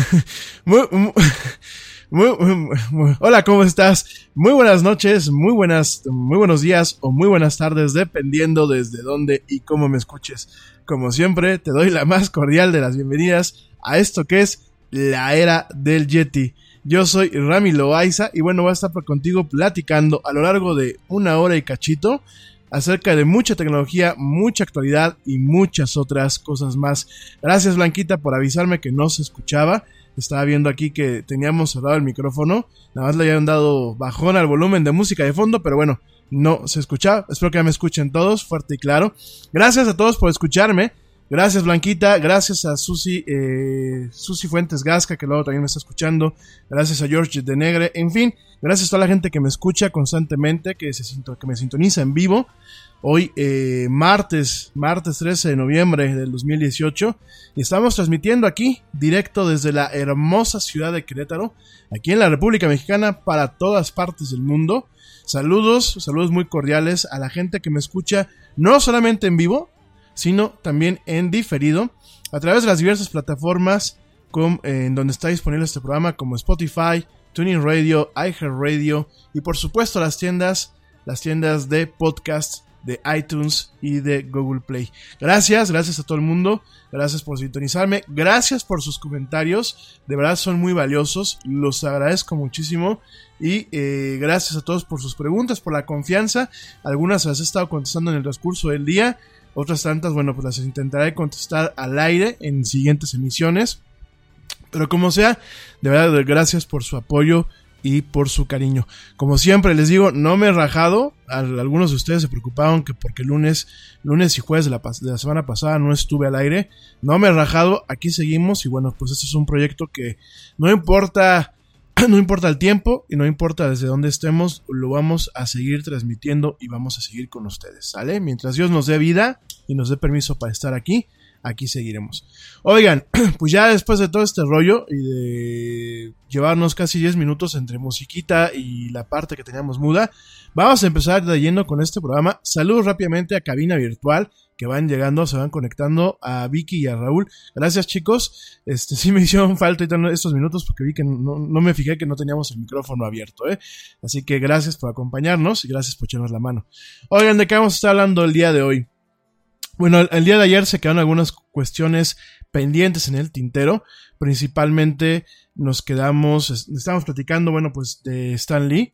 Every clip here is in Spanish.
muy, muy, muy- hola, ¿cómo estás? Muy buenas noches, muy buenas, muy buenos días o muy buenas tardes, dependiendo desde dónde y cómo me escuches. Como siempre, te doy la más cordial de las bienvenidas a esto que es la era del Yeti. Yo soy Rami Loaiza y bueno, voy a estar contigo platicando a lo largo de una hora y cachito acerca de mucha tecnología, mucha actualidad y muchas otras cosas más. Gracias Blanquita por avisarme que no se escuchaba. Estaba viendo aquí que teníamos cerrado el micrófono. Nada más le habían dado bajón al volumen de música de fondo, pero bueno, no se escuchaba. Espero que ya me escuchen todos, fuerte y claro. Gracias a todos por escucharme. Gracias Blanquita, gracias a Susi, eh, Susi Fuentes Gasca, que luego también me está escuchando. Gracias a George de Negre. En fin, gracias a toda la gente que me escucha constantemente, que, se, que me sintoniza en vivo. Hoy, eh, martes, martes 13 de noviembre del 2018, y estamos transmitiendo aquí, directo desde la hermosa ciudad de Querétaro, aquí en la República Mexicana, para todas partes del mundo. Saludos, saludos muy cordiales a la gente que me escucha, no solamente en vivo, sino también en diferido, a través de las diversas plataformas eh, en donde está disponible este programa, como Spotify, Tuning Radio, iHeartRadio y por supuesto las tiendas, las tiendas de podcast de iTunes y de Google Play. Gracias, gracias a todo el mundo, gracias por sintonizarme, gracias por sus comentarios, de verdad son muy valiosos, los agradezco muchísimo. Y eh, gracias a todos por sus preguntas, por la confianza, algunas las he estado contestando en el transcurso del día, otras tantas, bueno, pues las intentaré contestar al aire en siguientes emisiones. Pero como sea, de verdad, gracias por su apoyo y por su cariño. Como siempre les digo, no me he rajado. Al- Algunos de ustedes se preocuparon que porque lunes, lunes y jueves de la, de la semana pasada no estuve al aire. No me he rajado, aquí seguimos y bueno, pues este es un proyecto que no importa, no importa el tiempo y no importa desde dónde estemos, lo vamos a seguir transmitiendo y vamos a seguir con ustedes, ¿sale? Mientras Dios nos dé vida y nos dé permiso para estar aquí, aquí seguiremos. Oigan, pues ya después de todo este rollo y de llevarnos casi 10 minutos entre musiquita y la parte que teníamos muda, vamos a empezar de lleno con este programa. Saludos rápidamente a Cabina Virtual que van llegando, se van conectando a Vicky y a Raúl. Gracias chicos. Este sí me hicieron falta estos minutos porque vi que no, no me fijé que no teníamos el micrófono abierto, ¿eh? Así que gracias por acompañarnos y gracias por echarnos la mano. Oigan, ¿de qué vamos a estar hablando el día de hoy? Bueno, el, día de ayer se quedaron algunas cuestiones pendientes en el tintero. Principalmente nos quedamos, es- estábamos platicando, bueno, pues de Stan Lee.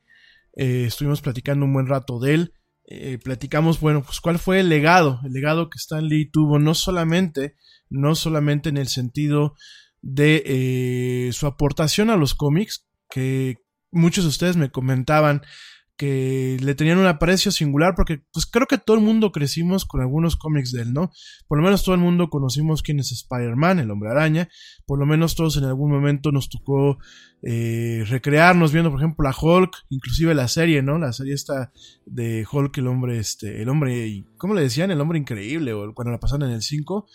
Eh, estuvimos platicando un buen rato de él. Eh, platicamos, bueno, pues cuál fue el legado, el legado que Stan Lee tuvo, no solamente, no solamente en el sentido de eh, su aportación a los cómics, que muchos de ustedes me comentaban que le tenían un aprecio singular porque pues creo que todo el mundo crecimos con algunos cómics de él, ¿no? Por lo menos todo el mundo conocimos quién es Spider-Man, el hombre araña, por lo menos todos en algún momento nos tocó eh, recrearnos viendo por ejemplo la Hulk, inclusive la serie, ¿no? La serie esta de Hulk, el hombre, este, el hombre, ¿cómo le decían? El hombre increíble, o cuando la pasaron en el 5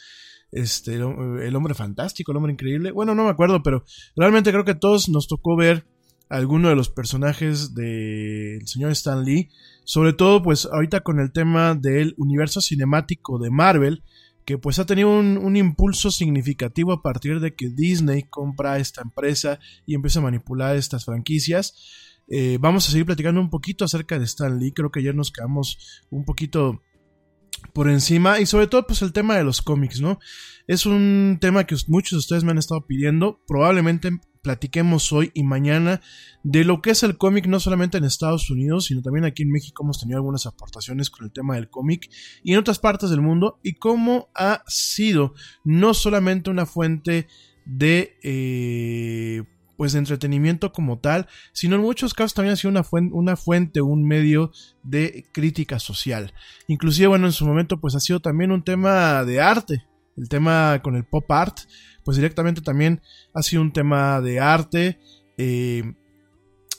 este, el, el hombre fantástico, el hombre increíble. Bueno, no me acuerdo, pero realmente creo que a todos nos tocó ver alguno de los personajes del señor Stan Lee. Sobre todo, pues ahorita con el tema del universo cinemático de Marvel, que pues ha tenido un, un impulso significativo a partir de que Disney compra esta empresa y empieza a manipular estas franquicias. Eh, vamos a seguir platicando un poquito acerca de Stan Lee. Creo que ayer nos quedamos un poquito por encima y sobre todo pues el tema de los cómics, ¿no? Es un tema que muchos de ustedes me han estado pidiendo, probablemente platiquemos hoy y mañana de lo que es el cómic no solamente en Estados Unidos, sino también aquí en México hemos tenido algunas aportaciones con el tema del cómic y en otras partes del mundo y cómo ha sido no solamente una fuente de eh, pues entretenimiento como tal, sino en muchos casos también ha sido una fuente, una fuente, un medio de crítica social. Inclusive, bueno, en su momento pues ha sido también un tema de arte, el tema con el pop art, pues directamente también ha sido un tema de arte, eh,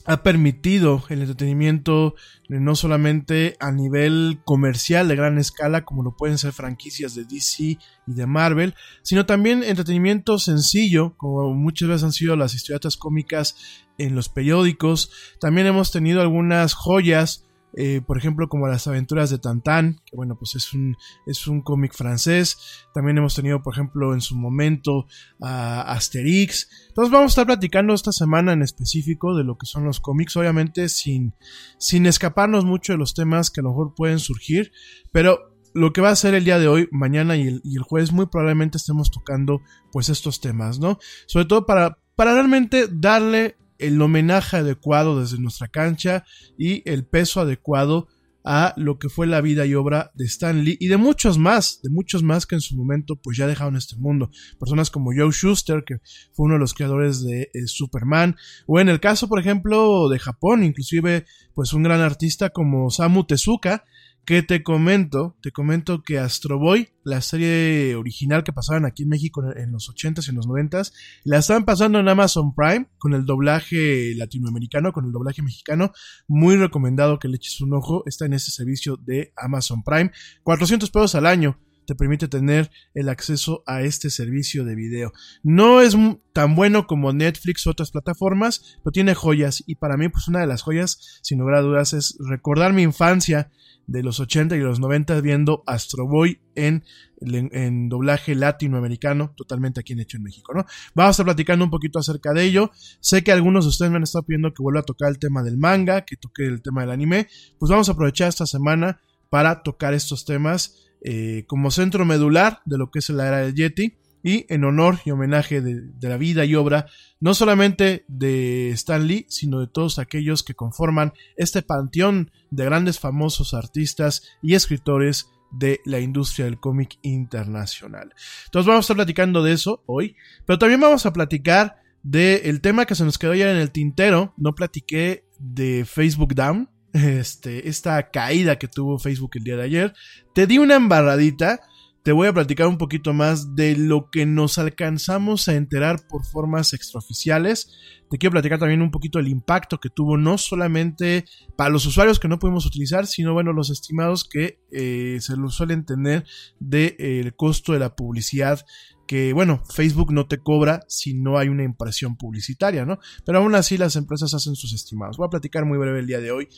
ha permitido el entretenimiento no solamente a nivel comercial de gran escala, como lo pueden ser franquicias de DC y de Marvel, sino también entretenimiento sencillo, como muchas veces han sido las historietas cómicas en los periódicos. También hemos tenido algunas joyas eh, por ejemplo, como las aventuras de Tantan, que bueno, pues es un, es un cómic francés. También hemos tenido, por ejemplo, en su momento a Asterix. Entonces vamos a estar platicando esta semana en específico de lo que son los cómics, obviamente sin, sin escaparnos mucho de los temas que a lo mejor pueden surgir, pero lo que va a ser el día de hoy, mañana y el, y el, jueves, muy probablemente estemos tocando pues estos temas, ¿no? Sobre todo para, para realmente darle el homenaje adecuado desde nuestra cancha y el peso adecuado a lo que fue la vida y obra de Stan Lee y de muchos más, de muchos más que en su momento pues ya dejaron este mundo. Personas como Joe Schuster, que fue uno de los creadores de eh, Superman, o en el caso por ejemplo de Japón, inclusive pues un gran artista como Samu Tezuka, que te comento, te comento que Astro Boy, la serie original que pasaban aquí en México en los 80s y en los 90s, la estaban pasando en Amazon Prime con el doblaje latinoamericano, con el doblaje mexicano. Muy recomendado que le eches un ojo. Está en ese servicio de Amazon Prime. 400 pesos al año te permite tener el acceso a este servicio de video. No es tan bueno como Netflix u otras plataformas, pero tiene joyas y para mí pues una de las joyas sin lugar a dudas es recordar mi infancia de los 80 y los 90 viendo Astro Boy en, en, doblaje latinoamericano, totalmente aquí en hecho en México, ¿no? Vamos a estar platicando un poquito acerca de ello. Sé que algunos de ustedes me han estado pidiendo que vuelva a tocar el tema del manga, que toque el tema del anime. Pues vamos a aprovechar esta semana para tocar estos temas eh, como centro medular de lo que es la era del Yeti y en honor y homenaje de, la vida y obra no solamente de Stan Lee, sino de todos aquellos que conforman este panteón de grandes famosos artistas y escritores de la industria del cómic internacional. Entonces vamos a estar platicando de eso hoy, pero también vamos a platicar del tema que se nos quedó ya en el tintero. No platiqué de Facebook Down, este, esta caída que tuvo Facebook el día de ayer. Te di una embarradita te voy a platicar un poquito más de lo que nos alcanzamos a enterar por formas extraoficiales. Te quiero platicar también un poquito del impacto que tuvo no solamente para los usuarios que no pudimos utilizar, sino bueno, los estimados que eh, se lo suelen tener del de, eh, costo de la publicidad que, bueno, Facebook no te cobra si no hay una impresión publicitaria, ¿no? Pero aún así las empresas hacen sus estimados. Voy a platicar muy breve el día de hoy.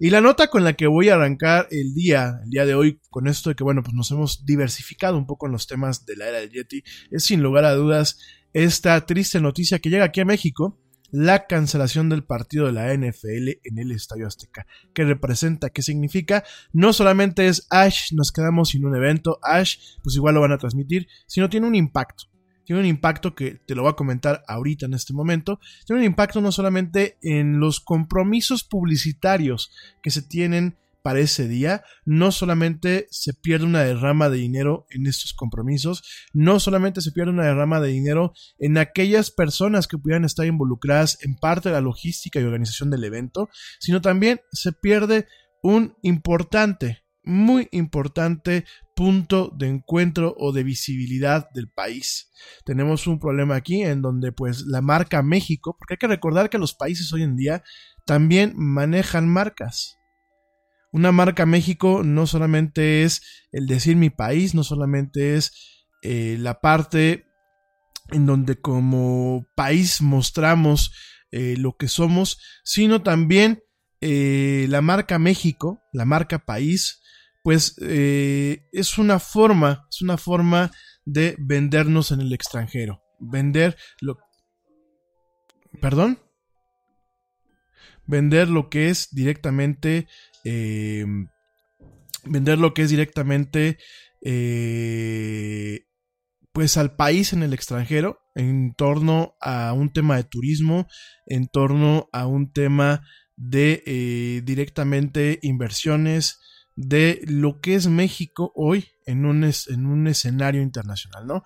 Y la nota con la que voy a arrancar el día, el día de hoy, con esto de que, bueno, pues nos hemos diversificado un poco en los temas de la era del Yeti, es sin lugar a dudas esta triste noticia que llega aquí a México la cancelación del partido de la NFL en el Estadio Azteca. ¿Qué representa? ¿Qué significa? No solamente es Ash, nos quedamos sin un evento, Ash, pues igual lo van a transmitir, sino tiene un impacto. Tiene un impacto que te lo voy a comentar ahorita en este momento. Tiene un impacto no solamente en los compromisos publicitarios que se tienen para ese día, no solamente se pierde una derrama de dinero en estos compromisos, no solamente se pierde una derrama de dinero en aquellas personas que pudieran estar involucradas en parte de la logística y organización del evento, sino también se pierde un importante, muy importante punto de encuentro o de visibilidad del país. Tenemos un problema aquí en donde pues la marca México, porque hay que recordar que los países hoy en día también manejan marcas. Una marca México no solamente es el decir mi país, no solamente es eh, la parte en donde como país mostramos eh, lo que somos, sino también eh, la marca México, la marca país, pues es una forma, es una forma de vendernos en el extranjero, vender lo, perdón, vender lo que es directamente eh, vender lo que es directamente eh, pues al país en el extranjero en torno a un tema de turismo, en torno a un tema de eh, directamente inversiones de lo que es México hoy en un, en un escenario internacional, ¿no?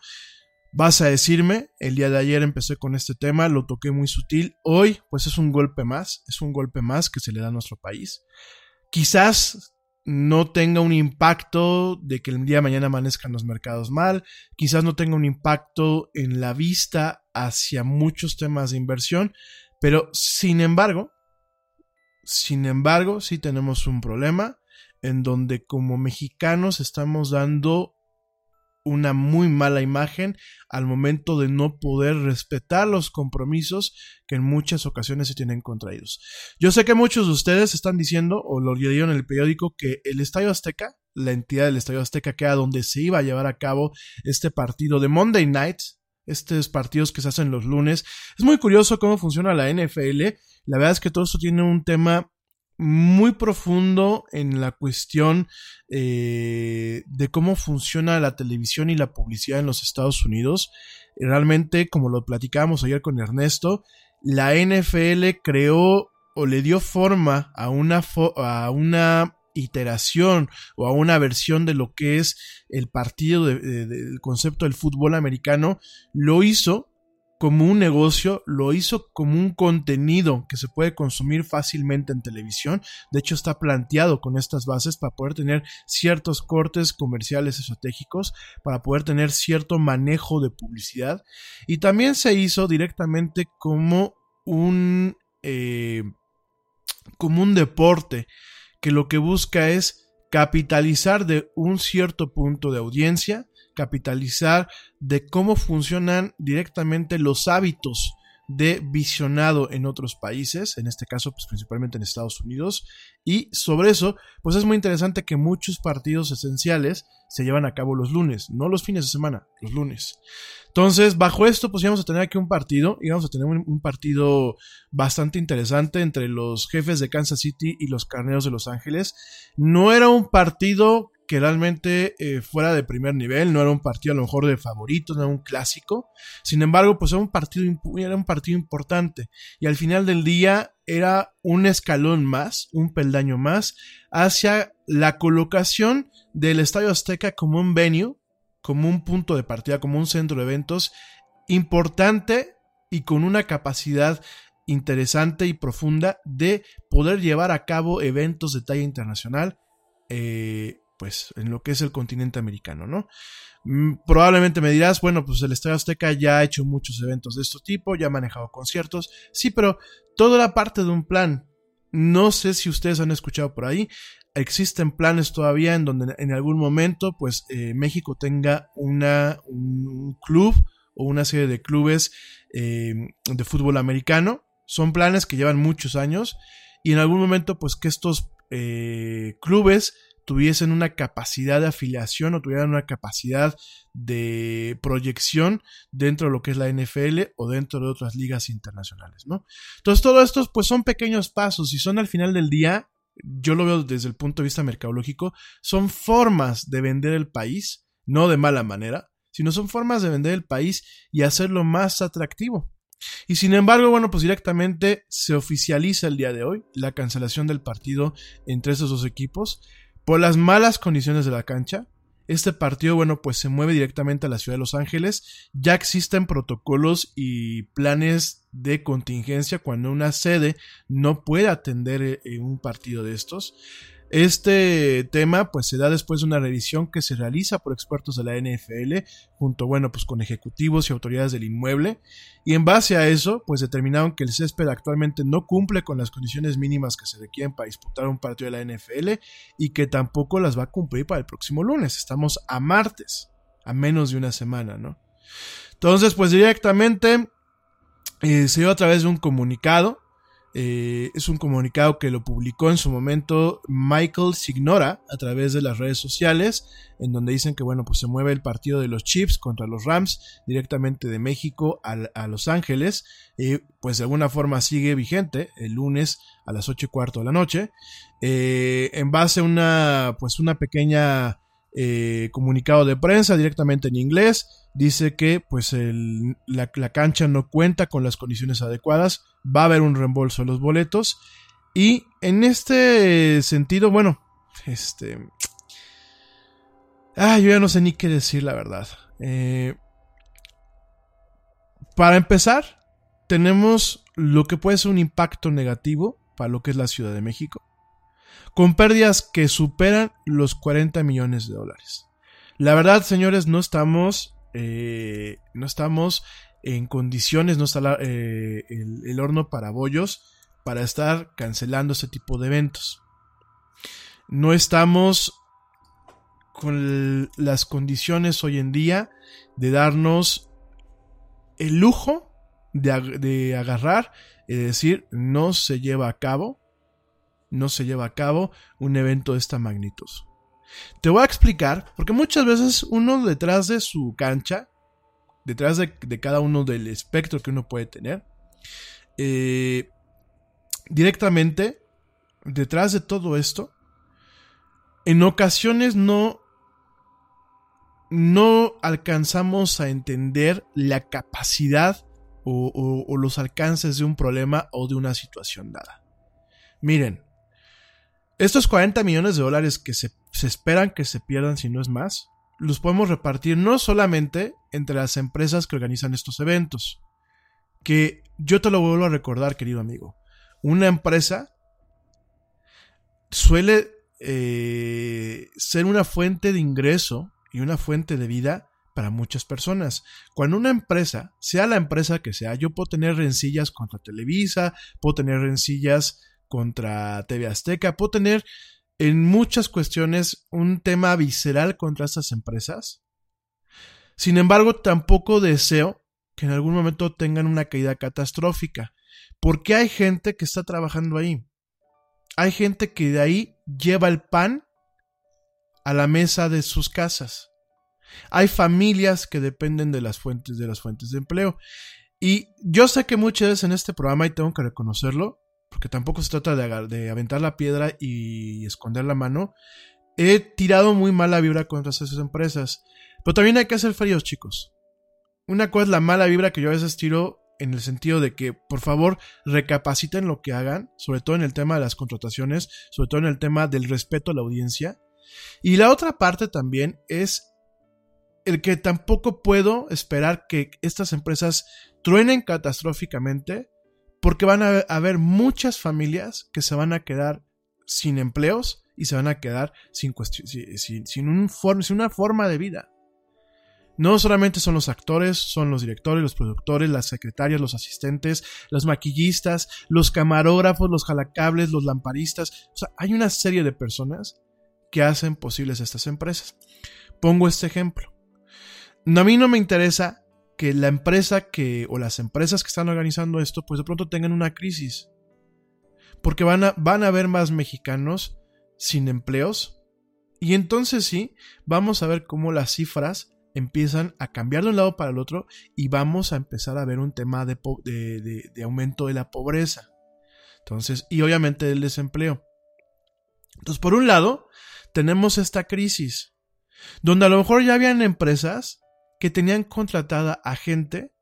Vas a decirme, el día de ayer empecé con este tema, lo toqué muy sutil, hoy pues es un golpe más, es un golpe más que se le da a nuestro país quizás no tenga un impacto de que el día de mañana amanezcan los mercados mal, quizás no tenga un impacto en la vista hacia muchos temas de inversión, pero sin embargo, sin embargo, sí tenemos un problema en donde como mexicanos estamos dando una muy mala imagen al momento de no poder respetar los compromisos que en muchas ocasiones se tienen contraídos. Yo sé que muchos de ustedes están diciendo, o lo leyeron en el periódico, que el Estadio Azteca, la entidad del Estadio Azteca, que era donde se iba a llevar a cabo este partido de Monday Night, estos partidos que se hacen los lunes. Es muy curioso cómo funciona la NFL. La verdad es que todo esto tiene un tema muy profundo en la cuestión eh, de cómo funciona la televisión y la publicidad en los Estados Unidos. Realmente, como lo platicábamos ayer con Ernesto, la NFL creó o le dio forma a una, a una iteración o a una versión de lo que es el partido del concepto del fútbol americano, lo hizo como un negocio, lo hizo como un contenido que se puede consumir fácilmente en televisión. De hecho, está planteado con estas bases para poder tener ciertos cortes comerciales estratégicos, para poder tener cierto manejo de publicidad. Y también se hizo directamente como un, eh, como un deporte que lo que busca es capitalizar de un cierto punto de audiencia capitalizar de cómo funcionan directamente los hábitos de visionado en otros países, en este caso pues principalmente en Estados Unidos, y sobre eso pues es muy interesante que muchos partidos esenciales se llevan a cabo los lunes, no los fines de semana, los lunes. Entonces, bajo esto pues íbamos a tener aquí un partido, íbamos a tener un, partido bastante interesante entre los jefes de Kansas City y los carneros de Los Ángeles. No era un partido que realmente eh, fuera de primer nivel, no era un partido a lo mejor de favoritos, no era un clásico. Sin embargo, pues era un partido, era un partido importante y al final del día era un escalón más, un peldaño más hacia la colocación del Estadio Azteca como un venue, como un punto de partida, como un centro de eventos importante y con una capacidad interesante y profunda de poder llevar a cabo eventos de talla internacional eh, pues en lo que es el continente americano, ¿no? Mm, probablemente me dirás, bueno, pues el Estadio Azteca ya ha hecho muchos eventos de este tipo, ya ha manejado conciertos, sí, pero todo era parte de un plan. No sé si ustedes han escuchado por ahí, existen planes todavía en donde en algún momento, pues eh, México tenga una, un club o una serie de clubes eh, de fútbol americano. Son planes que llevan muchos años y en algún momento, pues que estos eh, clubes tuviesen una capacidad de afiliación o tuvieran una capacidad de proyección dentro de lo que es la NFL o dentro de otras ligas internacionales, ¿no? Entonces, todo esto pues son pequeños pasos y son al final del día, yo lo veo desde el punto de vista mercadológico, son formas de vender el país, no de mala manera, sino son formas de vender el país y hacerlo más atractivo. Y sin embargo, bueno, pues directamente se oficializa el día de hoy la cancelación del partido entre esos dos equipos. Por las malas condiciones de la cancha, este partido, bueno, pues se mueve directamente a la ciudad de Los Ángeles. Ya existen protocolos y planes de contingencia cuando una sede no puede atender eh, un partido de estos. Este tema pues se da después de una revisión que se realiza por expertos de la NFL junto bueno pues con ejecutivos y autoridades del inmueble y en base a eso pues determinaron que el césped actualmente no cumple con las condiciones mínimas que se requieren para disputar un partido de la NFL y que tampoco las va a cumplir para el próximo lunes. Estamos a martes, a menos de una semana, ¿no? Entonces pues directamente eh, se dio a través de un comunicado eh, es un comunicado que lo publicó en su momento Michael Signora a través de las redes sociales, en donde dicen que bueno, pues se mueve el partido de los Chiefs contra los Rams directamente de México a, Los Ángeles, y pues de alguna forma sigue vigente el lunes a las 8 y cuarto de la noche, eh, en base a una, pues una pequeña eh, comunicado de prensa directamente en inglés. Dice que pues la, cancha no cuenta con las condiciones adecuadas. Va a haber un reembolso de los boletos. Y en este sentido, bueno, este... Ah, yo ya no sé ni qué decir, la verdad. Eh, para empezar, tenemos lo que puede ser un impacto negativo para lo que es la Ciudad de México con pérdidas que superan los 40 millones de dólares. La verdad, señores, no estamos, eh, no estamos en condiciones, no está eh, el, horno para bollos para estar cancelando ese tipo de eventos. No estamos con las condiciones hoy en día de darnos el lujo de, de agarrar y decir no se lleva a cabo, no se lleva a cabo un evento de esta magnitud. Te voy a explicar, porque muchas veces uno detrás de su cancha, detrás de, cada uno del espectro que uno puede tener, eh, directamente, detrás de todo esto, en ocasiones no, no alcanzamos a entender la capacidad o, o, los alcances de un problema o de una situación dada. Miren, estos 40 millones de dólares que se, se esperan que se pierdan si no es más, los podemos repartir no solamente entre las empresas que organizan estos eventos, que yo te lo vuelvo a recordar, querido amigo, una empresa suele eh, ser una fuente de ingreso y una fuente de vida para muchas personas. Cuando una empresa, sea la empresa que sea, yo puedo tener rencillas contra Televisa, puedo tener rencillas contra TV Azteca, puedo tener en muchas cuestiones un tema visceral contra estas empresas. Sin embargo, tampoco deseo que en algún momento tengan una caída catastrófica, porque hay gente que está trabajando ahí. Hay gente que de ahí lleva el pan a la mesa de sus casas. Hay familias que dependen de las fuentes de las fuentes de empleo. Y yo sé que muchas veces en este programa, y tengo que reconocerlo, porque tampoco se trata de, de aventar la piedra y esconder la mano, he tirado muy mala vibra contra esas empresas. Pero también hay que hacer fríos, chicos. Una cosa es la mala vibra que yo a veces tiro en el sentido de que, por favor, recapaciten lo que hagan, sobre todo en el tema de las contrataciones, sobre todo en el tema del respeto a la audiencia. Y la otra parte también es el que tampoco puedo esperar que estas empresas truenen catastróficamente porque van a haber muchas familias que se van a quedar sin empleos y se van a quedar sin, sin, un sin una forma de vida. No solamente son los actores, son los directores, los productores, las secretarias, los asistentes, los maquillistas, los camarógrafos, los jalacables, los lamparistas. O sea, hay una serie de personas que hacen posibles estas empresas. Pongo este ejemplo. A mí no me interesa que la empresa que, o las empresas que están organizando esto, pues de pronto tengan una crisis. Porque van a, van a haber más mexicanos sin empleos. Y entonces sí, vamos a ver cómo las cifras empiezan a cambiar de un lado para el otro y vamos a empezar a ver un tema de, de, de aumento de la pobreza. Entonces, y obviamente del desempleo. Entonces, por un lado, tenemos esta crisis, donde a lo mejor ya habían empresas que tenían contratada a gente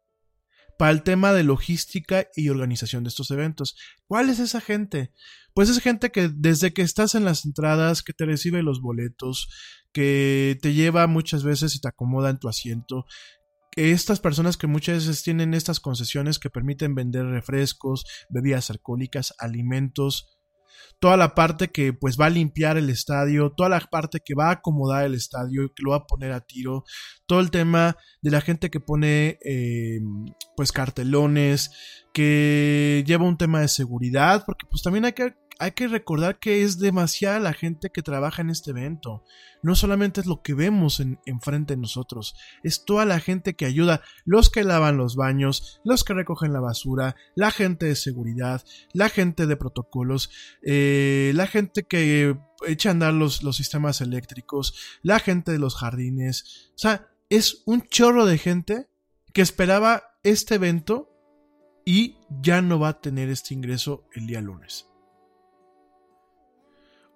para el tema de logística y organización de estos eventos. ¿Cuál es esa gente? Pues es gente que desde que estás en las entradas, que te recibe los boletos, que te lleva muchas veces y te acomoda en tu asiento, que estas personas que muchas veces tienen estas concesiones que permiten vender refrescos, bebidas alcohólicas, alimentos, toda la parte que pues va a limpiar el estadio, toda la parte que va a acomodar el estadio, que lo va a poner a tiro, todo el tema de la gente que pone eh, pues cartelones, que lleva un tema de seguridad, porque pues también hay que hay que recordar que es demasiada la gente que trabaja en este evento. No solamente es lo que vemos en, enfrente de nosotros, es toda la gente que ayuda, los que lavan los baños, los que recogen la basura, la gente de seguridad, la gente de protocolos, eh, la gente que echa a andar los, los sistemas eléctricos, la gente de los jardines. O sea, es un chorro de gente que esperaba este evento y ya no va a tener este ingreso el día lunes.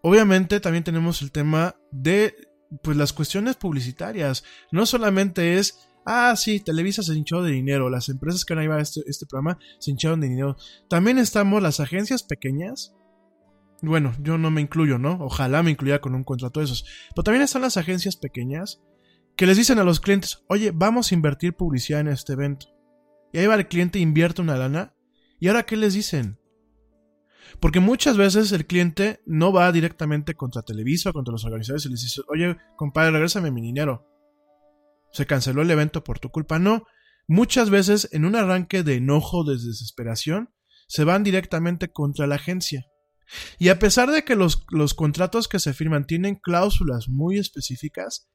Obviamente también tenemos el tema de pues las cuestiones publicitarias. No solamente es, ah, sí, Televisa se hinchó de dinero, las empresas que van a llevar este, este programa se hincharon de dinero. También estamos las agencias pequeñas. Bueno, yo no me incluyo, ¿no? Ojalá me incluya con un contrato de esos. Pero también están las agencias pequeñas que les dicen a los clientes, oye, vamos a invertir publicidad en este evento. Y ahí va el cliente, invierte una lana. ¿Y ahora qué les dicen? Porque muchas veces el cliente no va directamente contra Televisa o contra los organizadores y les dice, oye, compadre, regrésame mi dinero. Se canceló el evento por tu culpa. No. Muchas veces, en un arranque de enojo, de desesperación, se van directamente contra la agencia. Y a pesar de que los, los contratos que se firman tienen cláusulas muy específicas,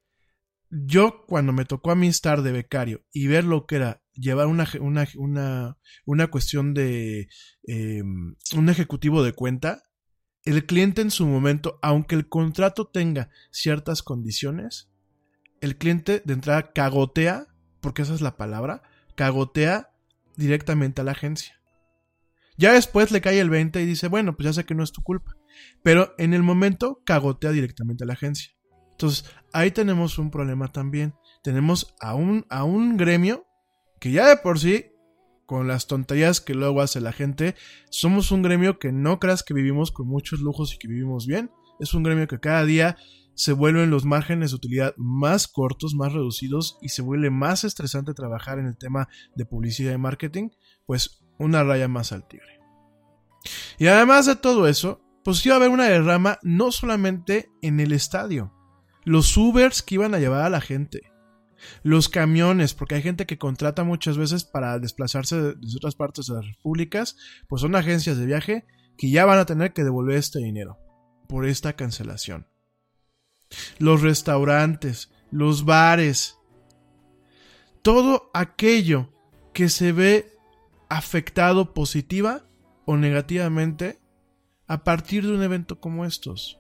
yo cuando me tocó a mí estar de becario y ver lo que era llevar una, una, una, una cuestión de eh, un ejecutivo de cuenta, el cliente en su momento, aunque el contrato tenga ciertas condiciones, el cliente de entrada cagotea, porque esa es la palabra, cagotea directamente a la agencia. Ya después le cae el 20 y dice, bueno, pues ya sé que no es tu culpa. Pero en el momento cagotea directamente a la agencia. Entonces, ahí tenemos un problema también. Tenemos a un, a un gremio que ya de por sí, con las tonterías que luego hace la gente, somos un gremio que no creas que vivimos con muchos lujos y que vivimos bien. Es un gremio que cada día se vuelven los márgenes de utilidad más cortos, más reducidos y se vuelve más estresante trabajar en el tema de publicidad y marketing, pues una raya más al tigre. Y además de todo eso, pues iba a haber una derrama no solamente en el estadio, los Ubers que iban a llevar a la gente, los camiones, porque hay gente que contrata muchas veces para desplazarse de, otras partes de las repúblicas, pues son agencias de viaje que ya van a tener que devolver este dinero por esta cancelación. Los restaurantes, los bares, todo aquello que se ve afectado positiva o negativamente a partir de un evento como estos.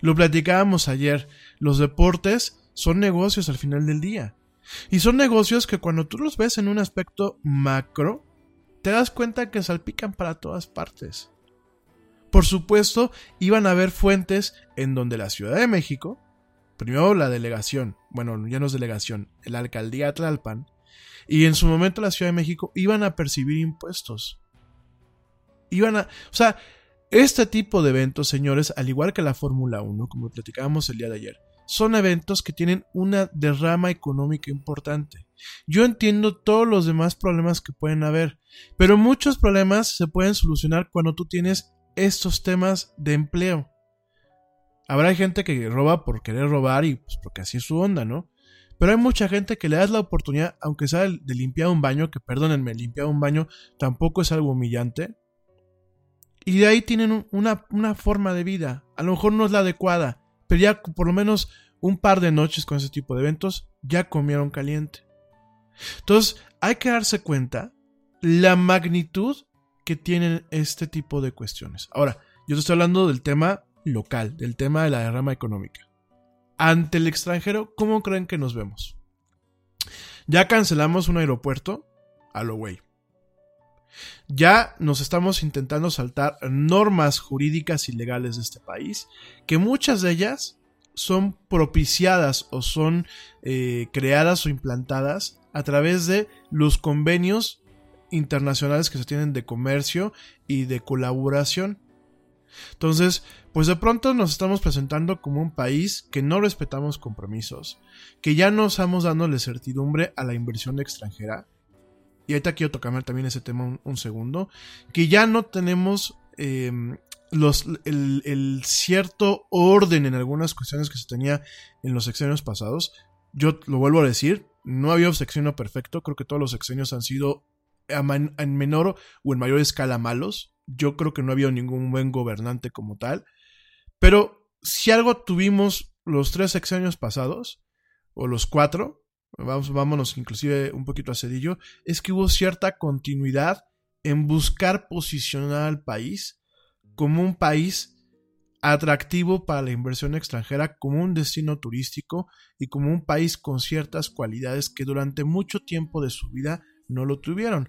Lo platicábamos ayer, los deportes son negocios al final del día. Y son negocios que cuando tú los ves en un aspecto macro, te das cuenta que salpican para todas partes. Por supuesto, iban a haber fuentes en donde la Ciudad de México, primero la delegación, bueno, ya no es delegación, la alcaldía Tlalpan, y en su momento la Ciudad de México iban a percibir impuestos. Iban a, o sea, este tipo de eventos, señores, al igual que la Fórmula 1, como platicábamos el día de ayer, son eventos que tienen una derrama económica importante. Yo entiendo todos los demás problemas que pueden haber, pero muchos problemas se pueden solucionar cuando tú tienes estos temas de empleo. Habrá gente que roba por querer robar y pues porque así es su onda, ¿no? Pero hay mucha gente que le das la oportunidad, aunque sea de limpiar un baño, que perdónenme, limpiar un baño tampoco es algo humillante. Y de ahí tienen una, una forma de vida. A lo mejor no es la adecuada, pero ya por lo menos un par de noches con ese tipo de eventos ya comieron caliente. Entonces, hay que darse cuenta la magnitud que tienen este tipo de cuestiones. Ahora, yo te estoy hablando del tema local, del tema de la derrama económica. Ante el extranjero, ¿cómo creen que nos vemos? Ya cancelamos un aeropuerto a lo güey. Ya nos estamos intentando saltar normas jurídicas y legales de este país, que muchas de ellas son propiciadas o son eh, creadas o implantadas a través de los convenios internacionales que se tienen de comercio y de colaboración. Entonces, pues de pronto nos estamos presentando como un país que no respetamos compromisos, que ya no estamos dándole certidumbre a la inversión extranjera, y ahorita quiero tocar también ese tema un, segundo, que ya no tenemos em, los, el, cierto orden en algunas cuestiones que se tenía en los sexenios pasados. Yo lo vuelvo a decir, no había sexenio perfecto, creo que todos los sexenios han sido en menor o en mayor escala malos. Yo creo que no había ningún buen gobernante como tal. Pero si algo tuvimos los tres sexenios pasados, o los cuatro, vamos, vámonos inclusive un poquito a Cedillo, es que hubo cierta continuidad en buscar posicionar al país como un país atractivo para la inversión extranjera, como un destino turístico y como un país con ciertas cualidades que durante mucho tiempo de su vida no lo tuvieron.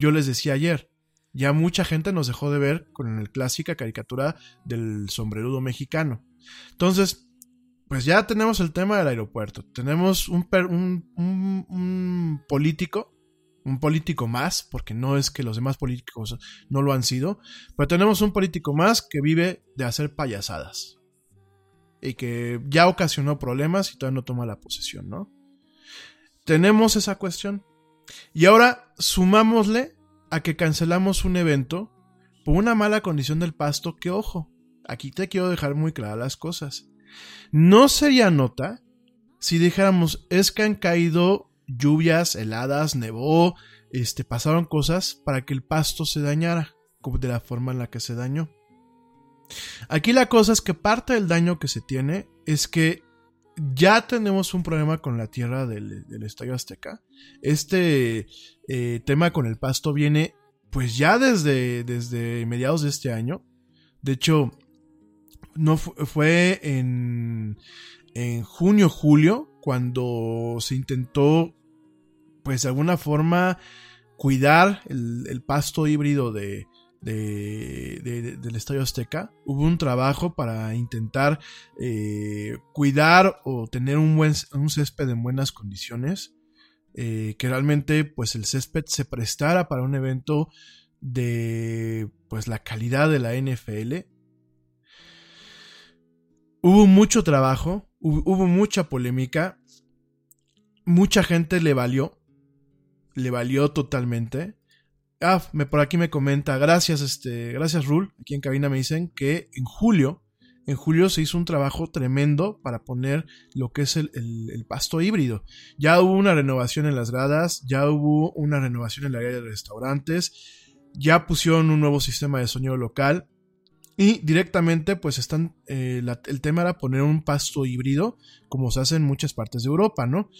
Yo les decía ayer, ya mucha gente nos dejó de ver con la clásica caricatura del sombrerudo mexicano. Entonces, pues ya tenemos el tema del aeropuerto. Tenemos un, un, un, político, un político más, porque no es que los demás políticos no lo han sido, pero tenemos un político más que vive de hacer payasadas. Y que ya ocasionó problemas y todavía no toma la posesión, ¿no? Tenemos esa cuestión. Y ahora sumámosle a que cancelamos un evento por una mala condición del pasto que, ojo, aquí te quiero dejar muy claras las cosas. No sería nota si dijéramos es que han caído lluvias, heladas, nevó, este, pasaron cosas para que el pasto se dañara de la forma en la que se dañó. Aquí la cosa es que parte del daño que se tiene es que ya tenemos un problema con la tierra del, Estadio Azteca. Este eh, tema con el pasto viene pues ya desde, desde mediados de este año. De hecho, no fue en, en junio, julio, cuando se intentó pues de alguna forma cuidar el pasto híbrido de, de, del Estadio Azteca. Hubo un trabajo para intentar eh, cuidar o tener un, buen, un césped en buenas condiciones. Eh, que realmente pues el césped se prestara para un evento de pues la calidad de la NFL. Hubo mucho trabajo, hubo mucha polémica, mucha gente le valió, le valió totalmente. Ah, me, por aquí me comenta, gracias, este, gracias Rul, aquí en cabina me dicen que en julio, en julio se hizo un trabajo tremendo para poner lo que es el, pasto híbrido. Ya hubo una renovación en las gradas, ya hubo una renovación en la área de restaurantes, ya pusieron un nuevo sistema de sonido local y directamente pues están, eh, el tema era poner un pasto híbrido como se hace en muchas partes de Europa, ¿no?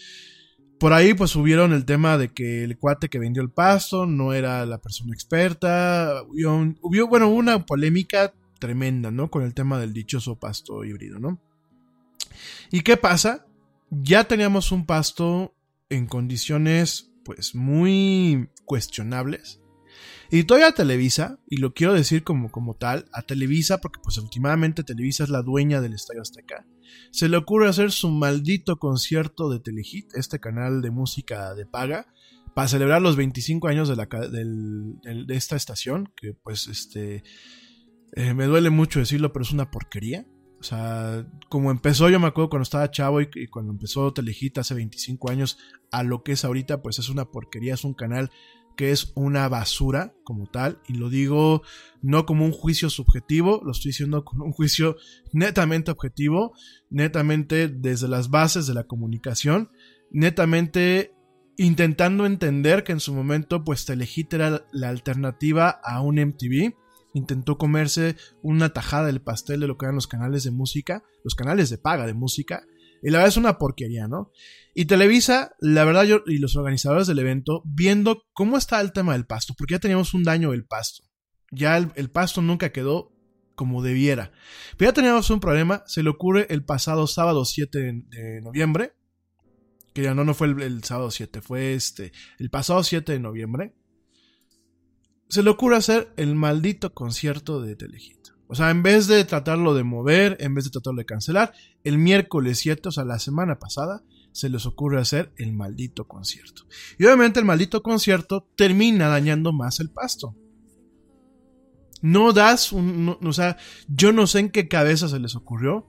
Por ahí pues subieron el tema de que el cuate que vendió el pasto no era la persona experta. Hubo, bueno, una polémica tremenda, ¿no? Con el tema del dichoso pasto híbrido, ¿no? ¿Y qué pasa? Ya teníamos un pasto en condiciones pues muy cuestionables y todavía Televisa, y lo quiero decir como, como tal, a Televisa, porque pues últimamente Televisa es la dueña del Estadio Azteca, se le ocurre hacer su maldito concierto de Telehit, este canal de música de paga, para celebrar los 25 años de, la, de esta estación, que pues este... Eh, me duele mucho decirlo, pero es una porquería. O sea, como empezó, yo me acuerdo cuando estaba chavo y, y, cuando empezó Telehit hace 25 años, a lo que es ahorita, pues es una porquería, es un canal que es una basura como tal, y lo digo no como un juicio subjetivo, lo estoy diciendo con un juicio netamente objetivo, netamente desde las bases de la comunicación, netamente intentando entender que en su momento pues Telehit era la alternativa a un MTV, intentó comerse una tajada del pastel de lo que eran los canales de música, los canales de paga de música, y la verdad es una porquería, ¿no? Y Televisa, la verdad, y los organizadores del evento, viendo cómo está el tema del pasto, porque ya teníamos un daño del pasto. Ya el, pasto nunca quedó como debiera. Pero ya teníamos un problema, se le ocurre el pasado sábado 7 de, noviembre, que ya no, no fue el, sábado 7, fue este, el pasado 7 de noviembre, se le ocurre hacer el maldito concierto de Telehit. O sea, en vez de tratarlo de mover, en vez de tratarlo de cancelar, el miércoles 7, o sea, la semana pasada, se les ocurre hacer el maldito concierto. Y obviamente el maldito concierto termina dañando más el pasto. No das un... o sea, yo no sé en qué cabeza se les ocurrió,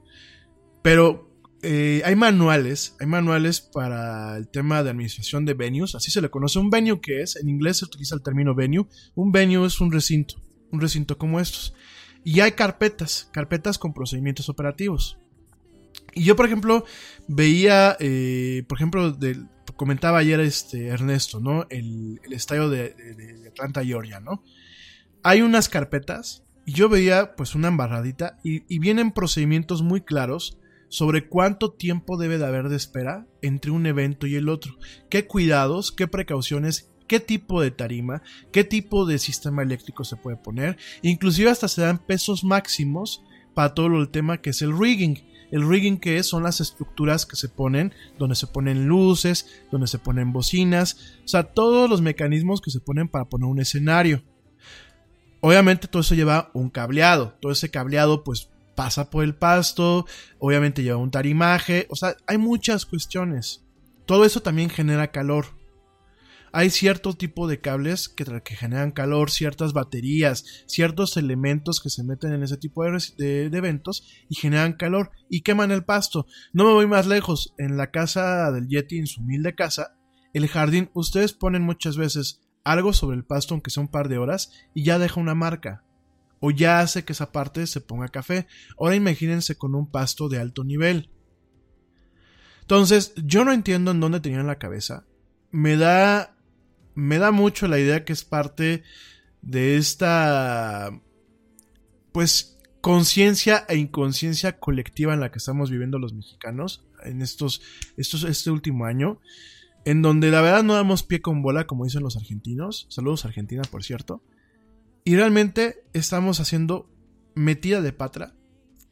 pero eh, hay manuales, hay manuales para el tema de administración de venues, así se le conoce. Un venue que es, en inglés se utiliza el término venue, un venue es un recinto, un recinto como estos. Y hay carpetas, carpetas con procedimientos operativos. Y yo, por ejemplo, veía, eh, por ejemplo, comentaba ayer este Ernesto, ¿no? El, estadio de, Atlanta, Georgia, ¿no? Hay unas carpetas y yo veía pues una embarradita y, y vienen procedimientos muy claros sobre cuánto tiempo debe de haber de espera entre un evento y el otro, qué cuidados, qué precauciones, qué tipo de tarima, qué tipo de sistema eléctrico se puede poner, inclusive hasta se dan pesos máximos para todo el tema que es el rigging. El rigging que es son las estructuras que se ponen, donde se ponen luces, donde se ponen bocinas, o sea, todos los mecanismos que se ponen para poner un escenario. Obviamente todo eso lleva un cableado, todo ese cableado pues pasa por el pasto, obviamente lleva un tarimaje, o sea, hay muchas cuestiones. Todo eso también genera calor hay cierto tipo de cables que, que, generan calor, ciertas baterías, ciertos elementos que se meten en ese tipo de, de, eventos y generan calor y queman el pasto. No me voy más lejos, en la casa del Yeti, en su humilde casa, el jardín, ustedes ponen muchas veces algo sobre el pasto, aunque sea un par de horas, y ya deja una marca. O ya hace que esa parte se ponga café. Ahora imagínense con un pasto de alto nivel. Entonces, yo no entiendo en dónde tenían la cabeza. Me da me da mucho la idea que es parte de esta, pues, conciencia e inconsciencia colectiva en la que estamos viviendo los mexicanos en estos, estos, este último año, en donde la verdad no damos pie con bola, como dicen los argentinos. Saludos Argentina, por cierto. Y realmente estamos haciendo metida de pata,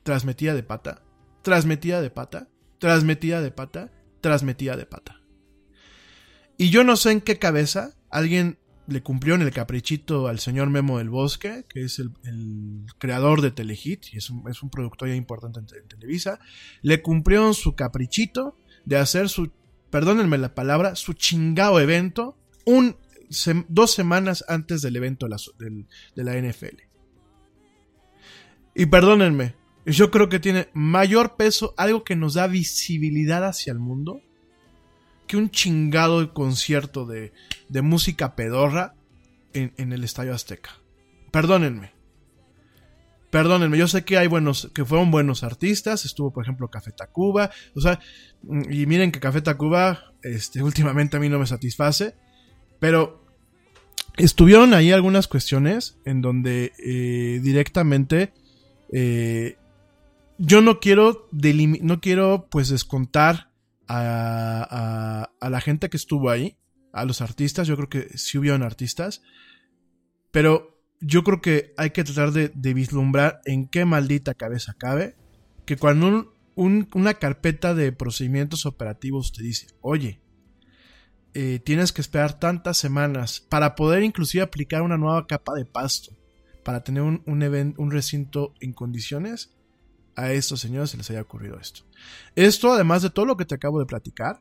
transmetida de pata, transmetida de pata, transmetida de pata, transmetida de pata. Y yo no sé en qué cabeza alguien le cumplió en el caprichito al señor Memo del Bosque, que es el, creador de Telehit, y es un, productor ya importante en, Televisa, le cumplió su caprichito de hacer su, perdónenme la palabra, su chingado evento un, dos semanas antes del evento de la, de la NFL. Y perdónenme, yo creo que tiene mayor peso, algo que nos da visibilidad hacia el mundo, que un chingado concierto de, de música pedorra en, en, el Estadio Azteca. Perdónenme. Perdónenme, yo sé que hay buenos, que fueron buenos artistas, estuvo por ejemplo Café Tacuba, o sea, y miren que Café Tacuba, este, últimamente a mí no me satisface, pero estuvieron ahí algunas cuestiones en donde eh, directamente eh, yo no quiero, no quiero pues descontar a, la gente que estuvo ahí, a los artistas, yo creo que sí hubieron artistas, pero yo creo que hay que tratar de, vislumbrar en qué maldita cabeza cabe que cuando una carpeta de procedimientos operativos te dice, oye, eh, tienes que esperar tantas semanas para poder inclusive aplicar una nueva capa de pasto, para tener un, un, un recinto en condiciones, a estos señores se les haya ocurrido esto. Esto, además de todo lo que te acabo de platicar,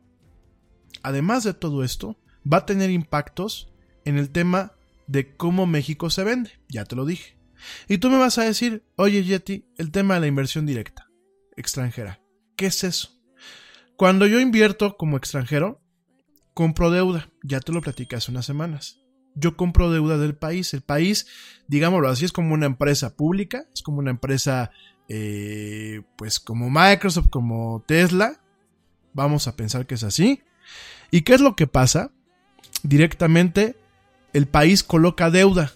además de todo esto, va a tener impactos en el tema de cómo México se vende. Ya te lo dije. Y tú me vas a decir, oye Yeti, el tema de la inversión directa extranjera. ¿Qué es eso? Cuando yo invierto como extranjero, compro deuda. Ya te lo platicé hace unas semanas. Yo compro deuda del país. El país, digámoslo así, es como una empresa pública, es como una empresa eh, pues como Microsoft, como Tesla, vamos a pensar que es así. ¿Y qué es lo que pasa? Directamente el país coloca deuda.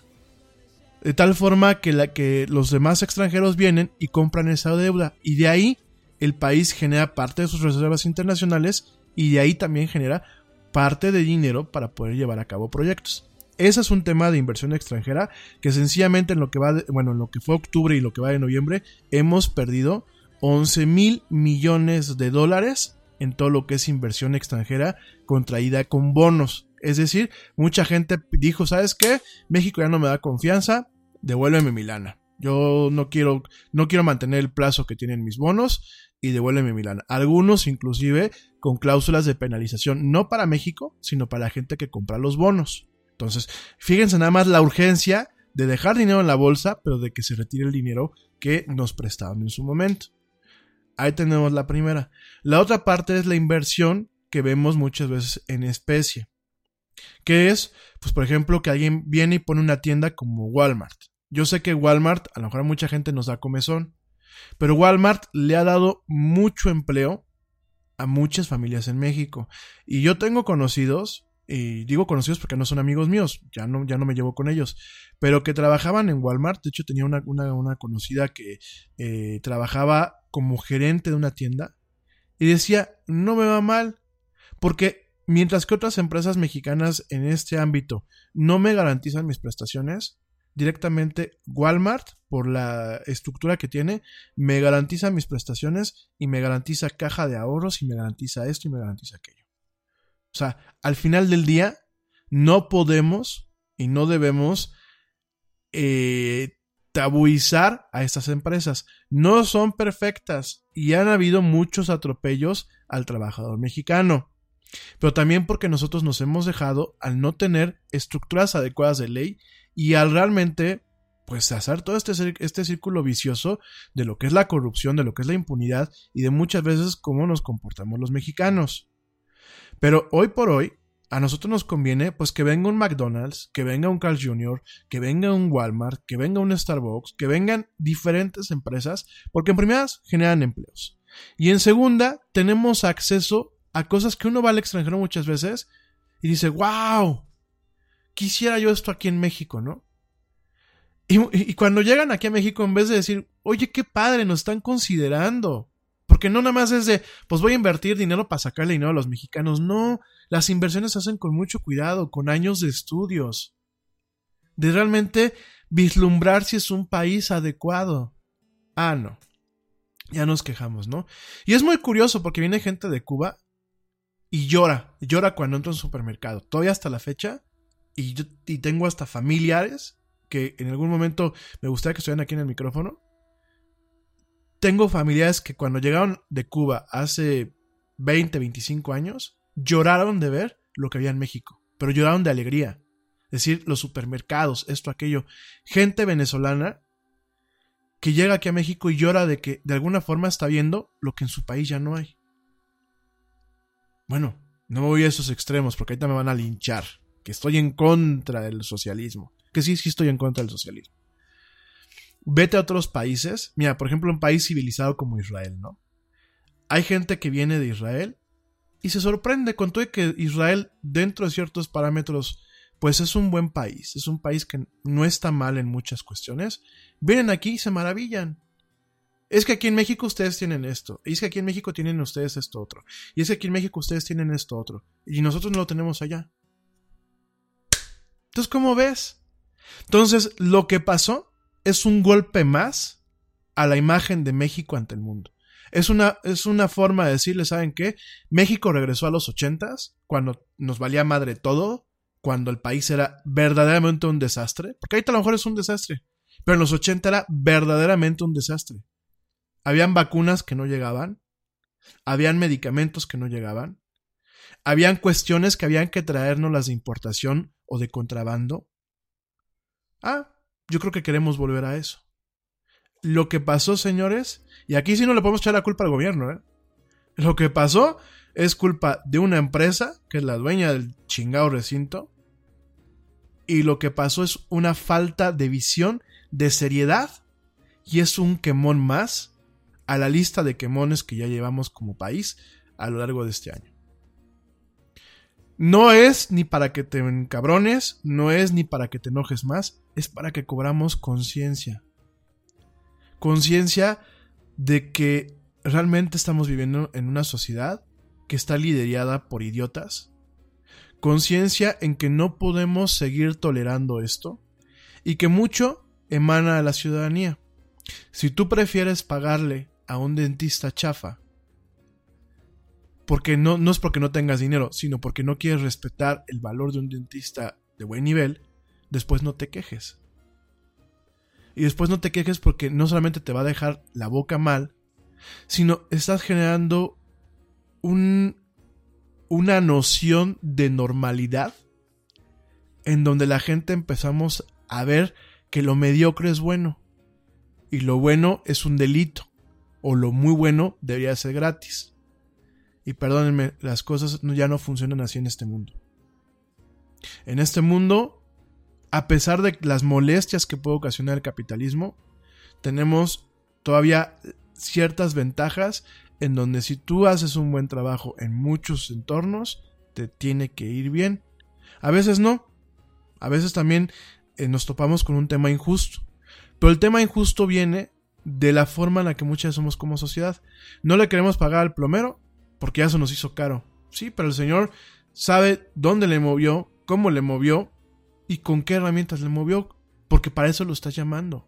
De tal forma que, los demás extranjeros vienen y compran esa deuda. Y de ahí el país genera parte de sus reservas internacionales y de ahí también genera parte de dinero para poder llevar a cabo proyectos. Ese es un tema de inversión extranjera que sencillamente en lo que va, bueno, en lo que fue octubre y lo que va de noviembre, hemos perdido 11 mil millones de dólares en todo lo que es inversión extranjera contraída con bonos. Es decir, mucha gente dijo, ¿sabes qué? México ya no me da confianza, devuélveme mi lana. Yo no quiero, no quiero mantener el plazo que tienen mis bonos y devuélveme mi lana. Algunos inclusive con cláusulas de penalización, no para México, sino para la gente que compra los bonos. Entonces, fíjense nada más la urgencia de dejar dinero en la bolsa, pero de que se retire el dinero que nos prestaron en su momento. Ahí tenemos la primera. La otra parte es la inversión que vemos muchas veces en especie. Que es, pues por ejemplo, que alguien viene y pone una tienda como Walmart. Yo sé que Walmart, a lo mejor mucha gente nos da comezón, pero Walmart le ha dado mucho empleo a muchas familias en México. Y yo tengo conocidos, y digo conocidos porque no son amigos míos, ya no, ya no me llevo con ellos, pero que trabajaban en Walmart. De hecho, tenía una, una, conocida que eh, trabajaba como gerente de una tienda y decía, no me va mal, porque mientras que otras empresas mexicanas en este ámbito no me garantizan mis prestaciones, directamente Walmart, por la estructura que tiene, me garantiza mis prestaciones y me garantiza caja de ahorros y me garantiza esto y me garantiza aquello. O sea, al final del día, no podemos y no debemos eh, tabuizar a estas empresas. No son perfectas y han habido muchos atropellos al trabajador mexicano. Pero también porque nosotros nos hemos dejado al no tener estructuras adecuadas de ley y al realmente pues hacer todo este, este círculo vicioso de lo que es la corrupción, de lo que es la impunidad y de muchas veces cómo nos comportamos los mexicanos. Pero hoy por hoy, a nosotros nos conviene pues que venga un McDonald's, que venga un Carl Jr., que venga un Walmart, que venga un Starbucks, que vengan diferentes empresas, porque en primeras generan empleos. Y en segunda, tenemos acceso a cosas que uno va al extranjero muchas veces y dice, wow, quisiera yo esto aquí en México, ¿no? Y, cuando llegan aquí a México, en vez de decir, oye, qué padre, nos están considerando. Porque no nada más es de, pues voy a invertir dinero para sacarle dinero a los mexicanos. No, las inversiones se hacen con mucho cuidado, con años de estudios. De realmente vislumbrar si es un país adecuado. Ah, no. Ya nos quejamos, ¿no? Y es muy curioso porque viene gente de Cuba y llora. Llora cuando entra en un supermercado. Todavía hasta la fecha y, yo, tengo hasta familiares que en algún momento me gustaría que estuvieran aquí en el micrófono. Tengo familiares que cuando llegaron de Cuba hace 20, 25 años, lloraron de ver lo que había en México, pero lloraron de alegría. Es decir, los supermercados, esto, aquello. Gente venezolana que llega aquí a México y llora de que de alguna forma está viendo lo que en su país ya no hay. Bueno, no me voy a esos extremos porque ahorita me van a linchar que estoy en contra del socialismo. Que sí, sí estoy en contra del socialismo. Vete a otros países. Mira, por ejemplo, un país civilizado como Israel, ¿no? Hay gente que viene de Israel y se sorprende con todo que Israel, dentro de ciertos parámetros, pues es un buen país. Es un país que no está mal en muchas cuestiones. Vienen aquí y se maravillan. Es que aquí en México ustedes tienen esto. Y es que aquí en México tienen ustedes esto otro. Y es que aquí en México ustedes tienen esto otro. Y nosotros no lo tenemos allá. Entonces, ¿cómo ves? Entonces, lo que pasó es un golpe más a la imagen de México ante el mundo. Es una, es una forma de decirle, ¿saben qué? México regresó a los ochentas, cuando nos valía madre todo, cuando el país era verdaderamente un desastre, porque ahorita a lo mejor es un desastre, pero en los ochenta era verdaderamente un desastre. Habían vacunas que no llegaban, habían medicamentos que no llegaban, habían cuestiones que habían que traernos las de importación o de contrabando. Ah, yo creo que queremos volver a eso. Lo que pasó, señores, y aquí sí no le podemos echar la culpa al gobierno, ¿eh? Lo que pasó es culpa de una empresa, que es la dueña del chingado recinto, y lo que pasó es una falta de visión, de seriedad, y es un quemón más a la lista de quemones que ya llevamos como país a lo largo de este año. No es ni para que te encabrones, no es ni para que te enojes más, es para que cobramos conciencia. Conciencia de que realmente estamos viviendo en una sociedad que está liderada por idiotas. Conciencia en que no podemos seguir tolerando esto y que mucho emana a la ciudadanía. Si tú prefieres pagarle a un dentista chafa porque no, no es porque no tengas dinero, sino porque no quieres respetar el valor de un dentista de buen nivel, después no te quejes. Y después no te quejes porque no solamente te va a dejar la boca mal, sino estás generando un, una noción de normalidad en donde la gente empezamos a ver que lo mediocre es bueno y lo bueno es un delito o lo muy bueno debería ser gratis. Y perdónenme, las cosas ya no funcionan así en este mundo. En este mundo, a pesar de las molestias que puede ocasionar el capitalismo, tenemos todavía ciertas ventajas en donde si tú haces un buen trabajo en muchos entornos, te tiene que ir bien. A veces no. A veces también eh, nos topamos con un tema injusto. Pero el tema injusto viene de la forma en la que muchas somos como sociedad. No le queremos pagar al plomero porque ya se nos hizo caro. Sí, pero el Señor sabe dónde le movió, cómo le movió y con qué herramientas le movió, porque para eso lo está llamando.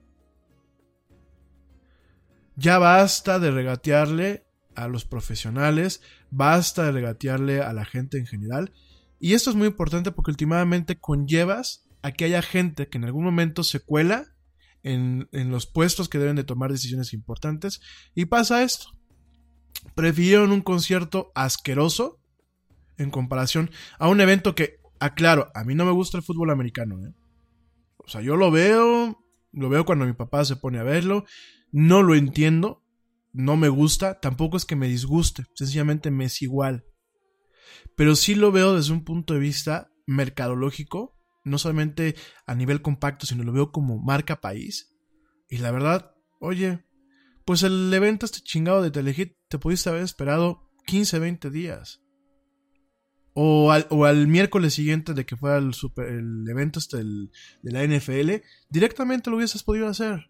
Ya basta de regatearle a los profesionales, basta de regatearle a la gente en general. Y esto es muy importante porque últimamente conllevas a que haya gente que en algún momento se cuela en, en los puestos que deben de tomar decisiones importantes y pasa esto. Prefirieron un concierto asqueroso en comparación a un evento que, aclaro, a mí no me gusta el fútbol americano. ¿eh? O sea, yo lo veo, lo veo cuando mi papá se pone a verlo, no lo entiendo, no me gusta, tampoco es que me disguste, sencillamente me es igual. Pero sí lo veo desde un punto de vista mercadológico, no solamente a nivel compacto, sino lo veo como marca país. Y la verdad, oye, pues el evento este chingado de Telehit te pudiste haber esperado 15, 20 días. O al, o al, miércoles siguiente de que fuera el, super, el evento este de la NFL, directamente lo hubieses podido hacer.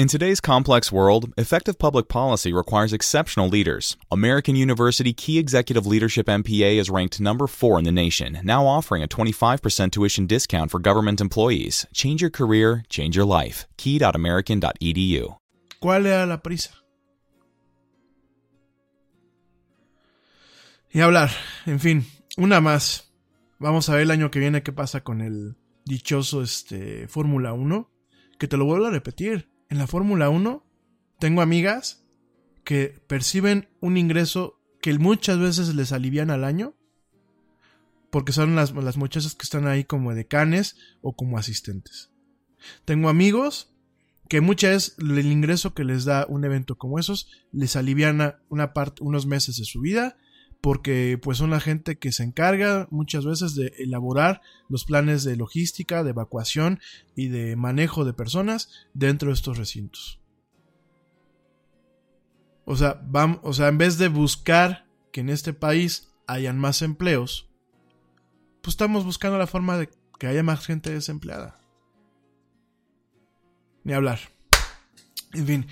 In today's complex world, effective public policy requires exceptional leaders. American University Key Executive Leadership MPA is ranked number four in the nation, now offering a 25% tuition discount for government employees. Change your career, change your life. Key.American.edu. ¿Cuál era la prisa? Y hablar, en fin, una más. Vamos a ver el año que viene qué pasa con el dichoso este, Fórmula 1. Que te lo vuelvo a repetir. En la Fórmula 1 tengo amigas que perciben un ingreso que muchas veces les alivian al año. Porque son las, las muchachas que están ahí como decanes o como asistentes. Tengo amigos que muchas veces el ingreso que les da un evento como esos les aliviana una parte, unos meses de su vida porque pues son la gente que se encarga muchas veces de elaborar los planes de logística, de evacuación y de manejo de personas dentro de estos recintos. O sea, vamos, o sea, en vez de buscar que en este país hayan más empleos, pues estamos buscando la forma de que haya más gente desempleada. Ni hablar. En fin,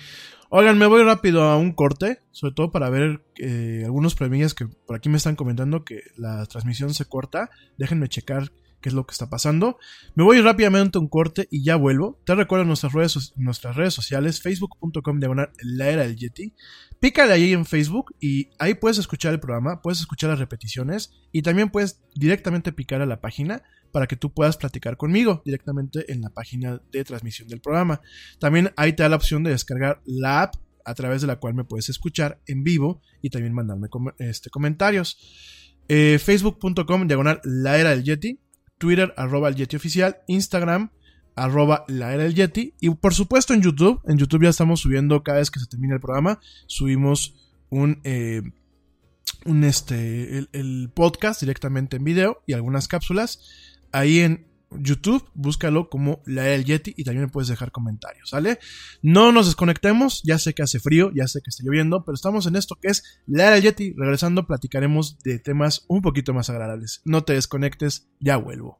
Oigan, me voy rápido a un corte, sobre todo para ver eh, algunos problemillas que por aquí me están comentando que la transmisión se corta. Déjenme checar qué es lo que está pasando. Me voy rápidamente a un corte y ya vuelvo. Te recuerdo nuestras redes, nuestras redes sociales, facebook.com diagonal la era del Yeti. Pícale ahí en Facebook y ahí puedes escuchar el programa, puedes escuchar las repeticiones y también puedes directamente picar a la página para que tú puedas platicar conmigo directamente en la página de transmisión del programa. También ahí te da la opción de descargar la app a través de la cual me puedes escuchar en vivo y también mandarme este, comentarios. Eh, Facebook.com diagonal la era del Yeti, Twitter arroba el Yeti oficial, Instagram arroba la era del Yeti y por supuesto en YouTube. En YouTube ya estamos subiendo cada vez que se termina el programa, subimos un... Eh, este el podcast directamente en video y algunas cápsulas ahí en YouTube, búscalo como la Yeti y también me puedes dejar comentarios, ¿sale? No nos desconectemos, ya sé que hace frío, ya sé que está lloviendo, pero estamos en esto que es la era Yeti. Regresando, platicaremos de temas un poquito más agradables. No te desconectes, ya vuelvo.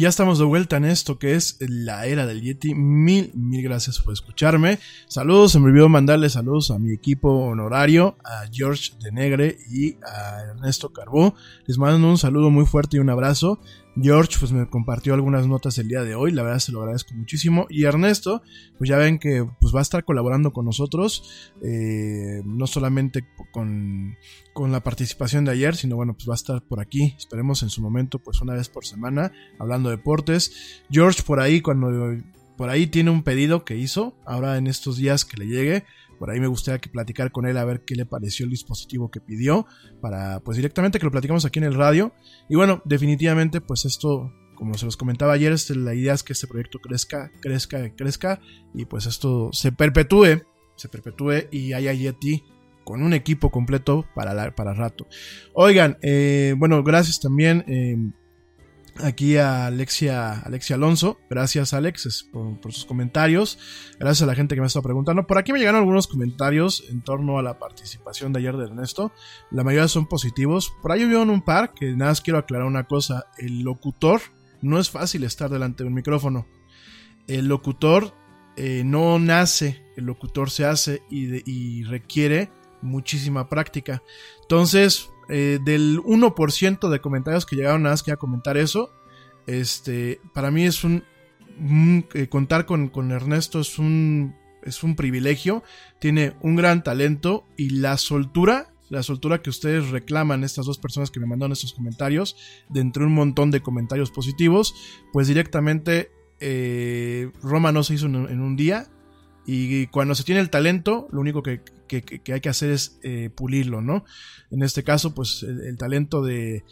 Ya estamos de vuelta en esto que es la era del Yeti. Mil, mil gracias por escucharme. Saludos, se me olvidó mandarle saludos a mi equipo honorario, a George de Negre y a Ernesto Carbó. Les mando un saludo muy fuerte y un abrazo. George pues me compartió algunas notas el día de hoy, la verdad se lo agradezco muchísimo. Y Ernesto, pues ya ven que pues va a estar colaborando con nosotros, eh, no solamente con, con, la participación de ayer, sino bueno, pues va a estar por aquí, esperemos en su momento, pues una vez por semana, hablando de deportes. George por ahí, cuando por ahí tiene un pedido que hizo, ahora en estos días que le llegue, por ahí me gustaría que platicar con él a ver qué le pareció el dispositivo que pidió para pues directamente que lo platicamos aquí en el radio. Y bueno, definitivamente pues esto como se los comentaba ayer, la idea es que este proyecto crezca, crezca, crezca y pues esto se perpetúe, se perpetúe y haya Yeti con un equipo completo para, para rato. Oigan, eh, bueno, gracias también. Eh, aquí a Alexia, Alexia Alonso. Gracias, Alex, por, sus comentarios. Gracias a la gente que me ha estado preguntando. Por aquí me llegaron algunos comentarios en torno a la participación de ayer de Ernesto. La mayoría son positivos. Por ahí hubo un par que nada más quiero aclarar una cosa. El locutor no es fácil estar delante de un micrófono. El locutor eh, no nace, el locutor se hace y requiere muchísima práctica. Entonces, eh, del 1% de comentarios que llegaron nada más que a comentar eso, este, para mí es un, eh, contar con, con, Ernesto es un, es un privilegio, tiene un gran talento y la soltura, la soltura que ustedes reclaman, estas dos personas que me mandaron estos comentarios, de entre un montón de comentarios positivos, pues directamente eh, Roma no se hizo en un día, y cuando se tiene el talento, lo único que, hay que hacer es eh, pulirlo, ¿no? En este caso, pues el, talento de,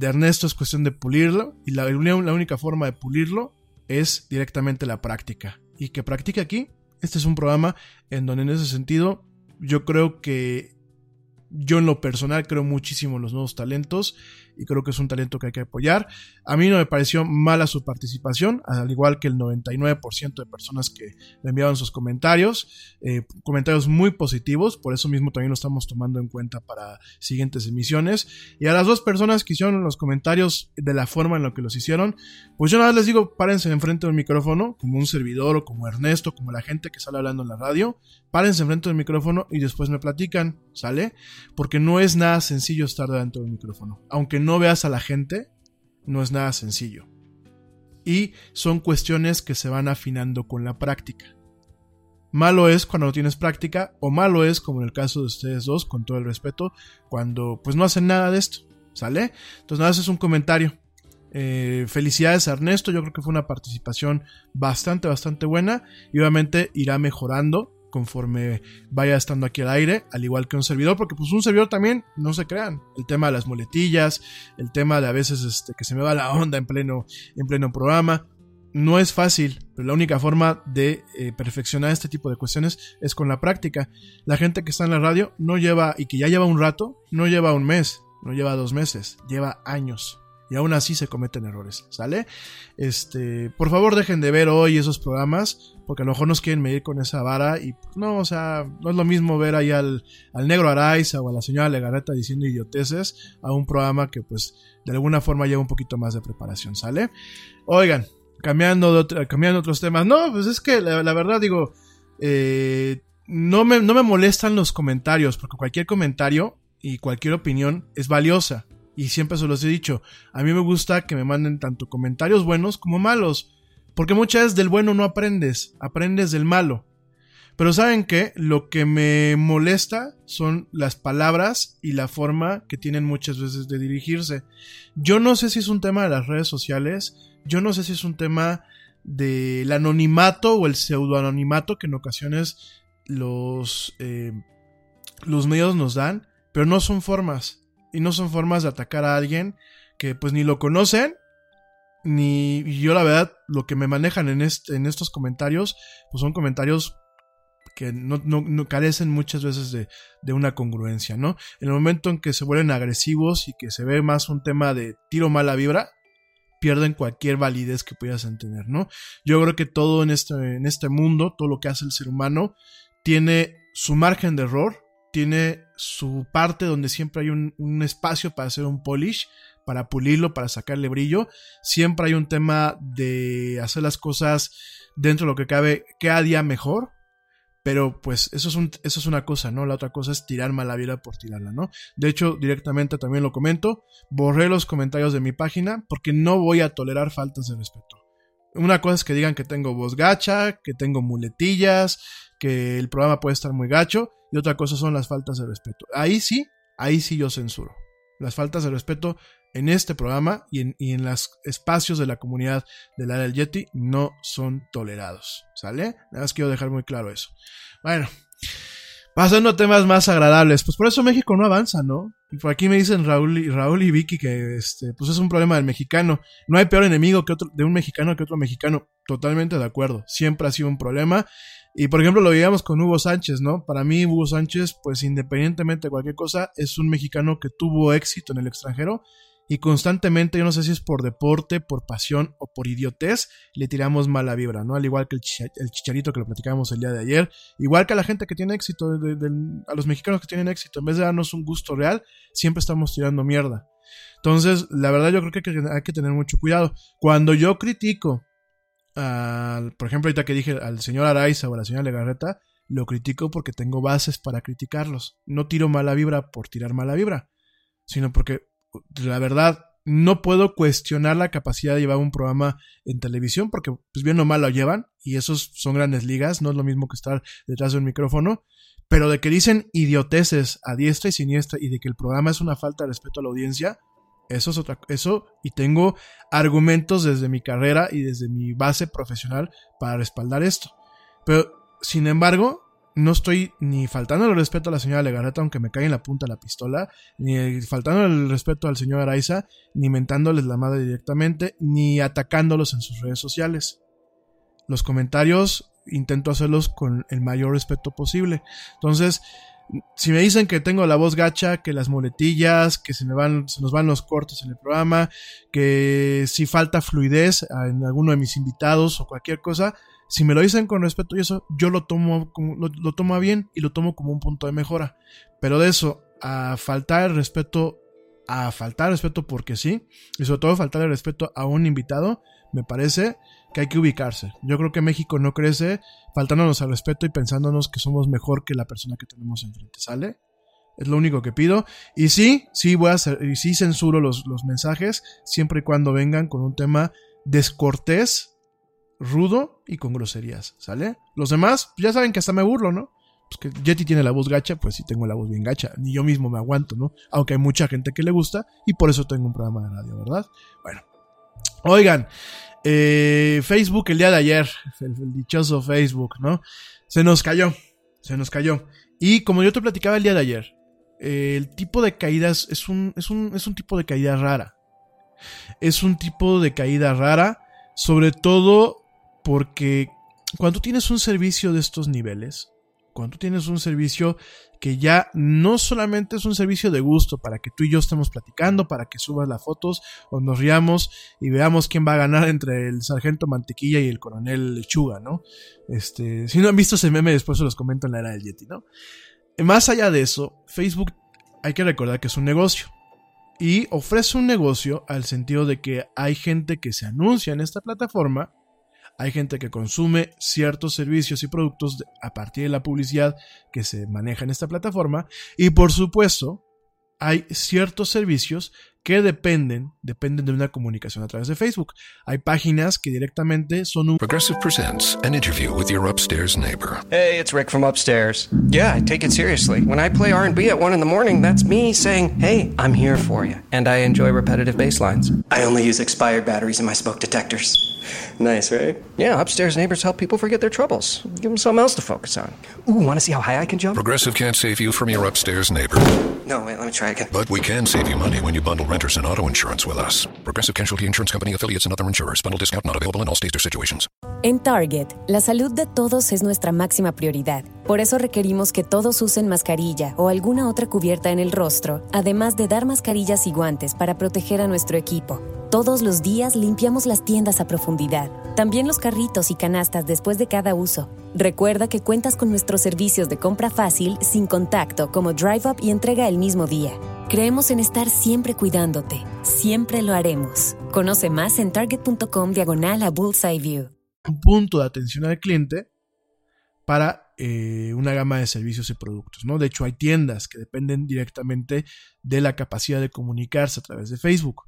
Ernesto es cuestión de pulirlo. Y la, la, única forma de pulirlo es directamente la práctica. Y que practique aquí. Este es un programa en donde en ese sentido yo creo que yo en lo personal creo muchísimo en los nuevos talentos y creo que es un talento que hay que apoyar. A mí no me pareció mala su participación, al igual que el 99% de personas que le enviaron sus comentarios, eh, comentarios muy positivos, por eso mismo también lo estamos tomando en cuenta para siguientes emisiones. Y a las dos personas que hicieron los comentarios de la forma en la que los hicieron, pues yo nada más les digo, párense enfrente del micrófono, como un servidor o como Ernesto, como la gente que sale hablando en la radio, párense enfrente del micrófono y después me platican, ¿sale? Porque no es nada sencillo estar delante del micrófono, aunque no veas a la gente, no es nada sencillo. Y son cuestiones que se van afinando con la práctica. Malo es cuando no tienes práctica, o malo es, como en el caso de ustedes dos, con todo el respeto, cuando pues no hacen nada de esto, ¿sale? Entonces nada, es un comentario. Eh, felicidades a Ernesto, yo creo que fue una participación bastante, bastante buena y obviamente irá mejorando conforme vaya estando aquí al aire, al igual que un servidor, porque pues un servidor también, no se crean, el tema de las muletillas, el tema de a veces este, que se me va la onda en pleno, en pleno programa, no es fácil, pero la única forma de eh, perfeccionar este tipo de cuestiones es con la práctica. La gente que está en la radio no lleva, y que ya lleva un rato, no lleva un mes, no lleva dos meses, lleva años y aún así se cometen errores, ¿sale? Este, por favor dejen de ver hoy esos programas, porque a lo mejor nos quieren medir con esa vara y pues, no, o sea, no es lo mismo ver ahí al, al negro Araiza o a la señora Legarreta diciendo idioteces a un programa que pues de alguna forma lleva un poquito más de preparación, ¿sale? Oigan, cambiando, cambiando otros temas, no, pues es que la, verdad digo, eh, no, me, no me molestan los comentarios, porque cualquier comentario y cualquier opinión es valiosa. Y siempre se los he dicho, a mí me gusta que me manden tanto comentarios buenos como malos, porque muchas veces del bueno no aprendes, aprendes del malo. Pero saben que lo que me molesta son las palabras y la forma que tienen muchas veces de dirigirse. Yo no sé si es un tema de las redes sociales, yo no sé si es un tema del anonimato o el pseudoanonimato que en ocasiones los, eh, los medios nos dan, pero no son formas. Y no son formas de atacar a alguien que pues ni lo conocen, ni yo la verdad lo que me manejan en, este, en estos comentarios, pues son comentarios que no, no, carecen muchas veces de, de, una congruencia, ¿no? En el momento en que se vuelven agresivos y que se ve más un tema de tiro mala vibra, pierden cualquier validez que pudieras tener, ¿no? Yo creo que todo en este, en este mundo, todo lo que hace el ser humano, tiene su margen de error, tiene su parte donde siempre hay un, un espacio para hacer un polish, para pulirlo, para sacarle brillo. Siempre hay un tema de hacer las cosas dentro de lo que cabe cada día mejor. Pero pues eso es, un, eso es una cosa, ¿no? La otra cosa es tirar mala vida por tirarla, ¿no? De hecho, directamente también lo comento, borré los comentarios de mi página porque no voy a tolerar faltas de respeto. Una cosa es que digan que tengo voz gacha, que tengo muletillas, que el programa puede estar muy gacho, y otra cosa son las faltas de respeto. Ahí sí, ahí sí yo censuro. Las faltas de respeto en este programa y en, y en los espacios de la comunidad del área del Yeti no son tolerados. ¿Sale? Nada más quiero dejar muy claro eso. Bueno, pasando a temas más agradables, pues por eso México no avanza, ¿no? Y por aquí me dicen Raúl y, Raúl y Vicky que este, pues es un problema del mexicano. No hay peor enemigo que otro, de un mexicano que otro mexicano. Totalmente de acuerdo. Siempre ha sido un problema. Y por ejemplo lo veíamos con Hugo Sánchez, ¿no? Para mí Hugo Sánchez, pues independientemente de cualquier cosa, es un mexicano que tuvo éxito en el extranjero y constantemente, yo no sé si es por deporte, por pasión o por idiotez, le tiramos mala vibra, ¿no? Al igual que el, chicharito que lo platicábamos el día de ayer, igual que a la gente que tiene éxito, a los mexicanos que tienen éxito, en vez de darnos un gusto real, siempre estamos tirando mierda. Entonces, la verdad yo creo que hay que tener mucho cuidado. Cuando yo critico, por ejemplo, ahorita que dije al señor Araiza o a la señora Legarreta, lo critico porque tengo bases para criticarlos. No tiro mala vibra por tirar mala vibra, sino porque la verdad, no puedo cuestionar la capacidad de llevar un programa en televisión, porque pues bien o mal lo llevan, y esos son grandes ligas, no es lo mismo que estar detrás de un micrófono, pero de que dicen idioteces a diestra y siniestra y de que el programa es una falta de respeto a la audiencia, eso es otra eso y tengo argumentos desde mi carrera y desde mi base profesional para respaldar esto. Pero sin embargo, no estoy ni faltando el respeto a la señora Legarreta, aunque me caiga en la punta la pistola, ni faltando el respeto al señor Araiza, ni mentándoles la madre directamente, ni atacándolos en sus redes sociales. Los comentarios intento hacerlos con el mayor respeto posible. Entonces, si me dicen que tengo la voz gacha, que las muletillas, que se me van, se nos van los cortes en el programa, que si falta fluidez en alguno de mis invitados o cualquier cosa, si me lo dicen con respeto y eso, yo lo tomo, lo, lo tomo bien y lo tomo como un punto de mejora. Pero de eso, a faltar el respeto, a faltar el respeto porque sí, y sobre todo faltar el respeto a un invitado, me parece que hay que ubicarse. Yo creo que México no crece faltándonos al respeto y pensándonos que somos mejor que la persona que tenemos enfrente, ¿sale? Es lo único que pido. Y sí, sí voy a hacer, y sí censuro los, los mensajes, siempre y cuando vengan con un tema descortés rudo y con groserías, ¿sale? Los demás, pues ya saben que hasta me burlo, ¿no? Pues que Jetty tiene la voz gacha, pues sí tengo la voz bien gacha, ni yo mismo me aguanto, ¿no? Aunque hay mucha gente que le gusta y por eso tengo un programa de radio, ¿verdad? Bueno, oigan, eh, Facebook el día de ayer, el, dichoso Facebook, ¿no? Se nos cayó, se nos cayó. Y como yo te platicaba el día de ayer, el tipo de caídas es un, es un, es un tipo de caída rara. Es un tipo de caída rara, sobre todo porque cuando tienes un servicio de estos niveles, cuando tienes un servicio que ya no solamente es un servicio de gusto para que tú y yo estemos platicando, para que subas las fotos o nos riamos y veamos quién va a ganar entre el sargento Mantequilla y el coronel Lechuga, ¿no? Este, si no han visto ese meme, después se los comento en la era del Yeti, ¿no? Más allá de eso, Facebook hay que recordar que es un negocio y ofrece un negocio al sentido de que hay gente que se anuncia en esta plataforma hay gente que consume ciertos servicios y productos a partir de la publicidad que se maneja en esta plataforma y por supuesto hay ciertos servicios que dependen, dependen de una comunicación a través de Facebook. Hay páginas que directamente son un Progressive presents an interview with your upstairs neighbor. Hey, it's Rick from upstairs. Yeah, I take it seriously. When I play R&B at 1 in the morning, that's me saying, "Hey, I'm here for you." And I enjoy repetitive bass lines. I only use expired batteries in my smoke detectors. Nice, right? Yeah, upstairs neighbors help people forget their troubles. Give them something else to focus on. Ooh, want to see how high I can jump? Progressive can't save you from your upstairs neighbor. No, wait, let me try again. But we can save you money when you bundle renters and auto insurance with us. Progressive Casualty Insurance Company affiliates and other insurers. Bundle discount not available in all states or situations. En Target, la salud de todos es nuestra máxima prioridad. Por eso requerimos que todos usen mascarilla o alguna otra cubierta en el rostro, además de dar mascarillas y guantes para proteger a nuestro equipo. Todos los días limpiamos las tiendas a profundidad, también los carritos y canastas después de cada uso. Recuerda que cuentas con nuestros servicios de compra fácil, sin contacto, como Drive Up y entrega el mismo día. Creemos en estar siempre cuidándote. Siempre lo haremos. Conoce más en target.com diagonal a Bullseye View. Un punto de atención al cliente para eh, una gama de servicios y productos. ¿no? De hecho, hay tiendas que dependen directamente de la capacidad de comunicarse a través de Facebook.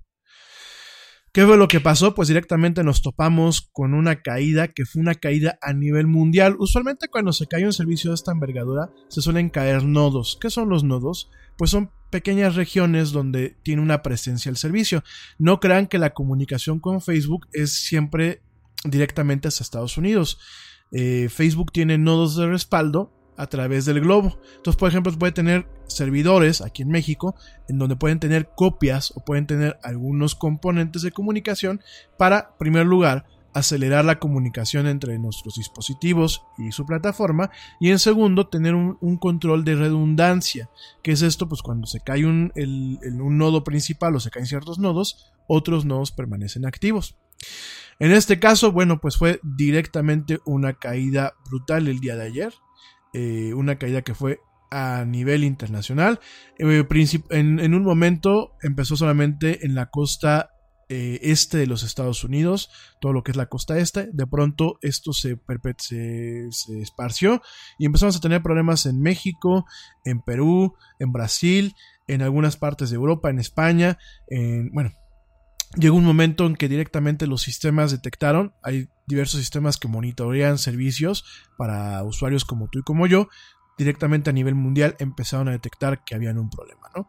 ¿Qué fue lo que pasó? Pues directamente nos topamos con una caída que fue una caída a nivel mundial. Usualmente cuando se cae un servicio de esta envergadura se suelen caer nodos. ¿Qué son los nodos? Pues son pequeñas regiones donde tiene una presencia el servicio. No crean que la comunicación con Facebook es siempre directamente hacia Estados Unidos. Eh, Facebook tiene nodos de respaldo a través del globo. Entonces, por ejemplo, puede tener servidores aquí en México en donde pueden tener copias o pueden tener algunos componentes de comunicación para, en primer lugar, acelerar la comunicación entre nuestros dispositivos y su plataforma y en segundo tener un, control de redundancia que es esto pues cuando se cae un, un nodo principal o se caen ciertos nodos otros nodos permanecen activos en este caso bueno pues fue directamente una caída brutal el día de ayer eh, una caída que fue a nivel internacional. Eh, en, un momento empezó solamente en la costa eh, este de los Estados Unidos, todo lo que es la costa este. De pronto esto se, se, se, esparció y empezamos a tener problemas en México, en Perú, en Brasil, en algunas partes de Europa, en España, en, bueno, llegó un momento en que directamente los sistemas detectaron, hay diversos sistemas que monitorean servicios para usuarios como tú y como yo, directamente a nivel mundial empezaron a detectar que habían un problema, ¿no?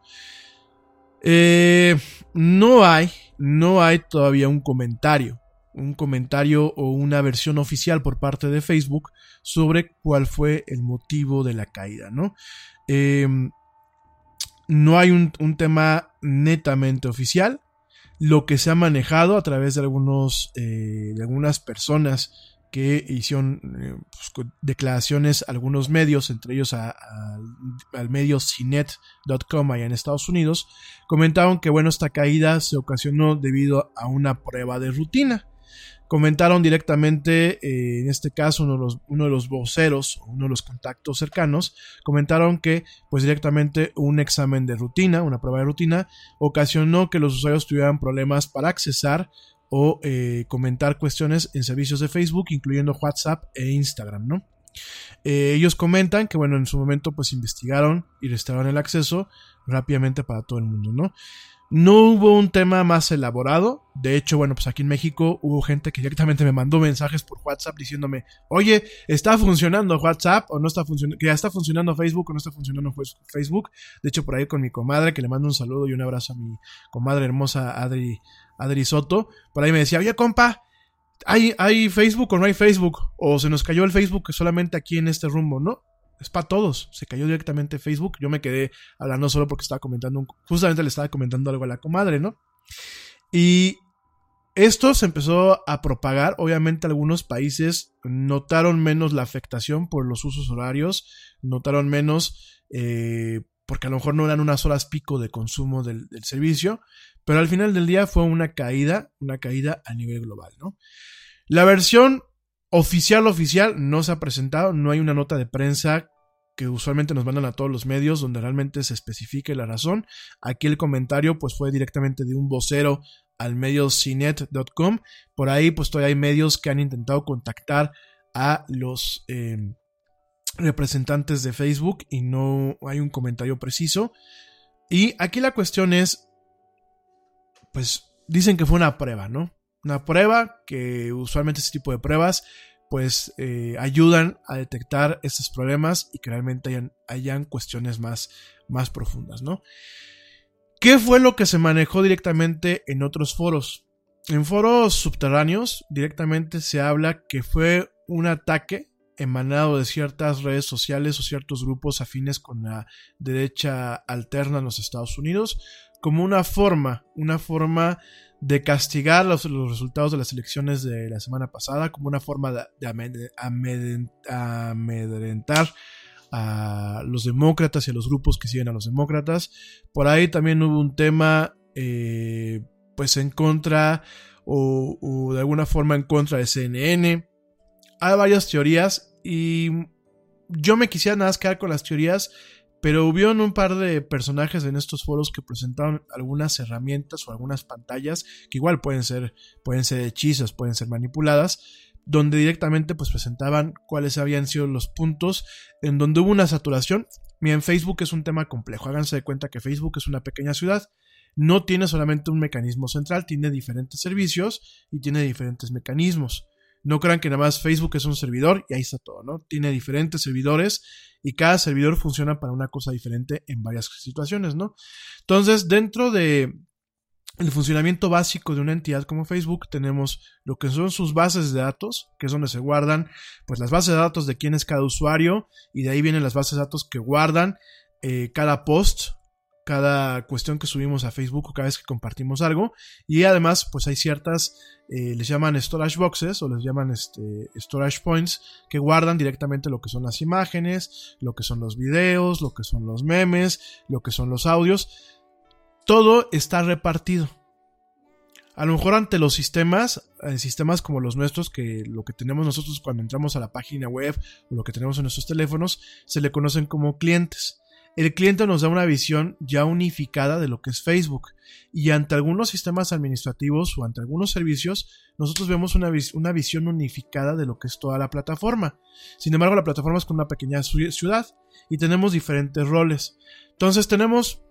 Eh, no hay, no hay todavía un comentario, un comentario o una versión oficial por parte de Facebook sobre cuál fue el motivo de la caída, ¿no? Eh, no hay un tema netamente oficial lo que se ha manejado a través de algunos eh, de algunas personas que hicieron eh, pues, declaraciones a algunos medios, entre ellos al medio CNET.com allá en Estados Unidos, comentaron que bueno, esta caída se ocasionó debido a una prueba de rutina comentaron directamente, eh, en este caso uno de, los, uno de los voceros, uno de los contactos cercanos, comentaron que pues directamente un examen de rutina, una prueba de rutina, ocasionó que los usuarios tuvieran problemas para accesar o eh, comentar cuestiones en servicios de Facebook, incluyendo WhatsApp e Instagram, ¿no? Eh, ellos comentan que, bueno, en su momento pues investigaron y restauraron el acceso rápidamente para todo el mundo, ¿no? No hubo un tema más elaborado. De hecho, bueno, pues aquí en México hubo gente que directamente me mandó mensajes por WhatsApp diciéndome, oye, ¿está funcionando WhatsApp o no está funcionando? Que ya está funcionando Facebook o no está funcionando Facebook. De hecho, por ahí con mi comadre, que le mando un saludo y un abrazo a mi comadre hermosa Adri, Adri Soto. Por ahí me decía, oye, compa, ¿hay, ¿hay Facebook o no hay Facebook? O se nos cayó el Facebook solamente aquí en este rumbo, ¿no? Es para todos. Se cayó directamente Facebook. Yo me quedé hablando solo porque estaba comentando, justamente le estaba comentando algo a la comadre, ¿no? Y esto se empezó a propagar. Obviamente algunos países notaron menos la afectación por los usos horarios, notaron menos eh, porque a lo mejor no eran unas horas pico de consumo del, del servicio, pero al final del día fue una caída, una caída a nivel global, ¿no? La versión Oficial, oficial, no se ha presentado, no hay una nota de prensa que usualmente nos mandan a todos los medios donde realmente se especifique la razón. Aquí el comentario pues fue directamente de un vocero al medio cinet.com. Por ahí pues todavía hay medios que han intentado contactar a los em, representantes de Facebook y no hay un comentario preciso. Y aquí la cuestión es, pues dicen que fue una prueba, ¿no? Una prueba que usualmente este tipo de pruebas pues eh, ayudan a detectar estos problemas y que realmente hayan, hayan cuestiones más, más profundas, ¿no? ¿Qué fue lo que se manejó directamente en otros foros? en foros subterráneos directamente se habla que fue un ataque emanado de ciertas redes sociales o ciertos grupos afines con la derecha alterna en los Estados Unidos como una forma, una forma de castigar los, resultados de las elecciones de la semana pasada, como una forma de, amedrentar a los demócratas y a los grupos que siguen a los demócratas. Por ahí también hubo un tema, eh, pues en contra o, o, de alguna forma en contra de CNN. Hay varias teorías y yo me quisiera nada más quedar con las teorías pero hubo un par de personajes en estos foros que presentaron algunas herramientas o algunas pantallas que igual pueden ser, pueden ser hechizas, pueden ser manipuladas, donde directamente pues presentaban cuáles habían sido los puntos en donde hubo una saturación. Miren, Facebook es un tema complejo. Háganse de cuenta que Facebook es una pequeña ciudad. No tiene solamente un mecanismo central, tiene diferentes servicios y tiene diferentes mecanismos. No crean que nada más Facebook es un servidor y ahí está todo, ¿no? Tiene diferentes servidores y cada servidor funciona para una cosa diferente en varias situaciones, ¿no? Entonces, dentro de el funcionamiento básico de una entidad como Facebook tenemos lo que son sus bases de datos, que es donde se guardan pues las bases de datos de quién es cada usuario y de ahí vienen las bases de datos que guardan eh, cada post cada cuestión que subimos a Facebook cada vez que compartimos algo. Y además, pues hay ciertas, eh, les llaman storage boxes o les llaman este, storage points que guardan directamente lo que son las imágenes, lo que son los videos, lo que son los memes, lo que son los audios. Todo está repartido. A lo mejor ante los sistemas, en sistemas como los nuestros, que lo que tenemos nosotros cuando entramos a la página web o lo que tenemos en nuestros teléfonos, se le conocen como clientes el cliente nos da una visión ya unificada de lo que es Facebook y ante algunos sistemas administrativos o ante algunos servicios nosotros vemos una, una, visión unificada de lo que es toda la plataforma. Sin embargo, la plataforma es con una pequeña ciudad y tenemos diferentes roles. Entonces tenemos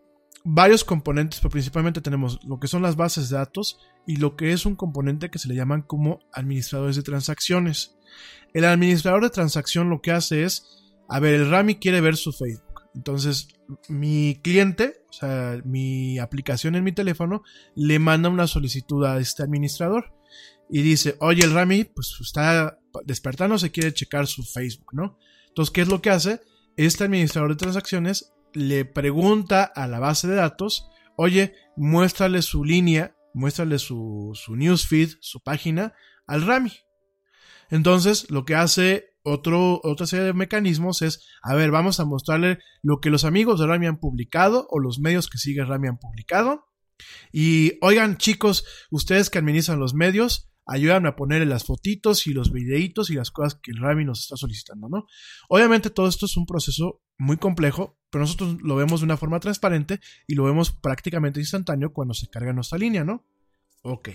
varios componentes, pero principalmente tenemos lo que son las bases de datos y lo que es un componente que se le llaman como administradores de transacciones. El administrador de transacción lo que hace es, a ver, el Rami quiere ver su Facebook. Entonces, mi cliente, o sea, mi aplicación en mi teléfono, le manda una solicitud a este administrador y dice, oye, el Rami, pues está despertando, se quiere checar su Facebook, ¿no? Entonces, ¿qué es lo que hace? Este administrador de transacciones le pregunta a la base de datos, oye, muéstrale su línea, muéstrale su, su newsfeed, su página al Rami. Entonces, lo que hace otra serie de mecanismos es, a ver, vamos a mostrarle lo que los amigos de Rami han publicado o los medios que sigue Rami han publicado. Y oigan, chicos, ustedes que administran los medios, ayúdenme a ponerle las fotitos y los videitos y las cosas que el Rami nos está solicitando, ¿no? Obviamente todo esto es un proceso muy complejo, pero nosotros lo vemos de una forma transparente y lo vemos prácticamente instantáneo cuando se carga nuestra línea, ¿no? Ok.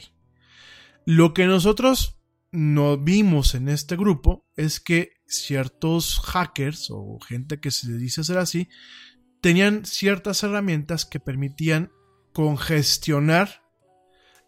Lo que nosotros no vimos en este grupo es que ciertos hackers o gente que se dice ser así tenían ciertas herramientas que permitían congestionar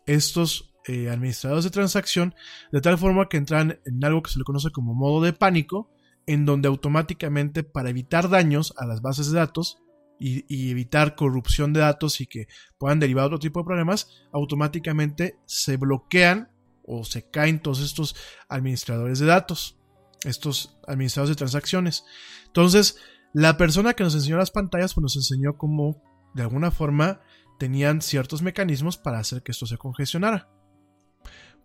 estos eh, administradores de transacción de tal forma que entran en algo que se le conoce como modo de pánico en donde automáticamente para evitar daños a las bases de datos y, y, evitar corrupción de datos y que puedan derivar otro tipo de problemas, automáticamente se bloquean o se caen todos estos administradores de datos, estos administradores de transacciones. Entonces, la persona que nos enseñó las pantallas pues nos enseñó cómo de alguna forma tenían ciertos mecanismos para hacer que esto se congestionara.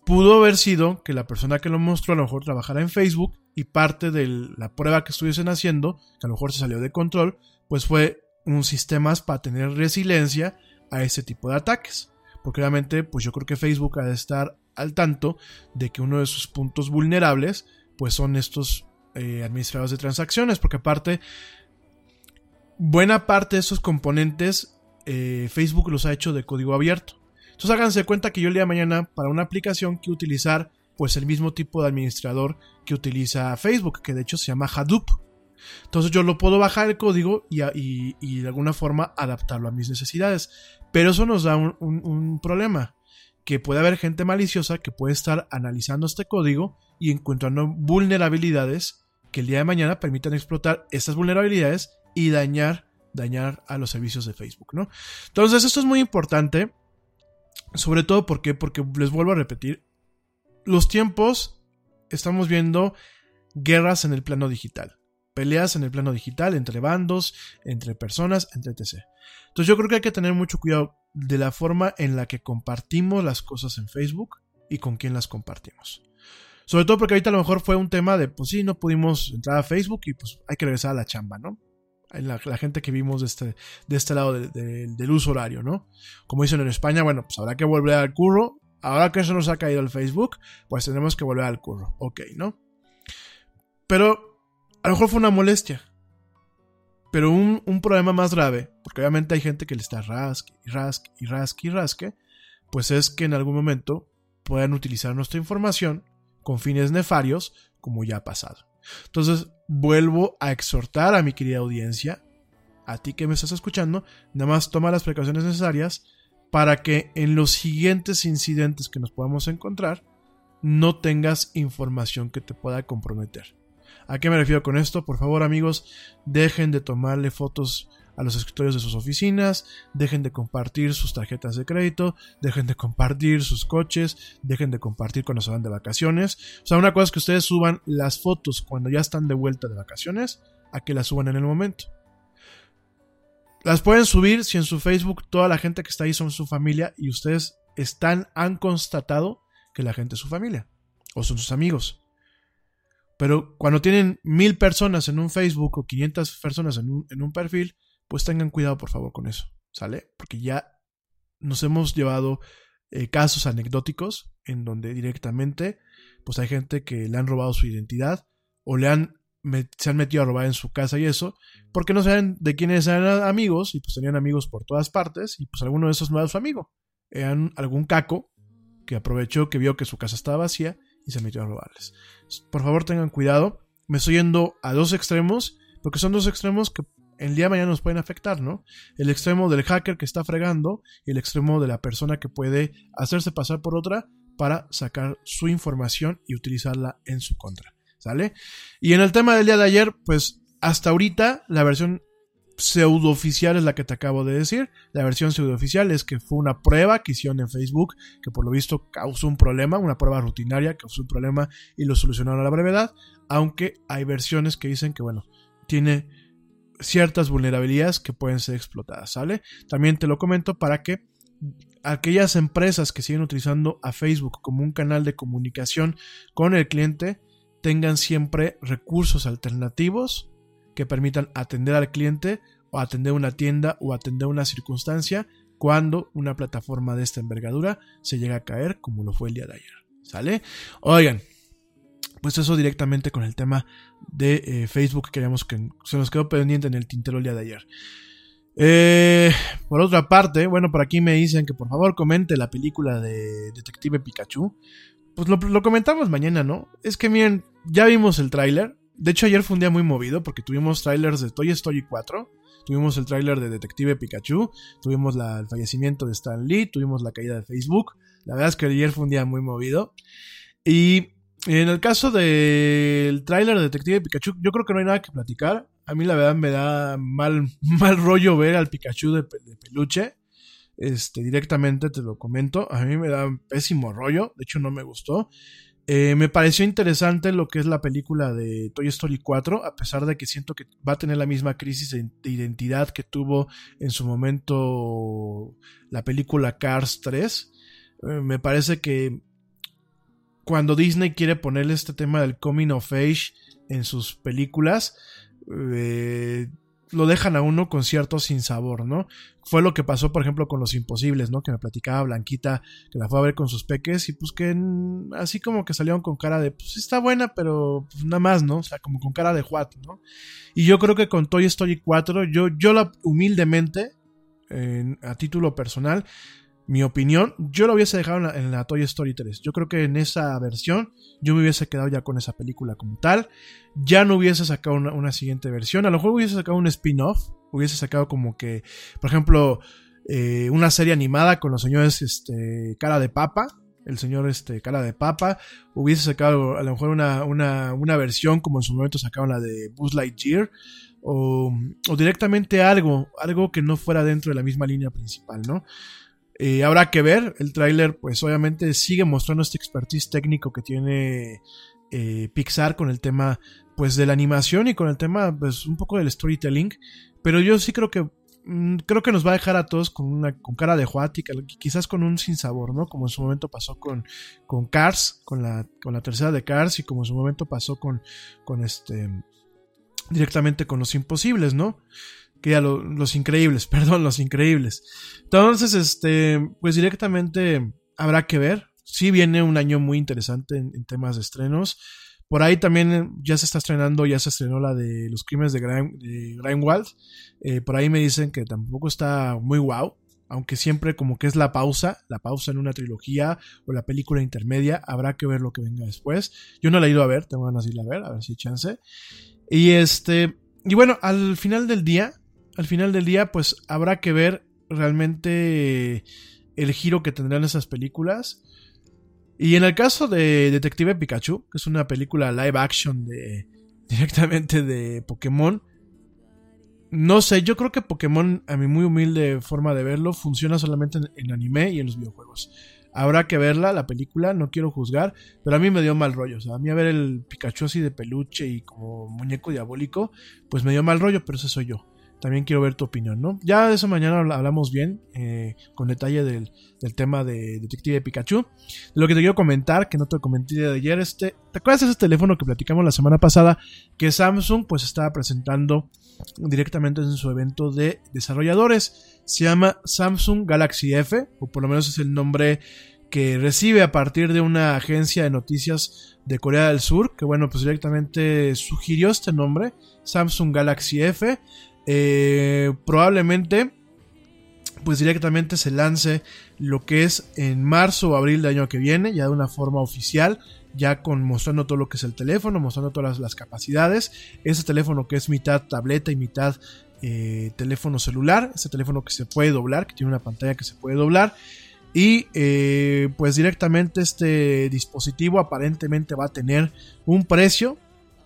Pudo haber sido que la persona que lo mostró a lo mejor trabajara en Facebook y parte de la prueba que estuviesen haciendo, que a lo mejor se salió de control, pues fue un sistema para tener resiliencia a ese tipo de ataques. Porque obviamente, pues yo creo que Facebook ha de estar al tanto de que uno de sus puntos vulnerables pues son estos eh, administradores de transacciones, porque aparte buena parte de esos componentes eh, Facebook los ha hecho de código abierto. Entonces háganse cuenta que yo el día de mañana para una aplicación que utilizar pues el mismo tipo de administrador que utiliza Facebook, que de hecho se llama Hadoop. Entonces yo lo puedo bajar el código y, de alguna forma adaptarlo a mis necesidades. Pero eso nos da un problema que puede haber gente maliciosa que puede estar analizando este código y encontrando vulnerabilidades que el día de mañana permitan explotar estas vulnerabilidades y dañar, dañar a los servicios de Facebook, ¿no? Entonces, esto es muy importante Sobre todo porque, porque les vuelvo a repetir, los tiempos estamos viendo guerras en el plano digital, peleas en el plano digital entre bandos, entre personas, entre etc. Entonces yo creo que hay que tener mucho cuidado de la forma en la que compartimos las cosas en Facebook y con quién las compartimos. Sobre todo porque ahorita a lo mejor fue un tema de, pues sí, no pudimos entrar a Facebook y pues hay que regresar a la chamba, ¿no? La, la gente que vimos de este, de este lado del uso horario, ¿no? Como dicen en España, bueno, pues habrá que volver al curro. Ahora que eso nos ha caído el Facebook, pues tenemos que volver al curro. Ok, ¿no? Pero a lo mejor fue una molestia. Pero un, un, problema más grave, porque obviamente hay gente que le está rasque y rasque y rasque y rasque, pues es que en algún momento puedan utilizar nuestra información con fines nefarios, como ya ha pasado. Entonces, vuelvo a exhortar a mi querida audiencia, a ti que me estás escuchando, nada más toma las precauciones necesarias para que en los siguientes incidentes que nos podamos encontrar, no tengas información que te pueda comprometer. ¿A qué me refiero con esto? Por favor, amigos, dejen de tomarle fotos a los escritorios de sus oficinas, dejen de compartir sus tarjetas de crédito, dejen de compartir sus coches, dejen de compartir cuando se van de vacaciones. O sea, una cosa es que ustedes suban las fotos cuando ya están de vuelta de vacaciones, a que las suban en el momento. Las pueden subir si en su Facebook toda la gente que está ahí son su familia y ustedes están, han constatado que la gente es su familia o son sus amigos. Pero cuando tienen mil personas en un Facebook o 500 personas en un, en un perfil, pues tengan cuidado por favor con eso, ¿sale? Porque ya nos hemos llevado eh, casos anecdóticos en donde directamente pues hay gente que le han robado su identidad o le han se han metido a robar en su casa y eso, porque no saben de quiénes eran amigos y pues tenían amigos por todas partes y pues alguno de esos no era su amigo, eran algún caco que aprovechó que vio que su casa estaba vacía y se metió a robarles. Por favor tengan cuidado. Me estoy yendo a dos extremos, porque son dos extremos que el día de mañana nos pueden afectar, ¿no? El extremo del hacker que está fregando y el extremo de la persona que puede hacerse pasar por otra para sacar su información y utilizarla en su contra, ¿sale? Y en el tema del día de ayer, pues hasta ahorita la versión pseudooficial es la que te acabo de decir. La versión pseudooficial es que fue una prueba que hicieron en Facebook que por lo visto causó un problema, una prueba rutinaria causó un problema y lo solucionaron a la brevedad, aunque hay versiones que dicen que bueno, tiene ciertas vulnerabilidades que pueden ser explotadas, ¿sale? También te lo comento para que aquellas empresas que siguen utilizando a Facebook como un canal de comunicación con el cliente tengan siempre recursos alternativos que permitan atender al cliente o atender una tienda o atender una circunstancia cuando una plataforma de esta envergadura se llega a caer como lo fue el día de ayer. ¿Sale? Oigan, pues eso directamente con el tema de eh, Facebook que queríamos que se nos quedó pendiente en el tintero el día de ayer. Eh, por otra parte, bueno, por aquí me dicen que por favor comente la película de Detective Pikachu. Pues lo comentamos mañana, ¿no? Es que miren, ya vimos el tráiler. De hecho, ayer fue un día muy movido porque tuvimos trailers de Toy Story 4, tuvimos el tráiler de Detective Pikachu, tuvimos el fallecimiento de Stan Lee, tuvimos la caída de Facebook. La verdad es que ayer fue un día muy movido. Y en el caso del tráiler de Detective Pikachu, yo creo que no hay nada que platicar. A mí la verdad me da mal, mal rollo ver al Pikachu de, de peluche. Este, directamente te lo comento. A mí me da pésimo rollo. De hecho, no me gustó. Eh, me pareció interesante lo que es la película de Toy Story 4, a pesar de que siento que va a tener la misma crisis de identidad que tuvo en su momento la película Cars 3. Eh, me parece que cuando Disney quiere ponerle este tema del coming of age en sus películas, eh, lo dejan a uno con cierto sinsabor, ¿no? Fue lo que pasó, por ejemplo, con Los Imposibles, ¿no? Que me platicaba Blanquita, que la fue a ver con sus peques y pues que así como que salieron con cara de, pues está buena, pero pues, nada más, ¿no? O sea, como con cara de what, ¿no? Y yo creo que con Toy Story 4, yo, yo la humildemente, a título personal, mi opinión, yo lo hubiese dejado en la, Toy Story 3. Yo creo que en esa versión yo me hubiese quedado ya con esa película como tal. Ya no hubiese sacado una, siguiente versión. A lo mejor hubiese sacado un spin-off. Hubiese sacado como que, por ejemplo, eh, una serie animada con los señores este, cara de papa. El señor este, cara de papa. Hubiese sacado a lo mejor una, una, una versión como en su momento sacaron la de Buzz Lightyear. O, o directamente algo, algo que no fuera dentro de la misma línea principal, ¿no? Eh, habrá que ver, el tráiler pues obviamente sigue mostrando este expertise técnico que tiene eh, Pixar con el tema pues de la animación y con el tema pues un poco del storytelling, pero yo sí creo que mm, creo que nos va a dejar a todos con una con cara de juática, quizás con un sinsabor, ¿no? Como en su momento pasó con, con Cars, con la, con la tercera de Cars y como en su momento pasó con, con este directamente con los imposibles, ¿no? Que ya los increíbles, perdón, los increíbles. Entonces, este, pues directamente habrá que ver. Sí viene un año muy interesante en, temas de estrenos. Por ahí también ya se está estrenando, ya se estrenó la de los crímenes de, Grindwald. Eh, por ahí me dicen que tampoco está muy wow, aunque siempre como que es la pausa, la pausa en una trilogía o la película intermedia, habrá que ver lo que venga después. Yo no la he ido a ver, tengo ganas de ir a ver, a ver si hay chance. Y este, y bueno, al final del día, al final del día, pues habrá que ver realmente el giro que tendrán esas películas. Y en el caso de Detective Pikachu, que es una película live action de directamente de Pokémon, no sé, yo creo que Pokémon, a mi muy humilde forma de verlo, funciona solamente en anime y en los videojuegos. Habrá que verla, la película, no quiero juzgar, pero a mí me dio mal rollo. O sea, a mí a ver el Pikachu así de peluche y como muñeco diabólico, pues me dio mal rollo, pero ese soy yo. También quiero ver tu opinión, ¿no? Ya de eso mañana hablamos bien, eh, con detalle del, tema de Detective Pikachu. Lo que te quiero comentar, que no te comenté de ayer, este, ¿te acuerdas de ese teléfono que platicamos la semana pasada? Que Samsung pues estaba presentando directamente en su evento de desarrolladores se llama Samsung Galaxy F, o por lo menos es el nombre que recibe a partir de una agencia de noticias de Corea del Sur, que bueno, pues directamente sugirió este nombre, Samsung Galaxy F. Eh, probablemente, pues directamente se lance lo que es en marzo o abril del año que viene, ya de una forma oficial, ya con mostrando todo lo que es el teléfono, mostrando todas las, capacidades. Ese teléfono que es mitad tableta y mitad eh, teléfono celular, ese teléfono que se puede doblar, que tiene una pantalla que se puede doblar. Y eh, pues directamente este dispositivo aparentemente va a tener un precio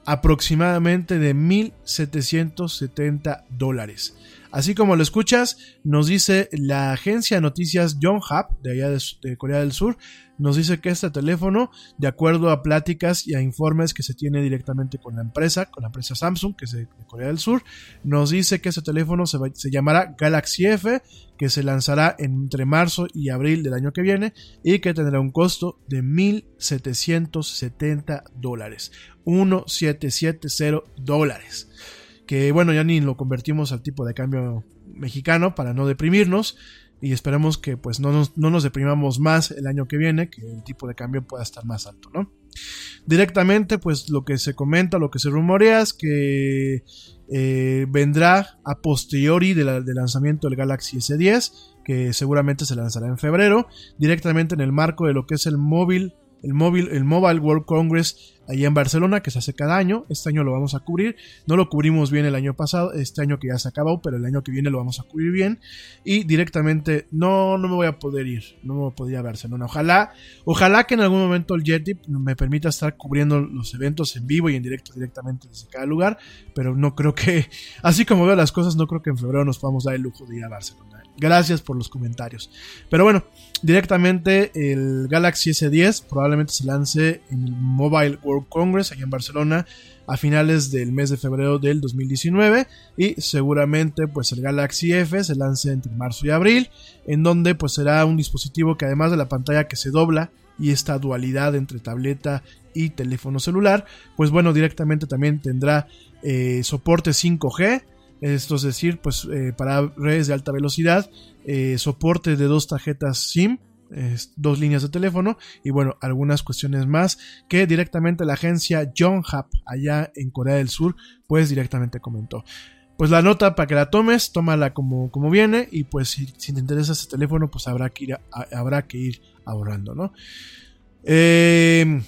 aproximadamente de 1.770 dólares. Así como lo escuchas, nos dice la agencia de noticias Yonhap de allá de, Corea del Sur, nos dice que este teléfono, de acuerdo a pláticas y a informes que se tiene directamente con la empresa, con la empresa Samsung, que es de, Corea del Sur, nos dice que este teléfono se, llamará Galaxy F, que se lanzará entre marzo y abril del año que viene y que tendrá un costo de 1.770 dólares. 1.770 dólares que bueno, ya ni lo convertimos al tipo de cambio mexicano para no deprimirnos y esperemos que pues no nos, no nos deprimamos más el año que viene, que el tipo de cambio pueda estar más alto, ¿no? Directamente pues lo que se comenta, lo que se rumorea es que eh, vendrá a posteriori del lanzamiento del Galaxy S10, que seguramente se lanzará en febrero, directamente en el marco de lo que es el móvil el, móvil, el Mobile World Congress allá en Barcelona, que se hace cada año. Este año lo vamos a cubrir. No lo cubrimos bien el año pasado, este año que ya se acabó, pero el año que viene lo vamos a cubrir bien. Y directamente, no, no me voy a poder ir, no me voy a poder ir a Barcelona. Ojalá, ojalá que en algún momento el Jetty me permita estar cubriendo los eventos en vivo y en directo directamente desde cada lugar, pero no creo que, así como veo las cosas, no creo que en febrero nos podamos dar el lujo de ir a Barcelona. Gracias por los comentarios. Pero bueno, directamente el Galaxy S10 probablemente se lance en el Mobile World Congress aquí en Barcelona a finales del mes de febrero del 2019 y seguramente pues el Galaxy F se lance entre marzo y abril en donde pues será un dispositivo que además de la pantalla que se dobla y esta dualidad entre tableta y teléfono celular pues bueno directamente también tendrá eh, soporte 5G esto es decir, pues eh, para redes de alta velocidad, eh, soporte de dos tarjetas SIM, dos líneas de teléfono y bueno, algunas cuestiones más que directamente la agencia Yonhap allá en Corea del Sur pues directamente comentó. Pues la nota para que la tomes, tómala como, como viene y pues si, te interesa este teléfono pues habrá que ir, habrá que ir ahorrando, ¿no? Eh,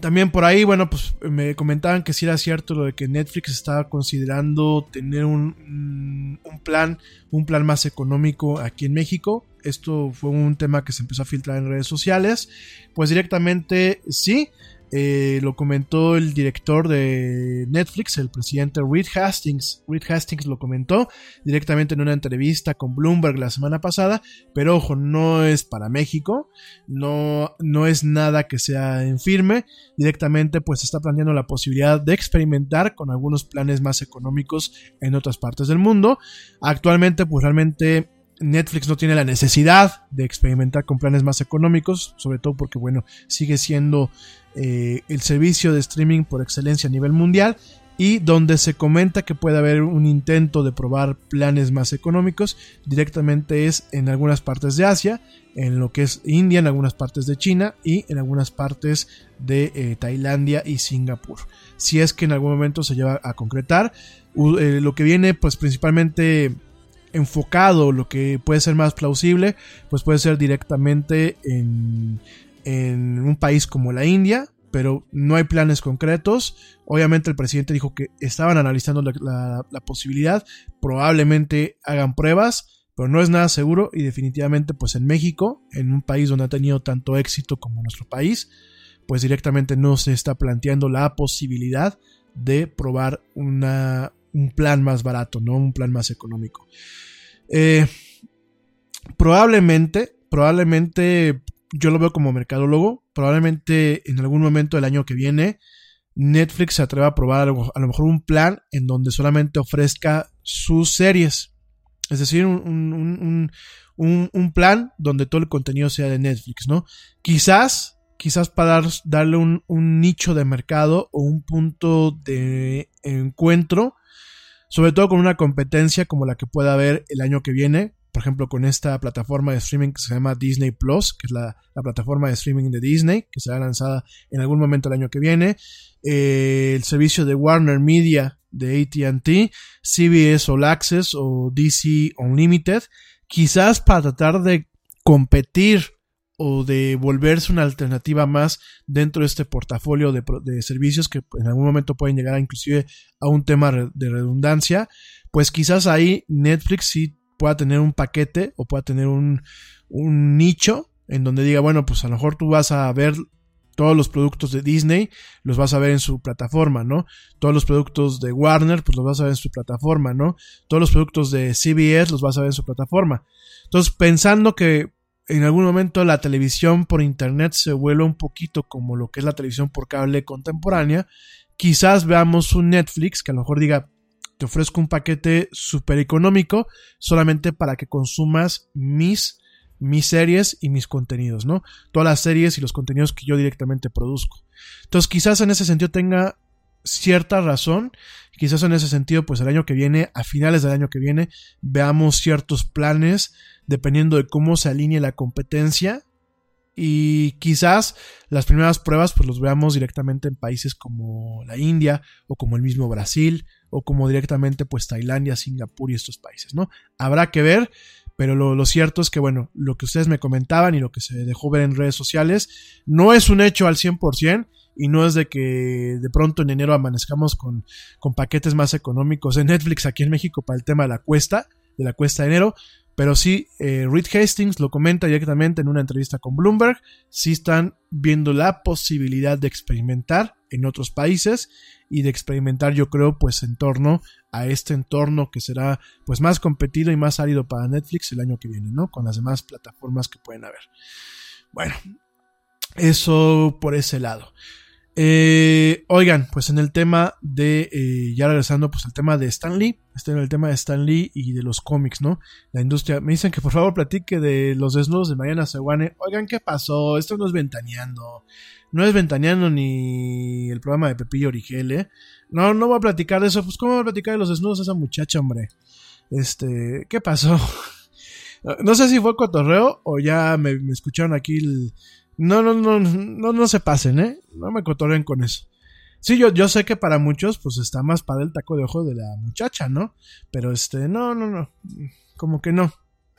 también por ahí, bueno, pues me comentaban que si era cierto lo de que Netflix estaba considerando tener un, un, plan, un plan más económico aquí en México. Esto fue un tema que se empezó a filtrar en redes sociales. Pues directamente sí. Eh, lo comentó el director de Netflix, el presidente Reed Hastings. Reed Hastings lo comentó directamente en una entrevista con Bloomberg la semana pasada, pero ojo, no es para México, no, no es nada que sea en firme, directamente pues está planteando la posibilidad de experimentar con algunos planes más económicos en otras partes del mundo. Actualmente pues realmente Netflix no tiene la necesidad de experimentar con planes más económicos, sobre todo porque, bueno, sigue siendo eh, el servicio de streaming por excelencia a nivel mundial y donde se comenta que puede haber un intento de probar planes más económicos directamente es en algunas partes de Asia, en lo que es India, en algunas partes de China y en algunas partes de eh, Tailandia y Singapur. Si es que en algún momento se lleva a concretar, eh, lo que viene pues principalmente enfocado, lo que puede ser más plausible, pues puede ser directamente en, un país como la India, pero no hay planes concretos. Obviamente el presidente dijo que estaban analizando la, posibilidad, probablemente hagan pruebas, pero no es nada seguro y definitivamente pues en México, en un país donde ha tenido tanto éxito como nuestro país, pues directamente no se está planteando la posibilidad de probar una, un plan más barato, ¿no? Un plan más económico. Eh, probablemente, probablemente, yo lo veo como mercadólogo, probablemente en algún momento del año que viene, Netflix se atreva a probar a lo mejor un plan en donde solamente ofrezca sus series. Es decir, un, plan donde todo el contenido sea de Netflix, ¿no? Quizás, quizás para darle un, nicho de mercado o un punto de encuentro sobre todo con una competencia como la que pueda haber el año que viene, por ejemplo, con esta plataforma de streaming que se llama Disney Plus, que es la, plataforma de streaming de Disney, que será lanzada en algún momento el año que viene, eh, el servicio de Warner Media de ATT, CBS All Access o DC Unlimited, quizás para tratar de competir o de volverse una alternativa más dentro de este portafolio de, servicios que en algún momento pueden llegar inclusive a un tema de redundancia, pues quizás ahí Netflix sí pueda tener un paquete o pueda tener un, un nicho en donde diga, bueno, pues a lo mejor tú vas a ver todos los productos de Disney los vas a ver en su plataforma, ¿no? Todos los productos de Warner, pues los vas a ver en su plataforma, ¿no? Todos los productos de CBS los vas a ver en su plataforma. Entonces, pensando que en algún momento la televisión por internet se vuelve un poquito como lo que es la televisión por cable contemporánea, quizás veamos un Netflix que a lo mejor diga, te ofrezco un paquete súper económico solamente para que consumas mis, mis series y mis contenidos, ¿no? Todas las series y los contenidos que yo directamente produzco. Entonces quizás en ese sentido tenga cierta razón. Quizás en ese sentido, pues el año que viene, a finales del año que viene, veamos ciertos planes dependiendo de cómo se alinee la competencia. Y quizás las primeras pruebas pues los veamos directamente en países como la India o como el mismo Brasil o como directamente pues Tailandia, Singapur y estos países, ¿no? Habrá que ver, pero lo, cierto es que, bueno, lo que ustedes me comentaban y lo que se dejó ver en redes sociales no es un hecho al 100%, y no es de que de pronto en enero amanezcamos con, con paquetes más económicos en Netflix aquí en México para el tema de la cuesta, de la cuesta de enero, pero sí, eh, Reed Hastings lo comenta directamente en una entrevista con Bloomberg, sí están viendo la posibilidad de experimentar en otros países y de experimentar yo creo pues en torno a este entorno que será pues más competido y más árido para Netflix el año que viene, ¿no? Con las demás plataformas que pueden haber. Bueno, eso por ese lado. Eh, oigan, pues en el tema de, eh, ya regresando, pues el tema de Stan Lee, este en el tema de Stan Lee y de los cómics, ¿no? La industria, me dicen que por favor platique de los desnudos de Mariana Seguane. Oigan, ¿qué pasó? Esto no es ventaneando. No es ventaneando ni el programa de Pepillo Origel, ¿eh? No, no voy a platicar de eso. Pues, ¿cómo voy a platicar de los desnudos de esa muchacha, hombre? Este, ¿qué pasó? no sé si fue cotorreo o ya me, me escucharon aquí el no, no, no, no, no se pasen, ¿eh? No me cotorren con eso. Sí, yo, yo sé que para muchos, pues está más para el taco de ojo de la muchacha, ¿no? Pero este, no, no, no. Como que no.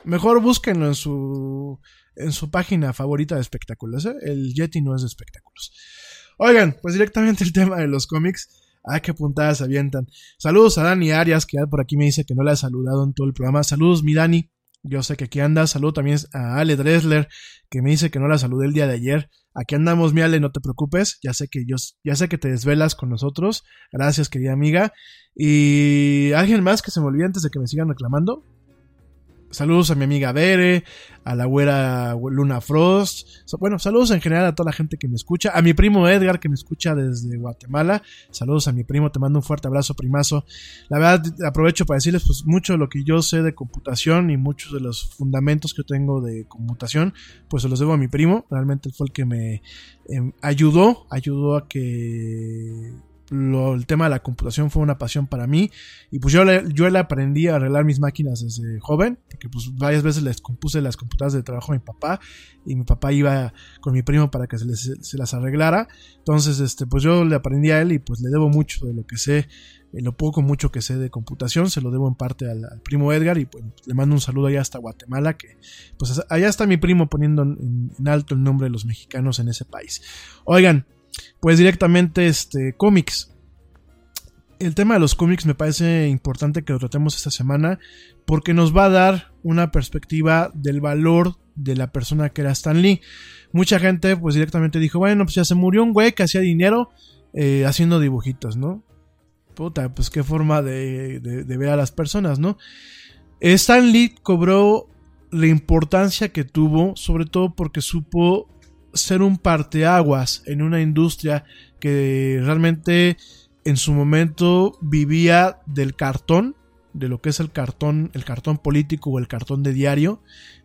Mejor búsquenlo en su, en su página favorita de espectáculos, ¿eh? El Yeti no es de espectáculos. Oigan, pues directamente el tema de los cómics. Ah, qué puntadas avientan. Saludos a Dani Arias, que por aquí me dice que no le ha saludado en todo el programa. Saludos, mi Dani. Yo sé que aquí anda. Saludo también a Ale Dressler, que me dice que no la saludé el día de ayer. Aquí andamos, mi Ale, no te preocupes. Ya sé que yo, ya sé que te desvelas con nosotros. Gracias, querida amiga. Y alguien más que se me olvide antes de que me sigan reclamando. Saludos a mi amiga Bere, a la güera Luna Frost. Bueno, saludos en general a toda la gente que me escucha. A mi primo Edgar que me escucha desde Guatemala. Saludos a mi primo, te mando un fuerte abrazo, primazo. La verdad, aprovecho para decirles pues mucho de lo que yo sé de computación y muchos de los fundamentos que tengo de computación, pues se los debo a mi primo. Realmente fue el que me em, ayudó, ayudó a que el tema de la computación fue una pasión para mí y pues yo le, yo le aprendí a arreglar mis máquinas desde joven, porque pues varias veces les compuse las computadoras de trabajo a mi papá y mi papá iba con mi primo para que se, las arreglara, entonces este pues yo le aprendí a él y pues le debo mucho de lo que sé, eh, lo poco mucho que sé de computación, se lo debo en parte al, primo Edgar y pues le mando un saludo allá hasta Guatemala, que pues allá está mi primo poniendo en alto el nombre de los mexicanos en ese país. Oigan, pues directamente este cómics. El tema de los cómics me parece importante que lo tratemos esta semana porque nos va a dar una perspectiva del valor de la persona que era Stan Lee. Mucha gente pues directamente dijo, bueno, pues ya se murió un güey que hacía dinero eh, haciendo dibujitos, ¿no? Puta, pues qué forma de, de ver a las personas, ¿no? Stan Lee cobró la importancia que tuvo, sobre todo porque supo ser un parteaguas en una industria que realmente en su momento vivía del cartón, de lo que es el cartón, el cartón político o el cartón de diario,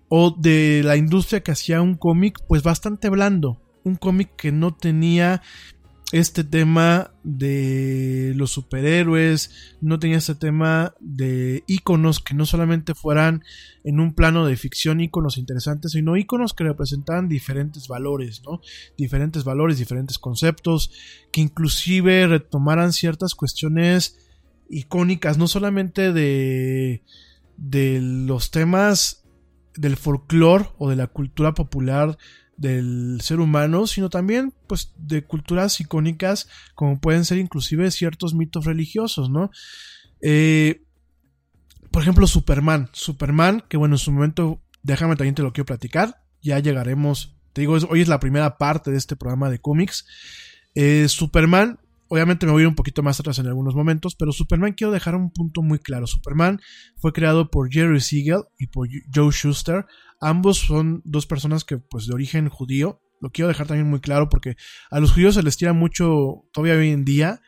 o de la industria que hacía un cómic pues bastante blando, un cómic que no tenía este tema de los superhéroes, no tenía este tema de iconos que no solamente fueran en un plano de ficción iconos interesantes, sino iconos que representaban diferentes valores, ¿no? Diferentes valores, diferentes conceptos, que inclusive retomaran ciertas cuestiones icónicas, no solamente de, de los temas del folclore o de la cultura popular del ser humano, sino también pues de culturas icónicas como pueden ser inclusive ciertos mitos religiosos, ¿no? Eh, por ejemplo, Superman. Superman, que bueno, en su momento, déjame también te lo quiero platicar, ya llegaremos, te digo, hoy es la primera parte de este programa de cómics. Eh, Superman, obviamente me voy a ir un poquito más atrás en algunos momentos, pero Superman quiero dejar un punto muy claro. Superman fue creado por Jerry Siegel y por Joe Schuster, Ambos son dos personas que, pues, de origen judío. Lo quiero dejar también muy claro porque a los judíos se les tira mucho todavía hoy en día.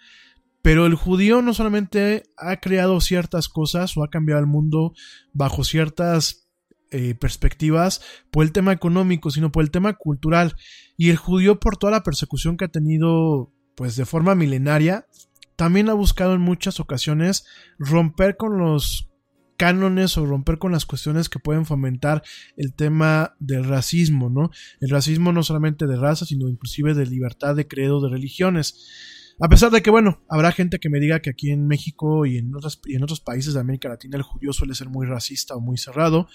Pero el judío no solamente ha creado ciertas cosas o ha cambiado el mundo bajo ciertas eh, perspectivas por el tema económico, sino por el tema cultural. Y el judío, por toda la persecución que ha tenido, pues de forma milenaria, también ha buscado en muchas ocasiones romper con los cánones o romper con las cuestiones que pueden fomentar el tema del racismo, ¿no? El racismo no solamente de raza, sino inclusive de libertad de credo de religiones. A pesar de que, bueno, habrá gente que me diga que aquí en México y en, otros, y en otros países de América Latina el judío suele ser muy racista o muy cerrado.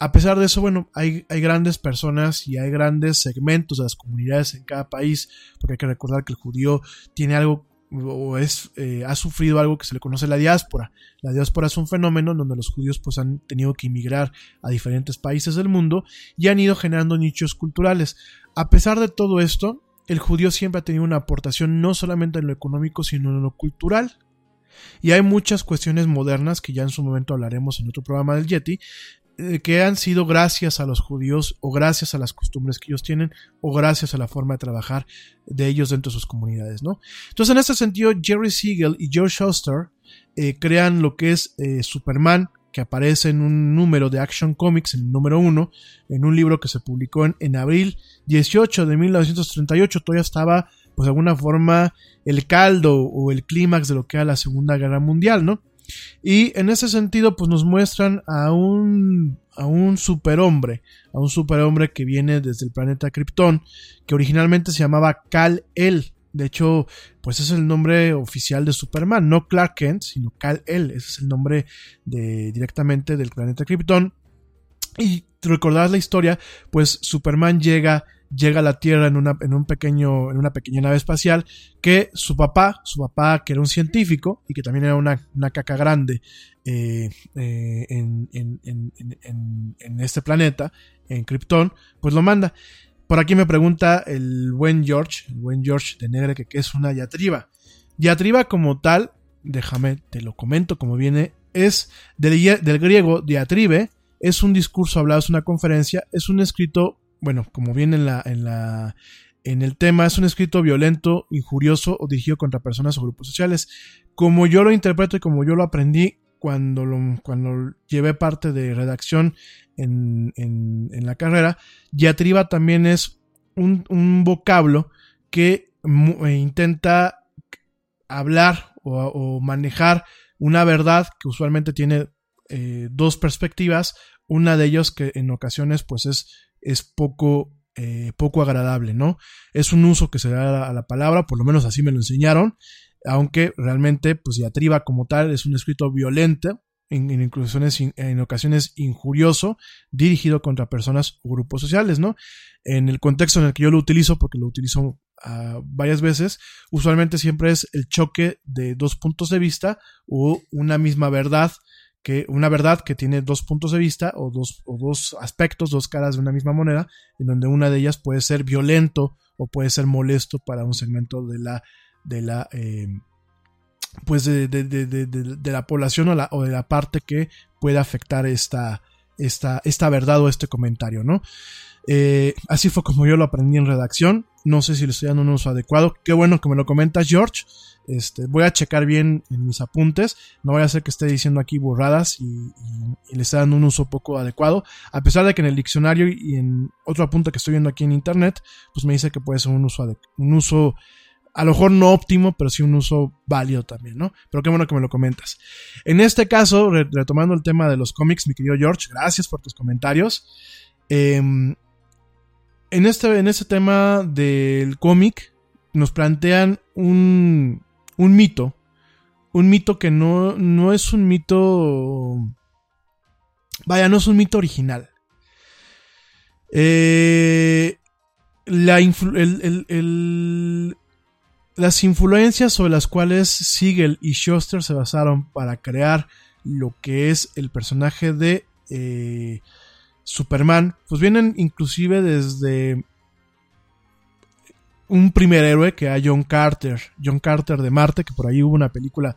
A pesar de eso, bueno, hay, hay grandes personas y hay grandes segmentos de las comunidades en cada país, porque hay que recordar que el judío tiene algo o es, eh, ha sufrido algo que se le conoce la diáspora. La diáspora es un fenómeno en donde los judíos pues, han tenido que emigrar a diferentes países del mundo y han ido generando nichos culturales. A pesar de todo esto, el judío siempre ha tenido una aportación no solamente en lo económico, sino en lo cultural. Y hay muchas cuestiones modernas que ya en su momento hablaremos en otro programa del Yeti, que han sido gracias a los judíos o gracias a las costumbres que ellos tienen o gracias a la forma de trabajar de ellos dentro de sus comunidades, ¿no? Entonces, en este sentido, Jerry Siegel y Joe Shuster eh, crean lo que es eh, Superman, que aparece en un número de Action Comics, en el número uno, en un libro que se publicó en, en abril 18 de 1938, todavía estaba, pues de alguna forma, el caldo o el clímax de lo que era la Segunda Guerra Mundial, ¿no? Y en ese sentido, pues nos muestran a un, a un superhombre, a un superhombre que viene desde el planeta Krypton, que originalmente se llamaba Kal-El. De hecho, pues es el nombre oficial de Superman, no Clark Kent, sino Kal-El. Ese es el nombre de, directamente del planeta Krypton. Y recordarás la historia, pues Superman llega llega a la Tierra en una, en un pequeño, en una pequeña nave espacial que su papá, su papá que era un científico y que también era una, una caca grande eh, eh, en, en, en, este planeta, en Krypton, pues lo manda. Por aquí me pregunta el buen George, el buen George de Negre, que qué es una diatriba. Diatriba como tal, déjame, te lo comento como viene, es del, del griego diatribe, es un discurso hablado, es una conferencia, es un escrito, bueno, como viene en la, en la, en el tema, es un escrito violento, injurioso o dirigido contra personas o grupos sociales. Como yo lo interpreto y como yo lo aprendí cuando, lo, cuando llevé parte de redacción en, en, en la carrera, diatriba también es un, un vocablo que eh, intenta hablar o, manejar una verdad que usualmente tiene eh, dos perspectivas, una de ellas que en ocasiones pues es, es poco, eh, poco agradable, ¿no? Es un uso que se da a la palabra, por lo menos así me lo enseñaron, aunque realmente pues diatriba como tal es un escrito violento, en, en, en ocasiones injurioso, dirigido contra personas o grupos sociales, ¿no? En el contexto en el que yo lo utilizo, porque lo utilizo uh, varias veces, usualmente siempre es el choque de dos puntos de vista o una misma verdad que una verdad que tiene dos puntos de vista o dos, o dos aspectos, dos caras de una misma moneda, en donde una de ellas puede ser violento o puede ser molesto para un segmento de la, de la, eh, pues de, de, de, de, la población o, la, de la parte que puede afectar esta, esta, esta verdad o este comentario, ¿no? Eh, así fue como yo lo aprendí en redacción. No sé si le estoy dando un uso adecuado. Qué bueno que me lo comentas, George. Este, voy a checar bien en mis apuntes. No voy a hacer que esté diciendo aquí burradas y, le esté dando un uso poco adecuado. A pesar de que en el diccionario y en otro apunte que estoy viendo aquí en internet, pues me dice que puede ser un uso, un uso a lo mejor no óptimo, pero sí un uso válido también, ¿no? Pero qué bueno que me lo comentas. En este caso, retomando el tema de los cómics, mi querido George, gracias por tus comentarios. Em, en, este, en este tema del cómic, nos plantean un, un mito. Un mito que no, no es un mito. Vaya, no es un mito original. Eh, las influencias sobre las cuales Siegel y Schuster se basaron para crear lo que es el personaje de eh, Superman, pues vienen inclusive desde un primer héroe que a John Carter, John Carter de Marte, que por ahí hubo una película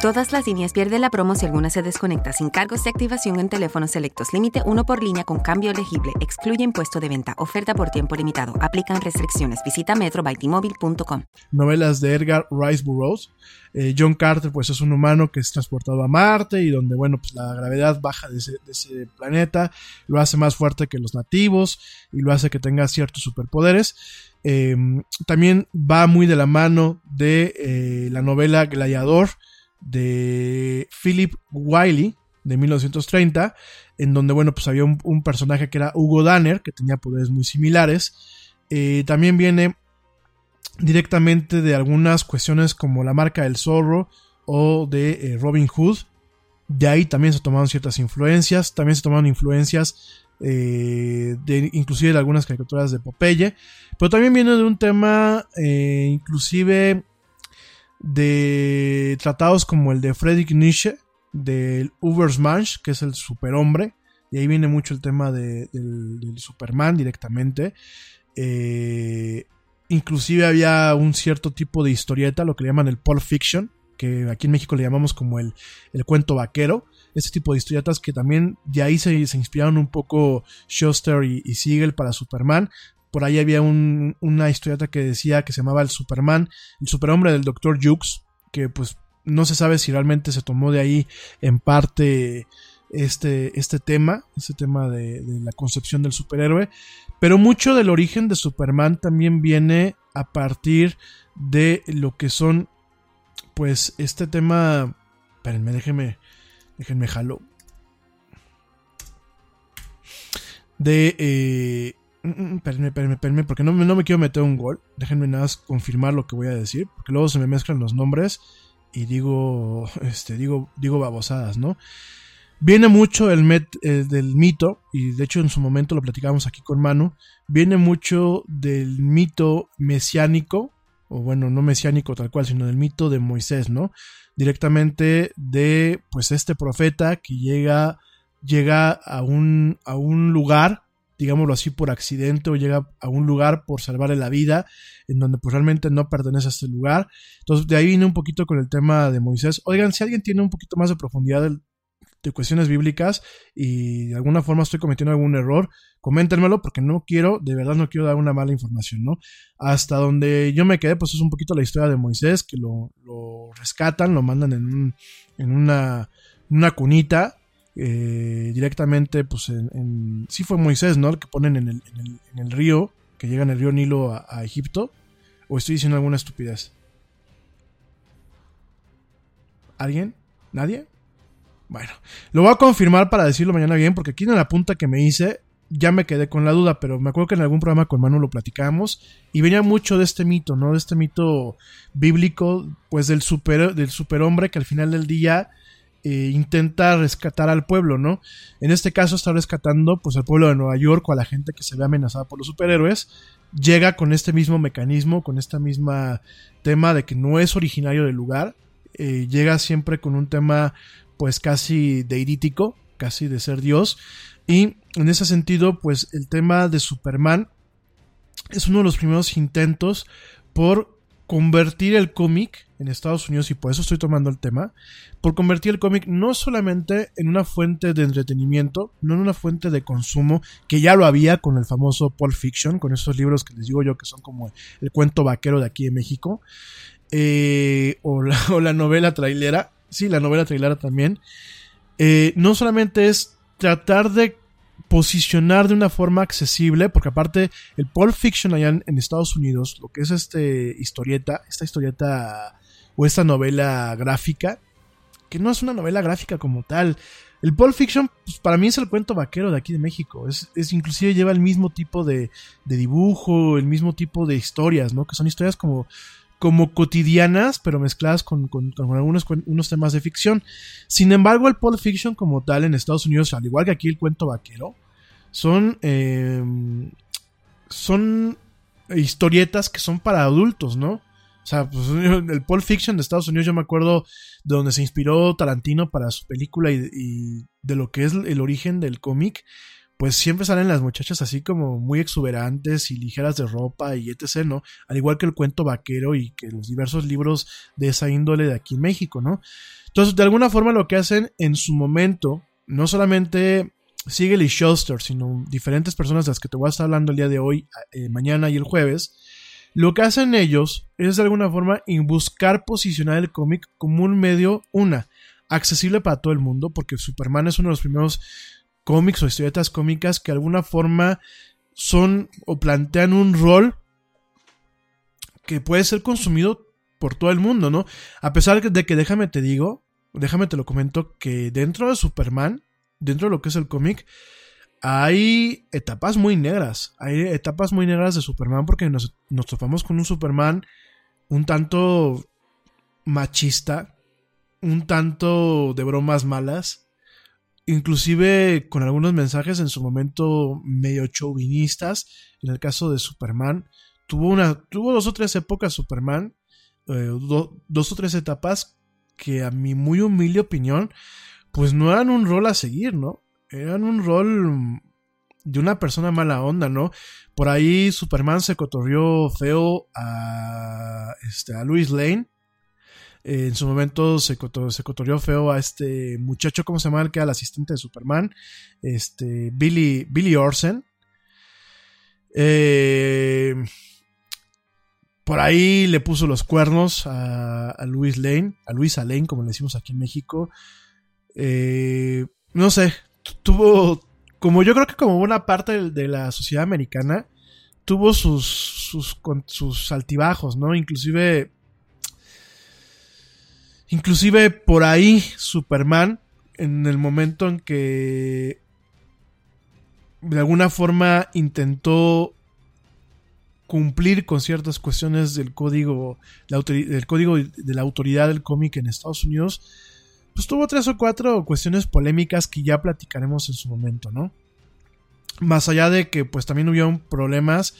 Todas las líneas pierden la promo si alguna se desconecta sin cargos de activación en teléfonos selectos. Límite uno por línea con cambio elegible. Excluye impuesto de venta. Oferta por tiempo limitado. Aplican restricciones. Visita metrobytimóvil.com. Novelas de Edgar Rice Burroughs. Eh, John Carter, pues es un humano que es transportado a Marte y donde, bueno, pues la gravedad baja de ese, planeta, lo hace más fuerte que los nativos y lo hace que tenga ciertos superpoderes. Eh, también va muy de la mano de eh, la novela Gladiador de Philip Wiley de 1930, en donde, bueno, pues había un, personaje que era Hugo Danner, que tenía poderes muy similares. Eh, también viene directamente de algunas cuestiones como la marca del zorro o de eh, Robin Hood, De ahí también se tomaron ciertas influencias, también se tomaron influencias eh, de inclusive de algunas caricaturas de Popeye, pero también viene de un tema eh, inclusive de tratados como el de Friedrich Nietzsche, del Ubersmensch, que es el superhombre, y ahí viene mucho el tema del, Superman directamente. Eh, inclusive había un cierto tipo de historieta, lo que le llaman el Pulp Fiction, que aquí en México le llamamos como el, el cuento vaquero. Este tipo de historietas que también de ahí se, inspiraron un poco Schuster y, Siegel para Superman. Por ahí había una historieta que decía que se llamaba el Superman, el superhombre del Dr. Jukes, que pues no se sabe si realmente se tomó de ahí en parte este, este tema, este tema de, la concepción del superhéroe, pero mucho del origen de Superman también viene a partir de lo que son, pues, este tema, espérenme, déjenme, déjenme jalo, de, eh, espérenme, espérenme, espérenme, porque no, no me quiero meter un gol, déjenme nada más confirmar lo que voy a decir, porque luego se me mezclan los nombres y digo, este, digo, digo babosadas, ¿no? Viene mucho el eh, del mito, y de hecho en su momento lo platicamos aquí con Manu, viene mucho del mito mesiánico, o bueno, no mesiánico tal cual, sino del mito de Moisés, ¿no? Directamente de, pues, este profeta que llega, llega a un, a un lugar, digámoslo así, por accidente, o llega a un lugar por salvarle la vida, en donde pues realmente no pertenece a este lugar. Entonces, de ahí viene un poquito con el tema de Moisés. Oigan, si alguien tiene un poquito más de profundidad de cuestiones bíblicas y de alguna forma estoy cometiendo algún error, coméntenmelo porque no quiero, de verdad no quiero dar una mala información, ¿no? Hasta donde yo me quedé, pues es un poquito la historia de Moisés, que lo, rescatan, lo mandan en, un, en una, una cunita, eh, directamente, pues en, Sí fue Moisés, ¿no? El que ponen en el, en el, río, que llega en el río Nilo a, Egipto, o estoy diciendo alguna estupidez. ¿Alguien? ¿Nadie? Bueno, lo voy a confirmar para decirlo mañana bien, porque aquí en la punta que me hice ya me quedé con la duda, pero me acuerdo que en algún programa con Manu lo platicábamos y venía mucho de este mito, ¿no? De este mito bíblico, pues del super, del superhombre que al final del día eh, intenta rescatar al pueblo, ¿no? En este caso está rescatando pues al pueblo de Nueva York o a la gente que se ve amenazada por los superhéroes. Llega con este mismo mecanismo, con esta misma tema de que no es originario del lugar. Eh, llega siempre con un tema pues casi deidítico, casi de ser Dios. Y en ese sentido, pues el tema de Superman es uno de los primeros intentos por convertir el cómic en Estados Unidos, y por eso estoy tomando el tema, por convertir el cómic no solamente en una fuente de entretenimiento, no en una fuente de consumo, que ya lo había con el famoso Pulp Fiction, con esos libros que les digo yo que son como el cuento vaquero de aquí en México, eh, o, la, o la novela trailera, sí, la novela trailer también, eh, no solamente es tratar de posicionar de una forma accesible, porque aparte el Pulp Fiction allá en, Estados Unidos, lo que es este historieta, esta historieta o esta novela gráfica, que no es una novela gráfica como tal. El Pulp Fiction, pues, para mí es el cuento vaquero de aquí de México. Es, es inclusive lleva el mismo tipo de, de, dibujo, el mismo tipo de historias, ¿no? Que son historias como como cotidianas, pero mezcladas con, algunos unos temas de ficción. Sin embargo, el Pulp Fiction como tal en Estados Unidos, al igual que aquí el cuento vaquero, son, em, son historietas que son para adultos, ¿no? O sea, pues, el Pulp Fiction de Estados Unidos yo me acuerdo de donde se inspiró Tarantino para su película y de lo que es el origen del cómic pues siempre salen las muchachas así como muy exuberantes y ligeras de ropa y etc., ¿no? Al igual que el cuento vaquero y que los diversos libros de esa índole de aquí en México, ¿no? Entonces, de alguna forma lo que hacen en su momento, no solamente Siegel y Schuster, sino diferentes personas de las que te voy a estar hablando el día de hoy, eh, mañana y el jueves, lo que hacen ellos es de alguna forma buscar posicionar el cómic como un medio, una, accesible para todo el mundo, porque Superman es uno de los primeros cómics o historietas cómicas que de alguna forma son o plantean un rol que puede ser consumido por todo el mundo, ¿no? A pesar de que déjame te digo, déjame te lo comento, que dentro de Superman, dentro de lo que es el cómic, hay etapas muy negras, hay etapas muy negras de Superman porque nos, topamos con un Superman un tanto machista, un tanto de bromas malas, inclusive con algunos mensajes en su momento medio chauvinistas, en el caso de Superman, tuvo una, tuvo dos o tres épocas Superman, eh, dos o tres etapas que a mi muy humilde opinión, pues no eran un rol a seguir, ¿no? Eran un rol de una persona mala onda, ¿no? Por ahí Superman se cotorrió feo a, este, a Louis Lane. en su momento se, se cotorrió feo a este muchacho, ¿cómo se llama? El que era el asistente de Superman. Este, Billy, Billy Orsen. Eh, por ahí le puso los cuernos a, a Louis Lane, a Luis Lane, como le decimos aquí en México. Eh, no sé, tuvo, como yo creo que como buena parte de, la sociedad americana, tuvo sus, sus, sus altibajos, ¿no? Inclusive, inclusive por ahí Superman, en el momento en que de alguna forma intentó cumplir con ciertas cuestiones del código, del código de la autoridad del cómic en Estados Unidos, pues tuvo tres o cuatro cuestiones polémicas que ya platicaremos en su momento, ¿no? Más allá de que pues también hubieron problemas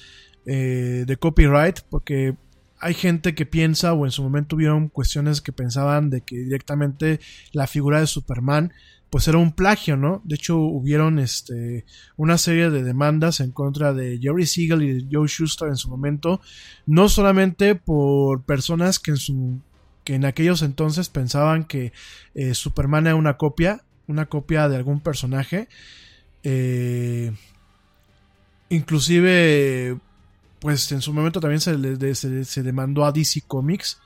eh, de copyright, porque hay gente que piensa, o en su momento hubieron cuestiones que pensaban de que directamente la figura de Superman pues era un plagio, ¿no? De hecho, hubieron este, una serie de demandas en contra de Jerry Siegel y de Joe Schuster en su momento, no solamente por personas que en su que en aquellos entonces pensaban que eh, Superman era una copia, una copia de algún personaje. Eh, inclusive, pues en su momento también se, se, demandó a DC Comics,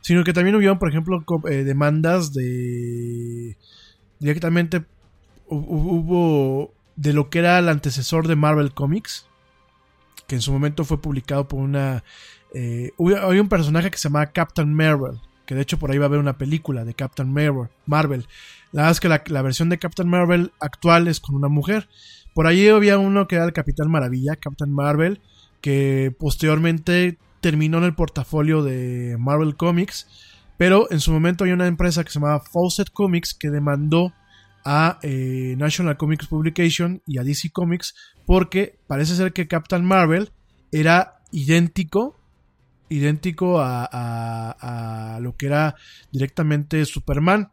sino que también hubieron, por ejemplo, eh, demandas de... Directamente hubo de lo que era el antecesor de Marvel Comics, que en su momento fue publicado por una... Eh, hay un personaje que se llama Captain Marvel, que de hecho por ahí va a haber una película de Captain Marvel. La verdad es que la, versión de Captain Marvel actual es con una mujer. Por ahí había uno que era el Capitán Maravilla, Captain Marvel, que posteriormente terminó en el portafolio de Marvel Comics, pero en su momento hay una empresa que se llamaba Fawcett Comics que demandó a eh, National Comics Publication y a DC Comics porque parece ser que Captain Marvel era idéntico idéntico a, lo que era directamente Superman.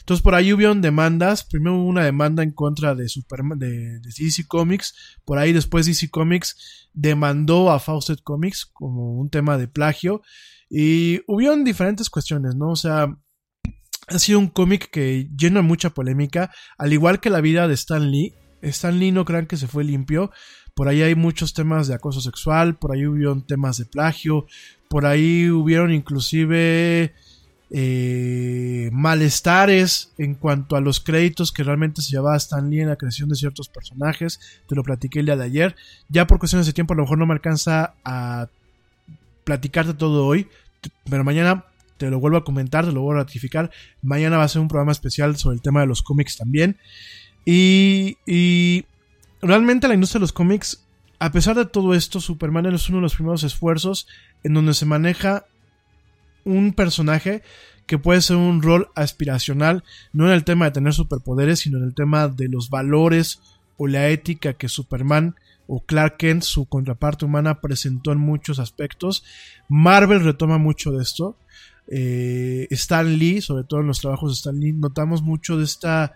Entonces por ahí hubieron demandas. Primero hubo una demanda en contra de Superman, de, DC Comics. Por ahí después DC Comics demandó a Fawcett Comics como un tema de plagio. Y hubieron diferentes cuestiones, ¿no? O sea, ha sido un cómic que llena mucha polémica. Al igual que la vida de Stan Lee. Stan Lee no crean que se fue limpio. Por ahí hay muchos temas de acoso sexual, por ahí hubieron temas de plagio, por ahí hubieron inclusive eh, malestares en cuanto a los créditos que realmente se llevaba Stan Lee en la creación de ciertos personajes. Te lo platiqué el día de ayer. Ya por cuestiones de tiempo a lo mejor no me alcanza a platicarte todo hoy, pero mañana te lo vuelvo a comentar, te lo vuelvo a ratificar. Mañana va a ser un programa especial sobre el tema de los cómics también. Y, y realmente la industria de los cómics, a pesar de todo esto, Superman es uno de los primeros esfuerzos en donde se maneja un personaje que puede ser un rol aspiracional, no en el tema de tener superpoderes, sino en el tema de los valores o la ética que Superman o Clark Kent, su contraparte humana, presentó en muchos aspectos. Marvel retoma mucho de esto. Eh, Stan Lee, sobre todo en los trabajos de Stan Lee, notamos mucho de esta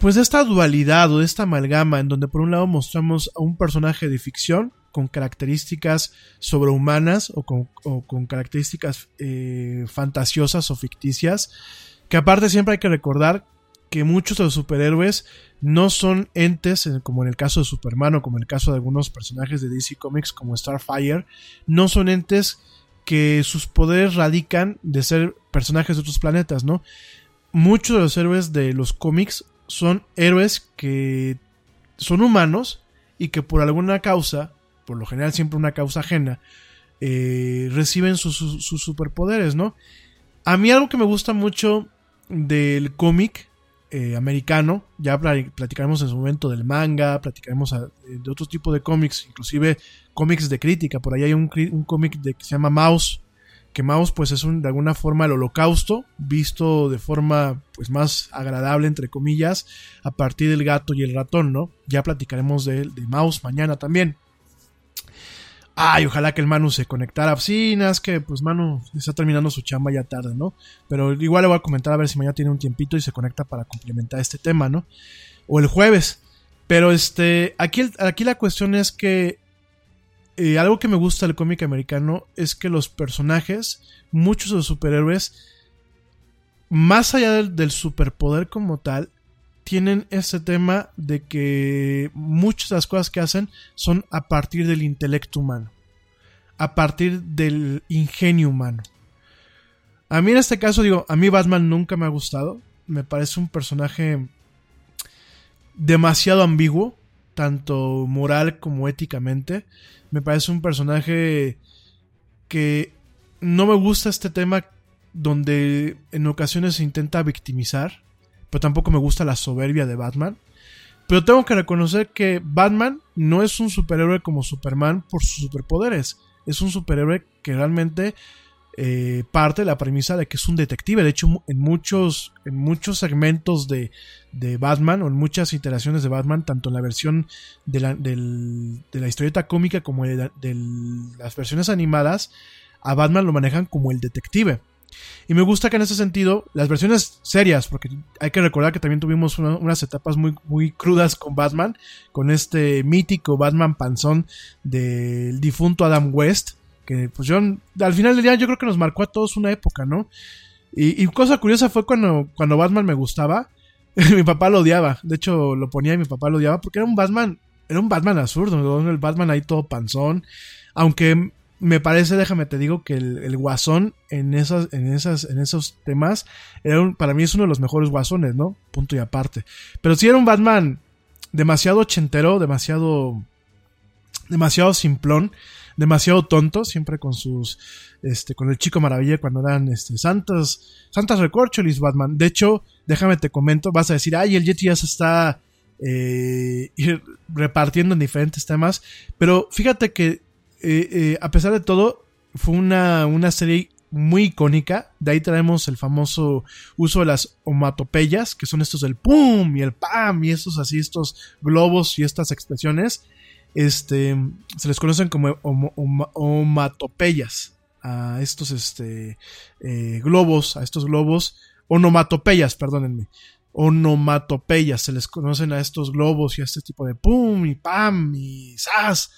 pues de esta dualidad o de esta amalgama en donde por un lado mostramos a un personaje de ficción con características sobrehumanas o con, características eh, fantasiosas o ficticias, que aparte siempre hay que recordar que muchos de los superhéroes no son entes, como en el caso de Superman o como en el caso de algunos personajes de DC Comics como Starfire, no son entes que sus poderes radican de ser personajes de otros planetas, ¿no? Muchos de los héroes de los cómics son héroes que son humanos y que por alguna causa, por lo general siempre una causa ajena, eh, reciben sus, superpoderes, ¿no? A mí algo que me gusta mucho del cómic eh, americano, ya platicaremos en su momento del manga, platicaremos de otro tipo de cómics, inclusive cómics de crítica, por ahí hay un, un cómic que se llama Mouse, que Mouse pues es un, de alguna forma el holocausto, visto de forma pues más agradable entre comillas, a partir del gato y el ratón, ¿no? Ya platicaremos de, de Mouse mañana también. Ay, ojalá que el Manu se conectara. Sí, nada, es que pues Manu está terminando su chamba ya tarde, ¿no? Pero igual le voy a comentar a ver si mañana tiene un tiempito y se conecta para complementar este tema, ¿no? O el jueves. Pero este, aquí, aquí la cuestión es que eh, algo que me gusta del cómic americano es que los personajes, muchos de los superhéroes, más allá del, del superpoder como tal, tienen ese tema de que muchas de las cosas que hacen son a partir del intelecto humano, a partir del ingenio humano. A mí en este caso digo, a mí Batman nunca me ha gustado, me parece un personaje demasiado ambiguo, tanto moral como éticamente. Me parece un personaje que no me gusta este tema donde en ocasiones se intenta victimizar pero tampoco me gusta la soberbia de Batman. Pero tengo que reconocer que Batman no es un superhéroe como Superman por sus superpoderes. Es un superhéroe que realmente eh, parte de la premisa de que es un detective. De hecho, en muchos, en muchos segmentos de, Batman o en muchas iteraciones de Batman, tanto en la versión de la, de la historieta cómica como de las versiones animadas, a Batman lo manejan como el detective. Y me gusta que en ese sentido, las versiones serias, porque hay que recordar que también tuvimos unas etapas muy, muy crudas con Batman, con este mítico Batman panzón del difunto Adam West, que pues yo, al final del día yo creo que nos marcó a todos una época, ¿no? Y, cosa curiosa fue cuando, cuando Batman me gustaba, mi papá lo odiaba, de hecho lo ponía y mi papá lo odiaba porque era un Batman, era un Batman absurdo, el Batman ahí todo panzón, aunque me parece, déjame te digo, que el, guasón en esas, en esas, en esos temas, era para mí es uno de los mejores guasones, ¿no? Punto y aparte. Pero si era un Batman demasiado ochentero, demasiado, demasiado simplón, demasiado tonto, siempre con sus, este, con el chico maravilla cuando eran, este, santas, santas recorcholis Batman. De hecho, déjame te comento, vas a decir, ay, el Yeti ya se está, eh, repartiendo en diferentes temas, pero fíjate que eh, eh, a pesar de todo, fue una, una serie muy icónica. De ahí traemos el famoso uso de las omatopeyas, que son estos del pum y el pam y estos así, estos globos y estas expresiones. Este, se les conocen como omatopeyas a estos este, eh, globos, a estos globos, onomatopeyas, perdónenme. Onomatopeyas, se les conocen a estos globos y a este tipo de pum y pam y sas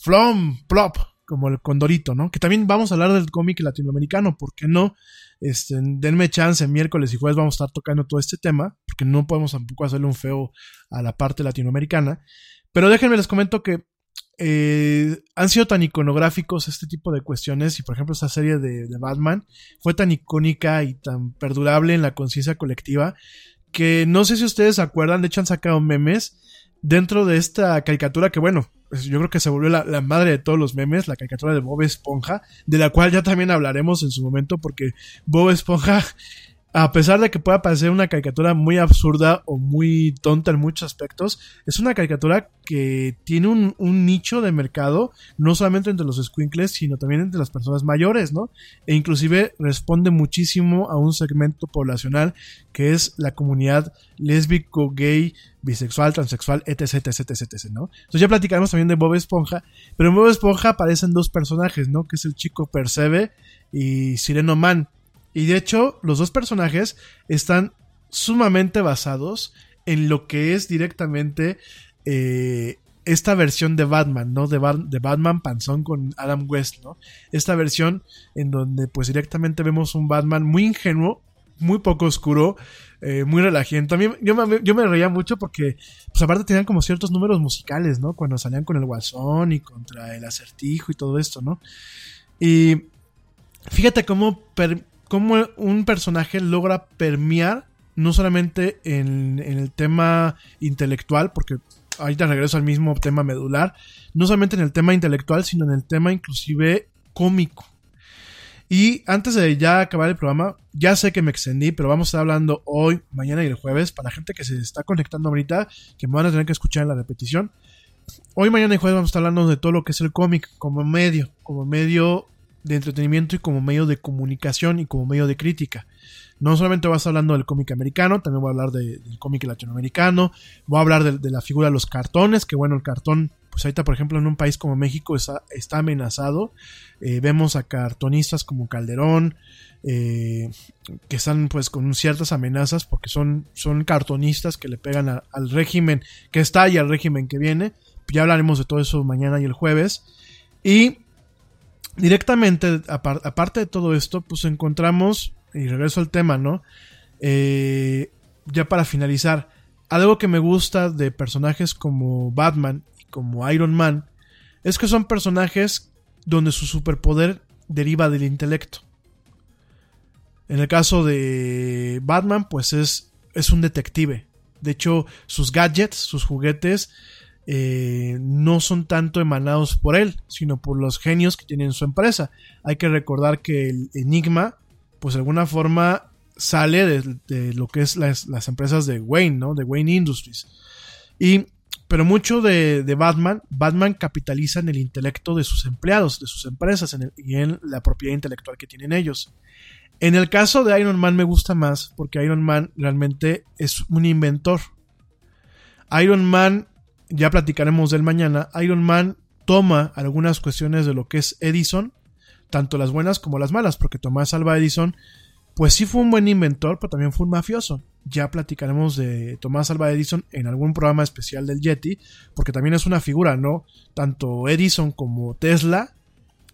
Flom, Plop, como el Condorito, ¿no? Que también vamos a hablar del cómic latinoamericano, ¿por qué no? Este, denme chance, miércoles y jueves vamos a estar tocando todo este tema, porque no podemos tampoco hacerle un feo a la parte latinoamericana. Pero déjenme les comento que eh, han sido tan iconográficos este tipo de cuestiones y por ejemplo esta serie de, Batman fue tan icónica y tan perdurable en la conciencia colectiva que no sé si ustedes se acuerdan, de hecho han sacado memes dentro de esta caricatura que bueno, pues, yo creo que se volvió la, madre de todos los memes, la caricatura de Bob Esponja, de la cual ya también hablaremos en su momento porque Bob Esponja a pesar de que pueda parecer una caricatura muy absurda o muy tonta en muchos aspectos, es una caricatura que tiene un, nicho de mercado, no solamente entre los squinkles, sino también entre las personas mayores, ¿no? E inclusive responde muchísimo a un segmento poblacional que es la comunidad lésbico, gay, bisexual, transexual, etc, etc, etc, ¿no? Entonces ya platicaremos también de Bob Esponja, pero en Bob Esponja aparecen dos personajes, ¿no? Que es el chico Percebe y Sireno Man y de hecho, los dos personajes están sumamente basados en lo que es directamente eh, esta versión de Batman, ¿no? De, de, Batman Panzón con Adam West, ¿no? Esta versión en donde pues directamente vemos un Batman muy ingenuo, muy poco oscuro, eh, muy relajante. También yo me, yo me reía mucho porque, pues aparte tenían como ciertos números musicales, ¿no? Cuando salían con el Guasón y contra el Acertijo y todo esto, ¿no? Y fíjate cómo cómo un personaje logra permear no solamente en, el tema intelectual, porque ahorita regreso al mismo tema medular, no solamente en el tema intelectual, sino en el tema inclusive cómico. Y antes de ya acabar el programa, ya sé que me extendí, pero vamos a estar hablando hoy, mañana y el jueves, para la gente que se está conectando ahorita, que me van a tener que escuchar en la repetición. Hoy, mañana y jueves vamos a estar hablando de todo lo que es el cómic como medio, como medio de entretenimiento y como medio de comunicación y como medio de crítica. No solamente vas hablando del cómic americano, también voy a hablar del cómic latinoamericano, voy a hablar de, la figura de los cartones, que bueno, el cartón, pues ahorita por ejemplo en un país como México está, amenazado. Eh, vemos a cartonistas como Calderón, eh, que están pues con ciertas amenazas porque son, son cartonistas que le pegan al régimen que está y al régimen que viene. Ya hablaremos de todo eso mañana y el jueves. Y directamente, aparte de todo esto, pues encontramos y regreso al tema, ¿no? Eh, ya para finalizar, algo que me gusta de personajes como Batman y como Iron Man es que son personajes donde su superpoder deriva del intelecto. En el caso de Batman, pues es, es un detective. De hecho, sus gadgets, sus juguetes, eh, no son tanto emanados por él, sino por los genios que tiene en su empresa. Hay que recordar que el Enigma pues de alguna forma sale de, lo que es las, empresas de Wayne, ¿no? De Wayne Industries. Y, pero mucho de, Batman, Batman capitaliza en el intelecto de sus empleados, de sus empresas y en la propiedad intelectual que tienen ellos. En el caso de Iron Man me gusta más porque Iron Man realmente es un inventor. Iron Man, ya platicaremos del mañana, Iron Man toma algunas cuestiones de lo que es Edison tanto las buenas como las malas, porque Tomás Alva Edison, pues sí fue un buen inventor, pero también fue un mafioso. Ya platicaremos de Tomás Alva Edison en algún programa especial del Yeti, porque también es una figura, ¿no? Tanto Edison como Tesla,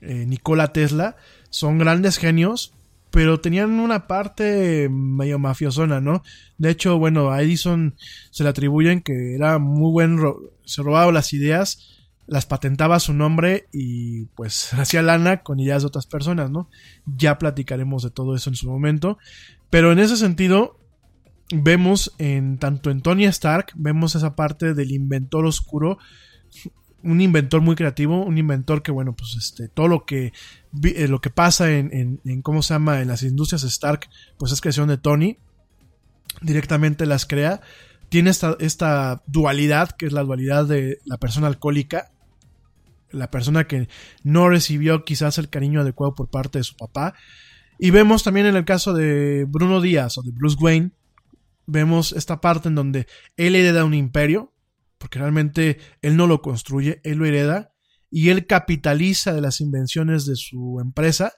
eh, Nikola Tesla, son grandes genios, pero tenían una parte medio mafiosona, ¿no? De hecho, bueno, a Edison se le atribuyen que era muy buen, se robaba las ideas las patentaba su nombre y pues hacía lana con ideas de otras personas, ¿no? Ya platicaremos de todo eso en su momento. Pero en ese sentido, vemos en tanto en Tony Stark, vemos esa parte del inventor oscuro, un inventor muy creativo, un inventor que, bueno, pues este, todo lo que, eh, lo que pasa en, en, ¿cómo se llama?, en las industrias Stark, pues es creación de Tony, directamente las crea. Tiene esta, esta dualidad, que es la dualidad de la persona alcohólica, la persona que no recibió quizás el cariño adecuado por parte de su papá. Y vemos también en el caso de Bruno Díaz o de Bruce Wayne, vemos esta parte en donde él hereda un imperio, porque realmente él no lo construye, él lo hereda, y él capitaliza de las invenciones de su empresa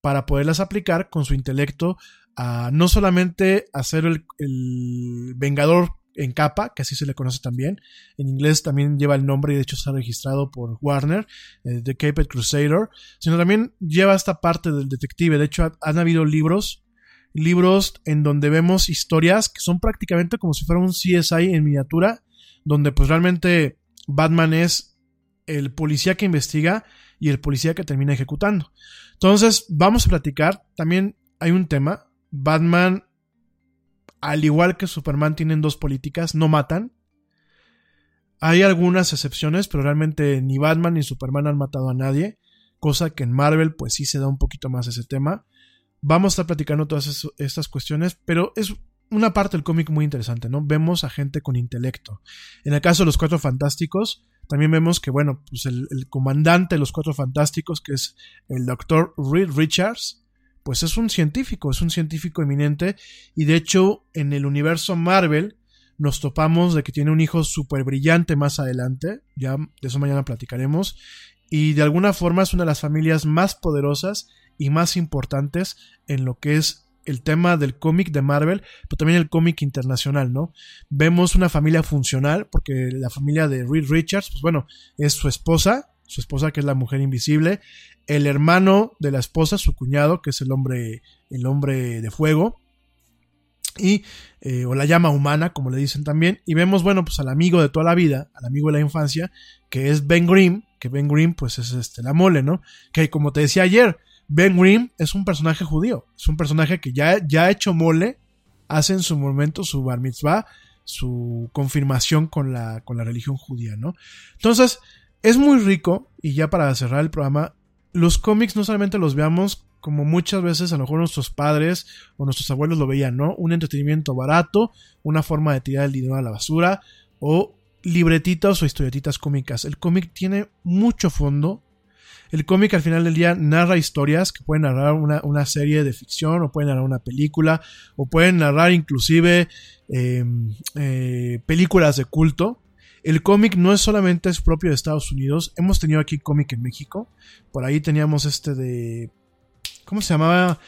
para poderlas aplicar con su intelecto a no solamente hacer el, el vengador en capa, que así se le conoce también. En inglés también lleva el nombre y de hecho está registrado por Warner, eh, The Caped Crusader, sino también lleva esta parte del detective. De hecho, han habido libros, libros en donde vemos historias que son prácticamente como si fuera un CSI en miniatura, donde pues realmente Batman es el policía que investiga y el policía que termina ejecutando. Entonces, vamos a platicar. También hay un tema. Batman al igual que Superman, tienen dos políticas, no matan. Hay algunas excepciones, pero realmente ni Batman ni Superman han matado a nadie, cosa que en Marvel pues sí se da un poquito más ese tema. Vamos a estar platicando todas estas cuestiones, pero es una parte del cómic muy interesante, ¿no? Vemos a gente con intelecto. En el caso de los Cuatro Fantásticos, también vemos que, bueno, pues el, comandante de los Cuatro Fantásticos, que es el Dr. Reed Richards, pues es un científico, es un científico eminente y de hecho en el universo Marvel nos topamos de que tiene un hijo súper brillante más adelante, ya de eso mañana platicaremos, y de alguna forma es una de las familias más poderosas y más importantes en lo que es el tema del cómic de Marvel, pero también el cómic internacional, ¿no? Vemos una familia funcional, porque la familia de Reed Richards, pues bueno, es su esposa, su esposa que es la mujer invisible, el hermano de la esposa, su cuñado, que es el hombre, el hombre de fuego, y, eh, o la llama humana, como le dicen también, y vemos, bueno, pues al amigo de toda la vida, al amigo de la infancia, que es Ben Grimm, que Ben Grimm, pues es este, la mole, ¿no? Que como te decía ayer, Ben Grimm es un personaje judío, es un personaje que ya, ya ha hecho mole, hace en su momento su bar mitzvah, su confirmación con la, con la religión judía, ¿no? Entonces, es muy rico, y ya para cerrar el programa, los cómics no solamente los veamos como muchas veces a lo mejor nuestros padres o nuestros abuelos lo veían, ¿no? Un entretenimiento barato, una forma de tirar el dinero a la basura o libretitas o historietitas cómicas. El cómic tiene mucho fondo. El cómic al final del día narra historias que pueden narrar una, una serie de ficción o pueden narrar una película o pueden narrar inclusive eh, eh, películas de culto. El cómic no es solamente es propio de Estados Unidos. Hemos tenido aquí cómic en México. Por ahí teníamos este de... ¿Cómo se llamaba?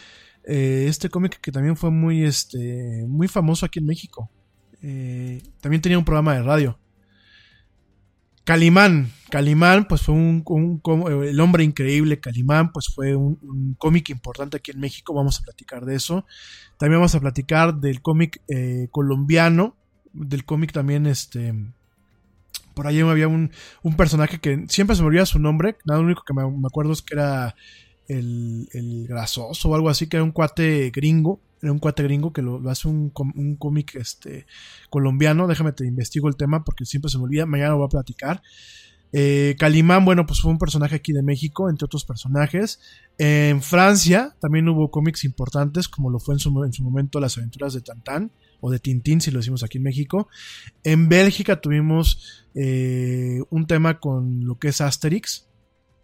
Eh, este cómic que también fue muy, este, muy famoso aquí en México. Eh, también tenía un programa de radio. Calimán. Calimán, pues fue un, el hombre increíble. Calimán, pues fue un, cómic importante aquí en México. Vamos a platicar de eso. También vamos a platicar del cómic eh, colombiano. Del cómic también, este. Por ahí había un, personaje que siempre se me olvida su nombre. Nada, lo único que me, acuerdo es que era el, el grasoso o algo así, que era un cuate gringo un cuate gringo que lo, hace un, un cómic este, colombiano. Déjame te investigo el tema porque siempre se me olvida. Mañana lo voy a platicar. Eh, Calimán, bueno, pues fue un personaje aquí de México, entre otros personajes. En Francia también hubo cómics importantes, como lo fue en su, en su momento Las aventuras de Tantán o de Tintín, si lo decimos aquí en México. En Bélgica tuvimos eh, un tema con lo que es Asterix,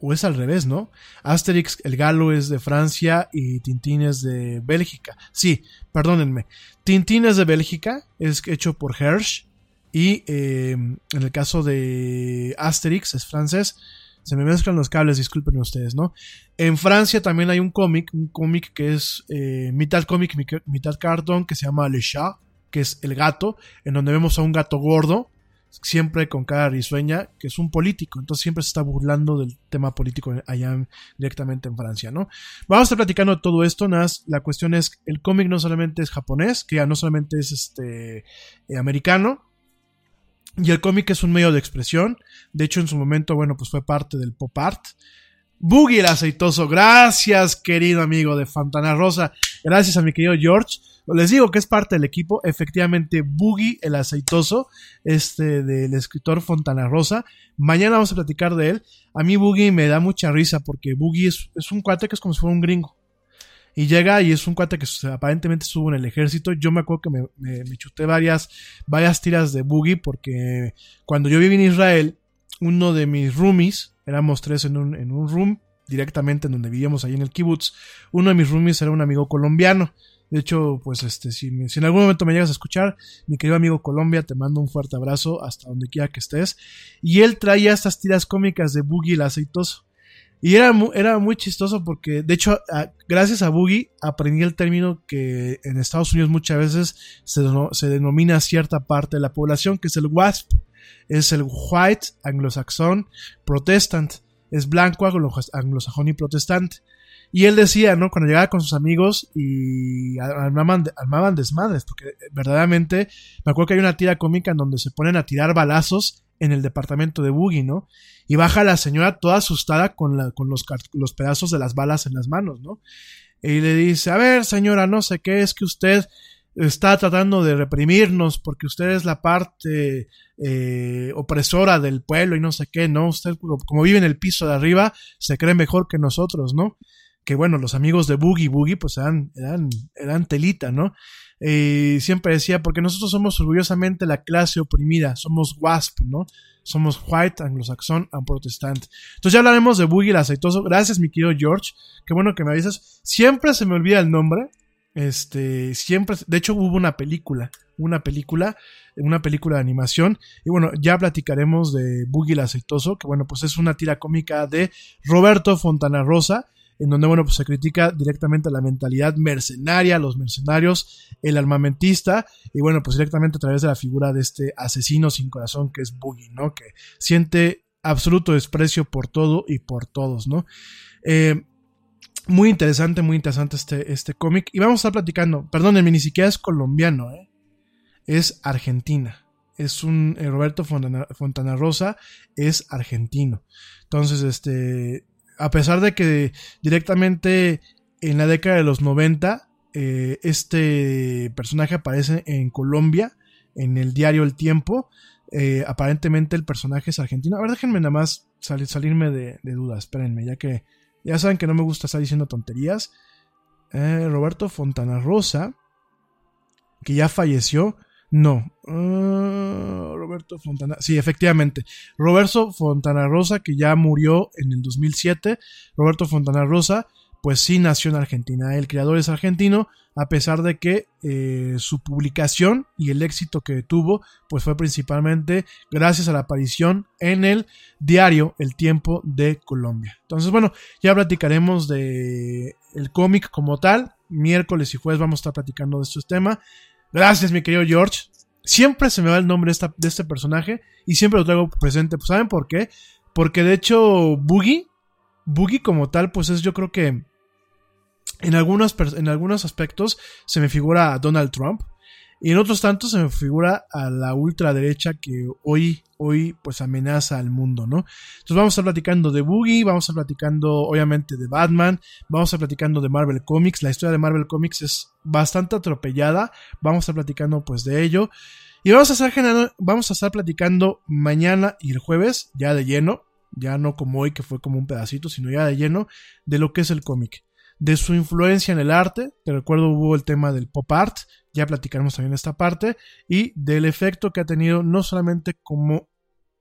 o es al revés, ¿no? Asterix, el galo es de Francia y Tintín es de Bélgica. Sí, perdónenme. Tintín es de Bélgica, es hecho por Hersch. Y em, en el caso de Asterix, es francés. Se me mezclan los cables, disculpen ustedes, ¿no? En Francia también hay un cómic, un cómic que es eh, mitad cómic, mitad cartón, que se llama Le Chat, que es el gato, en donde vemos a un gato gordo siempre con cara risueña, que es un político, entonces siempre se está burlando del tema político allá directamente en Francia, ¿no? Vamos a estar platicando todo esto, nada la cuestión es, el cómic no solamente es japonés, que ya no solamente es este eh, americano, y el cómic es un medio de expresión, de hecho en su momento, bueno, pues fue parte del pop art, Boogie el aceitoso, gracias querido amigo de Fontana Rosa, gracias a mi querido George, les digo que es parte del equipo, efectivamente, Boogie el aceitoso, este del escritor Fontana Rosa. Mañana vamos a platicar de él. A mí Boogie me da mucha risa porque Boogie es, un cuate que es como si fuera un gringo. Y llega y es un cuate que aparentemente estuvo en el ejército. Yo me acuerdo que me, chuté varias, varias tiras de Boogie porque cuando yo viví en Israel, uno de mis roomies, éramos tres en un, en un room, directamente en donde vivíamos ahí en el kibbutz, uno de mis roomies era un amigo colombiano. De hecho, pues este, si, si, en algún momento me llegas a escuchar, mi querido amigo Colombia, te mando un fuerte abrazo hasta donde quiera que estés. Y él traía estas tiras cómicas de Boogie el aceitoso. Y era muy, era muy chistoso porque, de hecho, gracias a Boogie aprendí el término que en Estados Unidos muchas veces se, se denomina cierta parte de la población, que es el WASP. Es el White Anglo-Saxon Protestant. Es blanco anglosajón y protestante. Y él decía, ¿no? Cuando llegaba con sus amigos y armaban, desmadres, porque verdaderamente me acuerdo que hay una tira cómica en donde se ponen a tirar balazos en el departamento de Boogie, ¿no? Y baja la señora toda asustada con, la, con los, los pedazos de las balas en las manos, ¿no? Y le dice, a ver, señora, no sé qué, es que usted está tratando de reprimirnos porque usted es la parte eh, opresora del pueblo y no sé qué, ¿no? Usted, como vive en el piso de arriba, se cree mejor que nosotros, ¿no? Que bueno, los amigos de Boogie Boogie pues eran, eran, eran telita, ¿no? Y siempre decía, porque nosotros somos orgullosamente la clase oprimida, somos WASP, ¿no? Somos White, Anglo-Saxon and Protestant. Entonces ya hablaremos de Boogie el aceitoso. Gracias, mi querido George. Qué bueno que me avisas. Siempre se me olvida el nombre. Este, siempre, de hecho hubo una película, una película, una película de animación. Y bueno, ya platicaremos de Boogie el aceitoso, que bueno, pues es una tira cómica de Roberto Fontana Rosa en donde, bueno, pues se critica directamente la mentalidad mercenaria, los mercenarios, el armamentista, y bueno, pues directamente a través de la figura de este asesino sin corazón que es Boogie, ¿no? Que siente absoluto desprecio por todo y por todos, ¿no? Eh, muy interesante, muy interesante este, este cómic. Y vamos a estar platicando, perdónenme, ni siquiera es colombiano, ¿eh? Es argentina. Es un eh, Roberto Fontana, Fontana Rosa, es argentino. Entonces, este, a pesar de que directamente en la década de los 90 eh, este personaje aparece en Colombia, en el diario El Tiempo, eh, aparentemente el personaje es argentino. A ver, déjenme nada más salirme de, dudas, espérenme, ya que ya saben que no me gusta estar diciendo tonterías. Eh, Roberto Fontana Rosa, que ya falleció. No. Ah, Roberto Fontana. Sí, efectivamente. Roberto Fontana Rosa, que ya murió en el 2007. Roberto Fontana Rosa, pues sí nació en Argentina. El creador es argentino, a pesar de que eh, su publicación y el éxito que tuvo, pues fue principalmente gracias a la aparición en el diario El Tiempo de Colombia. Entonces, bueno, ya platicaremos de el cómic como tal. Miércoles y jueves vamos a estar platicando de estos temas. Gracias, mi querido George. Siempre se me va el nombre de, este personaje y siempre lo traigo presente. Pues, ¿Saben por qué? Porque de hecho, Boogie, Boogie como tal, pues es yo creo que en algunos, en algunos aspectos se me figura a Donald Trump. Y en otros tantos se me figura a la ultraderecha que hoy, hoy pues amenaza al mundo, ¿no? Entonces vamos a estar platicando de Boogie, vamos a estar platicando obviamente de Batman, vamos a estar platicando de Marvel Comics, la historia de Marvel Comics es bastante atropellada, vamos a estar platicando pues de ello. Y vamos a estar vamos a estar platicando mañana y el jueves, ya de lleno, ya no como hoy que fue como un pedacito, sino ya de lleno, de lo que es el cómic de su influencia en el arte. Te recuerdo hubo el tema del pop art, ya platicaremos también esta parte, y del efecto que ha tenido no solamente como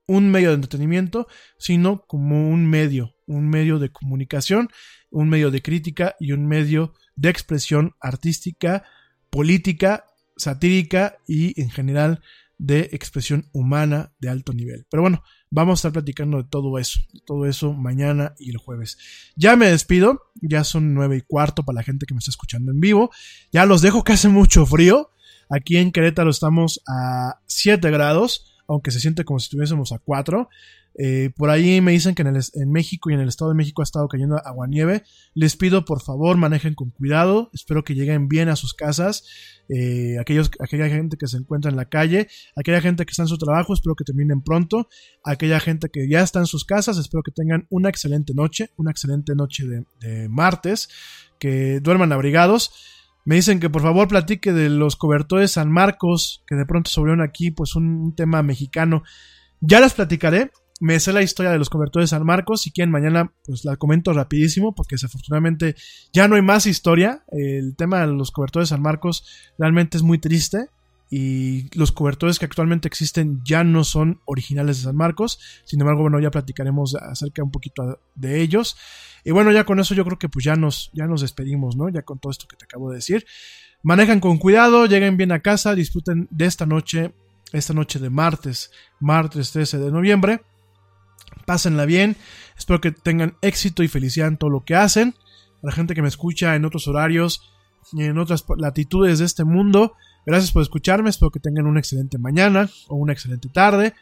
un medio de entretenimiento, sino como un medio, un medio de comunicación, un medio de crítica y un medio de expresión artística, política, satírica y en general de expresión humana de alto nivel. Pero bueno, vamos a estar platicando de todo eso, todo eso mañana y el jueves. Ya me despido, ya son nueve y cuarto para la gente que me está escuchando en vivo. Ya los dejo que hace mucho frío. Aquí en Querétaro estamos a 7 grados, aunque se siente como si estuviésemos a 4. Eh, por ahí me dicen que en, México y en el Estado de México ha estado cayendo agua-nieve. Les pido por favor manejen con cuidado. Espero que lleguen bien a sus casas. Eh, aquellos, aquella gente que se encuentra en la calle, aquella gente que está en su trabajo, espero que terminen pronto. Aquella gente que ya está en sus casas, espero que tengan una excelente noche, una excelente noche de, martes, que duerman abrigados. Me dicen que por favor platique de los cobertores San Marcos, que de pronto sobrieron aquí, pues un tema mexicano. Ya les platicaré, me sé la historia de los cobertores San Marcos. Si quieren, mañana pues la comento rapidísimo porque desafortunadamente ya no hay más historia. El tema de los cobertores San Marcos realmente es muy triste. Y los cobertores que actualmente existen ya no son originales de San Marcos. Sin embargo, bueno, ya platicaremos acerca un poquito de ellos. Y bueno, ya con eso yo creo que pues ya nos, ya nos despedimos, ¿no? Ya con todo esto que te acabo de decir. Manejan con cuidado, lleguen bien a casa, disfruten de esta noche, esta noche de martes, martes 13 de noviembre. Pásenla bien. Espero que tengan éxito y felicidad en todo lo que hacen. A la gente que me escucha en otros horarios y en otras latitudes de este mundo, gracias por escucharme. Espero que tengan una excelente mañana o una excelente tarde.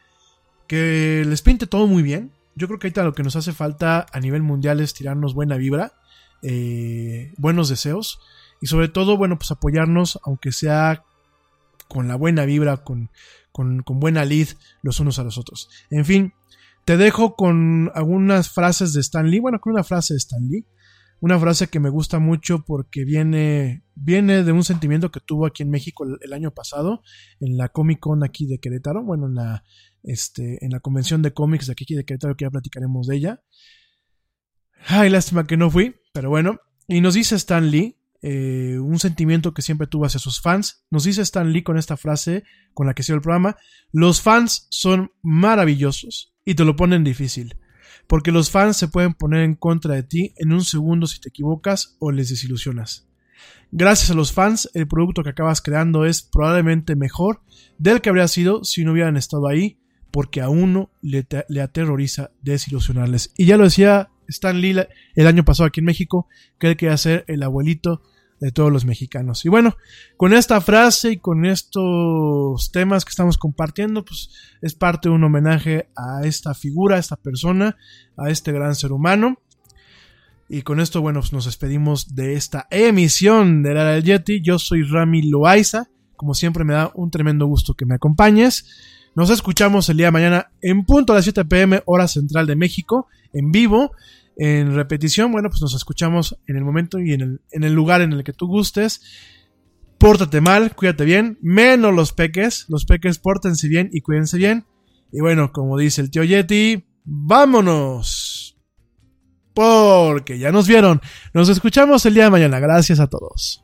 Que les pinte todo muy bien. Yo creo que ahorita lo que nos hace falta a nivel mundial es tirarnos buena vibra, eh, buenos deseos y sobre todo, bueno, pues apoyarnos, aunque sea con la buena vibra, con, con, buena lid los unos a los otros. En fin, te dejo con algunas frases de Stan Lee, bueno, con una frase de Stan Lee, una frase que me gusta mucho porque viene, viene de un sentimiento que tuvo aquí en México el, año pasado, en la Comic Con aquí de Querétaro, bueno, en la, este, en la convención de cómics de aquí de Querétaro, que ya platicaremos de ella. Ay, lástima que no fui, pero bueno. Y nos dice Stan Lee, eh, un sentimiento que siempre tuvo hacia sus fans. Nos dice Stan Lee con esta frase con la que hizo el programa, los fans son maravillosos y te lo ponen difícil. Porque los fans se pueden poner en contra de ti en un segundo si te equivocas o les desilusionas. Gracias a los fans, el producto que acabas creando es probablemente mejor del que habría sido si no hubieran estado ahí, porque a uno le, aterroriza desilusionarles. Y ya lo decía Stan Lee el año pasado aquí en México, que él quería ser el abuelito de todos los mexicanos. Y bueno, con esta frase y con estos temas que estamos compartiendo, pues es parte de un homenaje a esta figura, a esta persona, a este gran ser humano. Y con esto, bueno, pues nos despedimos de esta emisión de la del Yeti. Yo soy Rami Loaiza. Como siempre, me da un tremendo gusto que me acompañes. Nos escuchamos el día de mañana en punto a las 7 pm, hora central de México, en vivo. En repetición, bueno, pues nos escuchamos en el momento y en el, en el lugar en el que tú gustes. Pórtate mal, cuídate bien, menos los peques. Los peques pórtense bien y cuídense bien. Y bueno, como dice el tío Yeti, vámonos. Porque ya nos vieron. Nos escuchamos el día de mañana. Gracias a todos.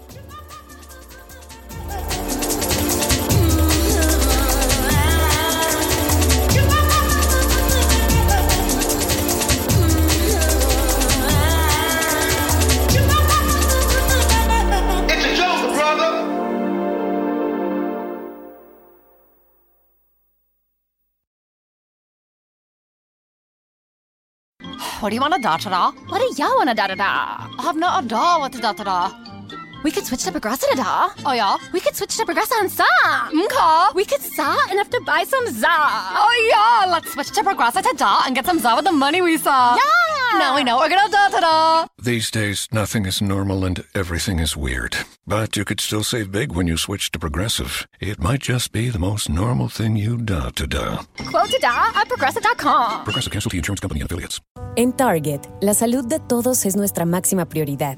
What do you want a da da da? We could switch to Progressa da. Oh yeah. We could switch to Progressa and sa. Mka. We could sa and have to buy some za. Oh yeah. Let's switch to Progressa to da and get some za with the money we saw. Yeah. Now we know we're gonna da da da. These days, nothing is normal and everything is weird. But you could still save big when you switch to Progressive. It might just be the most normal thing you da to da. Quote to da at progressive.com. Progressive Casualty Insurance Company and Affiliates. En Target, la salud de todos es nuestra máxima prioridad.